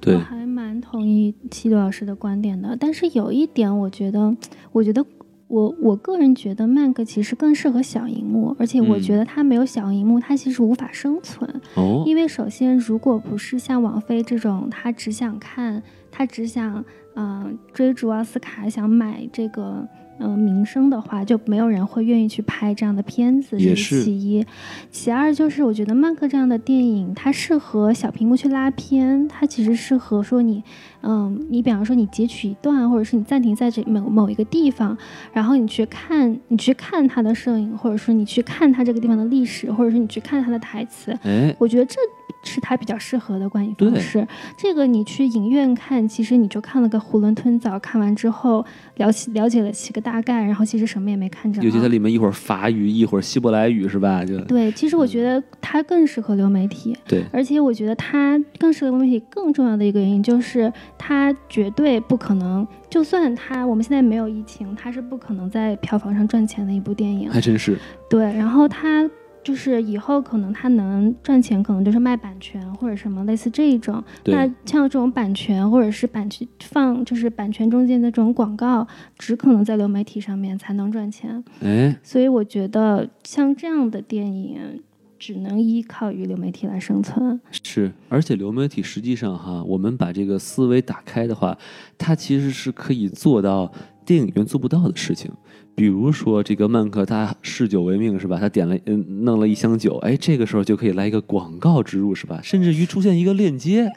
对，我还蛮同意七度老师的观点的，但是有一点，我觉得，我觉得。我我个人觉得漫哥其实更适合小荧幕，而且我觉得它没有小荧幕，它其实无法生存。哦，因为首先，如果不是像王菲这种，他只想看，他只想嗯追逐奥斯卡，想买这个。嗯，名声的话就没有人会愿意去拍这样的片子，这是其一。其二就是我觉得曼克这样的电影，它适合小屏幕去拉片，它其实适合说你，嗯，你比方说你截取一段，或者是你暂停在这某某一个地方，然后你去看，你去看它的摄影，或者说你去看它这个地方的历史，或者是你去看它的台词。哎，我觉得这。是他比较适合的观影方式。这个你去影院看，其实你就看了个囫囵吞枣，看完之后了解了解了几个大概，然后其实什么也没看着。尤其它里面一会儿法语，一会儿希伯来语，是吧？就对，其实我觉得它更适合流媒体。对，而且我觉得它更适合流媒体。更重要的一个原因就是，它绝对不可能，就算它我们现在没有疫情，它是不可能在票房上赚钱的一部电影。还真是。对，然后它。就是以后可能他能赚钱，可能就是卖版权或者什么类似这一种。那像这种版权或者是版权放，就是版权中间的这种广告，只可能在流媒体上面才能赚钱。哎，所以我觉得像这样的电影，只能依靠于流媒体来生存。是，而且流媒体实际上哈，我们把这个思维打开的话，它其实是可以做到电影院做不到的事情。比如说这个曼克他嗜酒为命是吧？他点了嗯弄了一箱酒，哎，这个时候就可以来一个广告植入是吧？甚至于出现一个链接。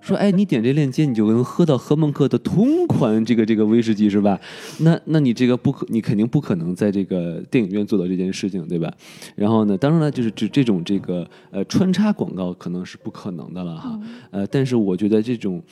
说，哎，你点这链接，你就能喝到喝曼克的同款这个这个威士忌是吧？那那你这个不可，你肯定不可能在这个电影院做到这件事情，对吧？然后呢，当然了，就是这这种这个呃穿插广告可能是不可能的了哈。呃，但是我觉得这种，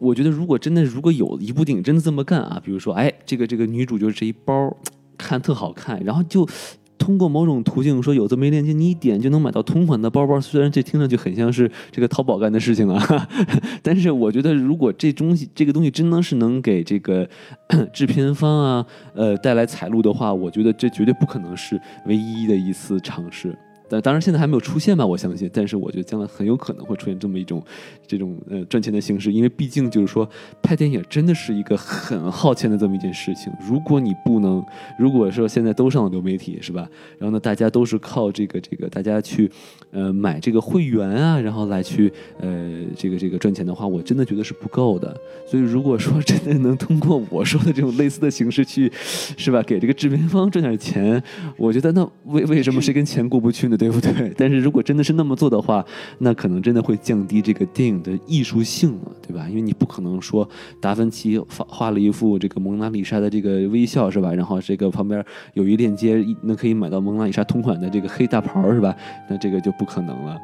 我觉得如果真的如果有一部电影真的这么干啊，比如说，哎，这个这个女主就是这一包，看特好看，然后就。通过某种途径说有这么一链接，你一点就能买到同款的包包。虽然这听上去很像是这个淘宝干的事情啊，但是我觉得如果这东西这个东西真的是能给这个 制片方啊呃带来财路的话，我觉得这绝对不可能是唯一的一次尝试。但当然现在还没有出现吧，我相信。但是我觉得将来很有可能会出现这么一种，这种呃赚钱的形式，因为毕竟就是说拍电影真的是一个很耗钱的这么一件事情。如果你不能，如果说现在都上了流媒体是吧？然后呢，大家都是靠这个这个大家去呃买这个会员啊，然后来去呃这个这个赚钱的话，我真的觉得是不够的。所以如果说真的能通过我说的这种类似的形式去，是吧？给这个制片方赚点钱，我觉得那为为什么谁跟钱过不去呢？对不对？但是如果真的是那么做的话，那可能真的会降低这个电影的艺术性了，对吧？因为你不可能说达芬奇画画了一幅这个蒙娜丽莎的这个微笑，是吧？然后这个旁边有一链接，那可以买到蒙娜丽莎同款的这个黑大袍，是吧？那这个就不可能了啊！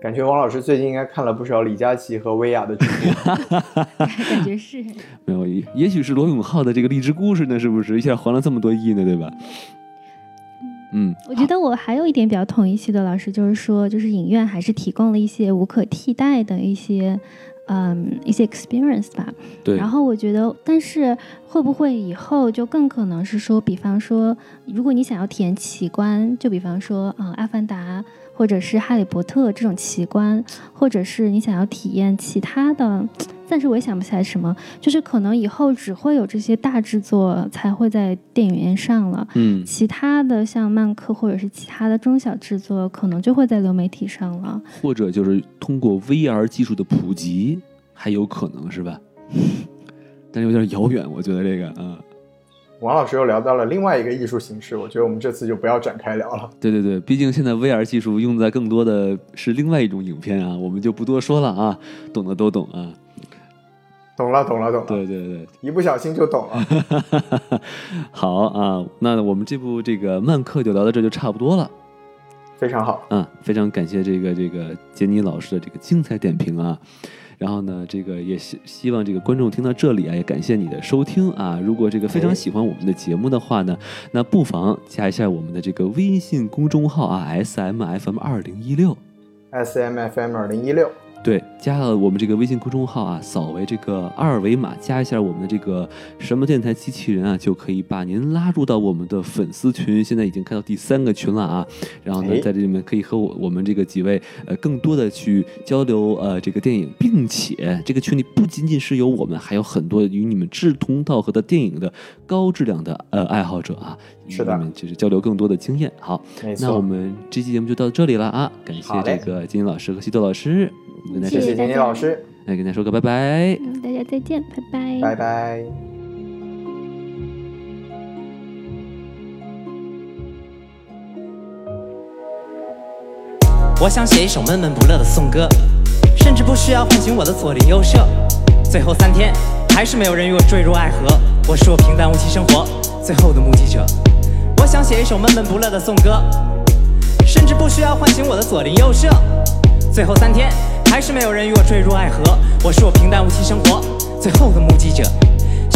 感觉王老师最近应该看了不少李佳琦和薇娅的剧，感觉是 没有，也许是罗永浩的这个励志故事呢，是不是一下还了这么多亿呢？对吧？嗯，我觉得我还有一点比较统一系的老师，就是说，就是影院还是提供了一些无可替代的一些，嗯，一些 experience 吧。对。然后我觉得，但是会不会以后就更可能是说，比方说，如果你想要体验奇观，就比方说，嗯，《阿凡达》或者是《哈利波特》这种奇观，或者是你想要体验其他的。暂时我也想不起来什么，就是可能以后只会有这些大制作才会在电影院上了，嗯，其他的像漫客或者是其他的中小制作，可能就会在流媒体上了，或者就是通过 VR 技术的普及，还有可能是吧？但是有点遥远，我觉得这个，嗯。王老师又聊到了另外一个艺术形式，我觉得我们这次就不要展开聊了。对对对，毕竟现在 VR 技术用在更多的是另外一种影片啊，我们就不多说了啊，懂的都懂啊。懂了，懂了，懂了。对对对，一不小心就懂了。好啊，那我们这部这个漫客就聊到这就差不多了。非常好，嗯，非常感谢这个这个杰尼老师的这个精彩点评啊。然后呢，这个也希希望这个观众听到这里啊，也感谢你的收听啊。如果这个非常喜欢我们的节目的话呢，那不妨加一下我们的这个微信公众号啊，S M F M 二零一六，S M F M 二零一六。对，加了我们这个微信公众号啊，扫为这个二维码，加一下我们的这个什么电台机器人啊，就可以把您拉入到我们的粉丝群。现在已经开到第三个群了啊，然后呢，在这里面可以和我我们这个几位呃更多的去交流呃这个电影，并且这个群里不仅仅是有我们，还有很多与你们志同道合的电影的高质量的呃爱好者啊，与你们，就是交流更多的经验。好，那我们这期节目就到这里了啊，感谢这个金老师和西多老师。谢谢金金老师，来跟大家说个拜拜。嗯，大家再见，拜拜，拜拜。我想写一首闷闷不乐的颂歌，甚至不需要唤醒我的左邻右舍。最后三天，还是没有人与我坠入爱河。我是我平淡无奇生活最后的目击者。我想写一首闷闷不乐的颂歌，甚至不需要唤醒我的左邻右舍。最后三天。还是没有人与我坠入爱河，我是我平淡无奇生活最后的目击者。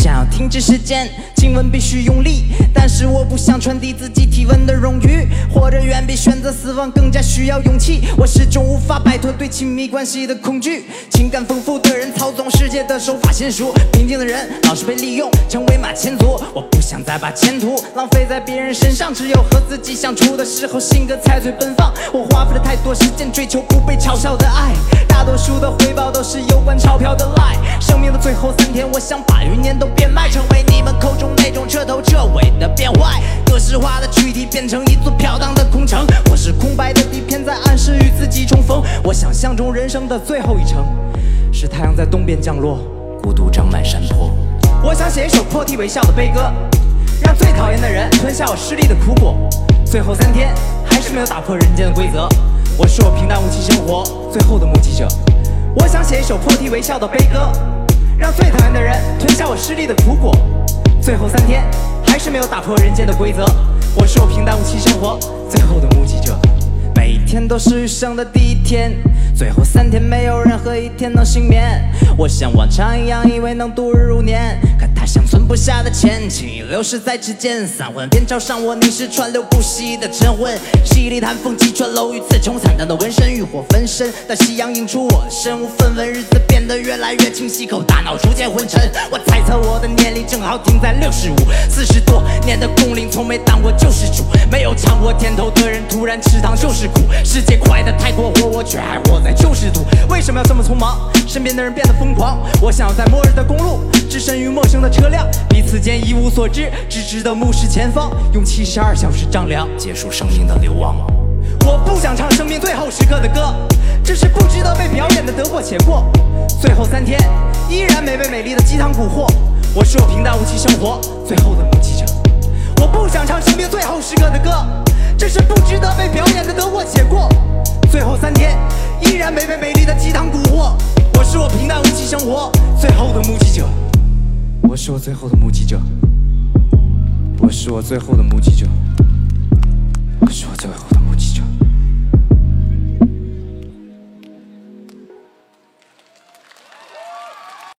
想要停止时间，亲吻必须用力，但是我不想传递自己体温的荣誉，活着远比选择死亡更加需要勇气。我始终无法摆脱对亲密关系的恐惧，情感丰富的人操纵世界的手法娴熟，平静的人老是被利用成为马前卒。我不想再把前途浪费在别人身上，只有和自己相处的时候，性格才最奔放。我花费了太多时间追求不被嘲笑的爱，大多数的回报都是有关钞票的赖。生命的最后三天，我想把余年都。变卖，成为你们口中那种彻头彻尾的变坏。格式化的躯体变成一座飘荡的空城，我是空白的底片在暗示与自己重逢。我想象中人生的最后一程，是太阳在东边降落，孤独长满山坡。我想写一首破涕为笑的悲歌，让最讨厌的人吞下我失利的苦果。最后三天还是没有打破人间的规则，我是我平淡无奇生活最后的目击者。我想写一首破涕为笑的悲歌，让最讨厌的人吞下我失利的苦果。最后三天还是没有打破人间的规则，我是我平淡无奇生活最后的目击者。每天都是余生的第一天，最后三天没有任何一天能幸免。我像往常一样以为能度日如年，可它像存不下的钱，轻易流逝在指尖。三魂便朝上我凝视川流不息的晨昏，犀利寒风击穿楼宇刺冲，惨淡的纹身，欲火焚身。当夕阳映出我身无分文，日子变得越来越清晰后，大脑逐渐昏沉。我猜测我的年龄正好停在六十五，四十多年的工龄从没当过救世主，没有尝过甜头的人突然吃糖就是世界快得太过火，我却还活在旧时度。为什么要这么匆忙？身边的人变得疯狂。我想要在末日的公路，置身于陌生的车辆，彼此间一无所知，只知道目视前方，用七十二小时丈量结束生命的流亡。我不想唱生命最后时刻的歌，这是不值得被表演的得过且过。最后三天，依然没被美丽的鸡汤蛊惑。我是我平淡无奇生活最后的目击者。我不想唱生命最后时刻的歌，这是不值得被表演的得过且过。最后三天，依然没被美丽的鸡汤蛊惑。我是我平淡无奇生活最后的目击者。我是我最后的目击者。我是我最后的目击者。我是我最后的。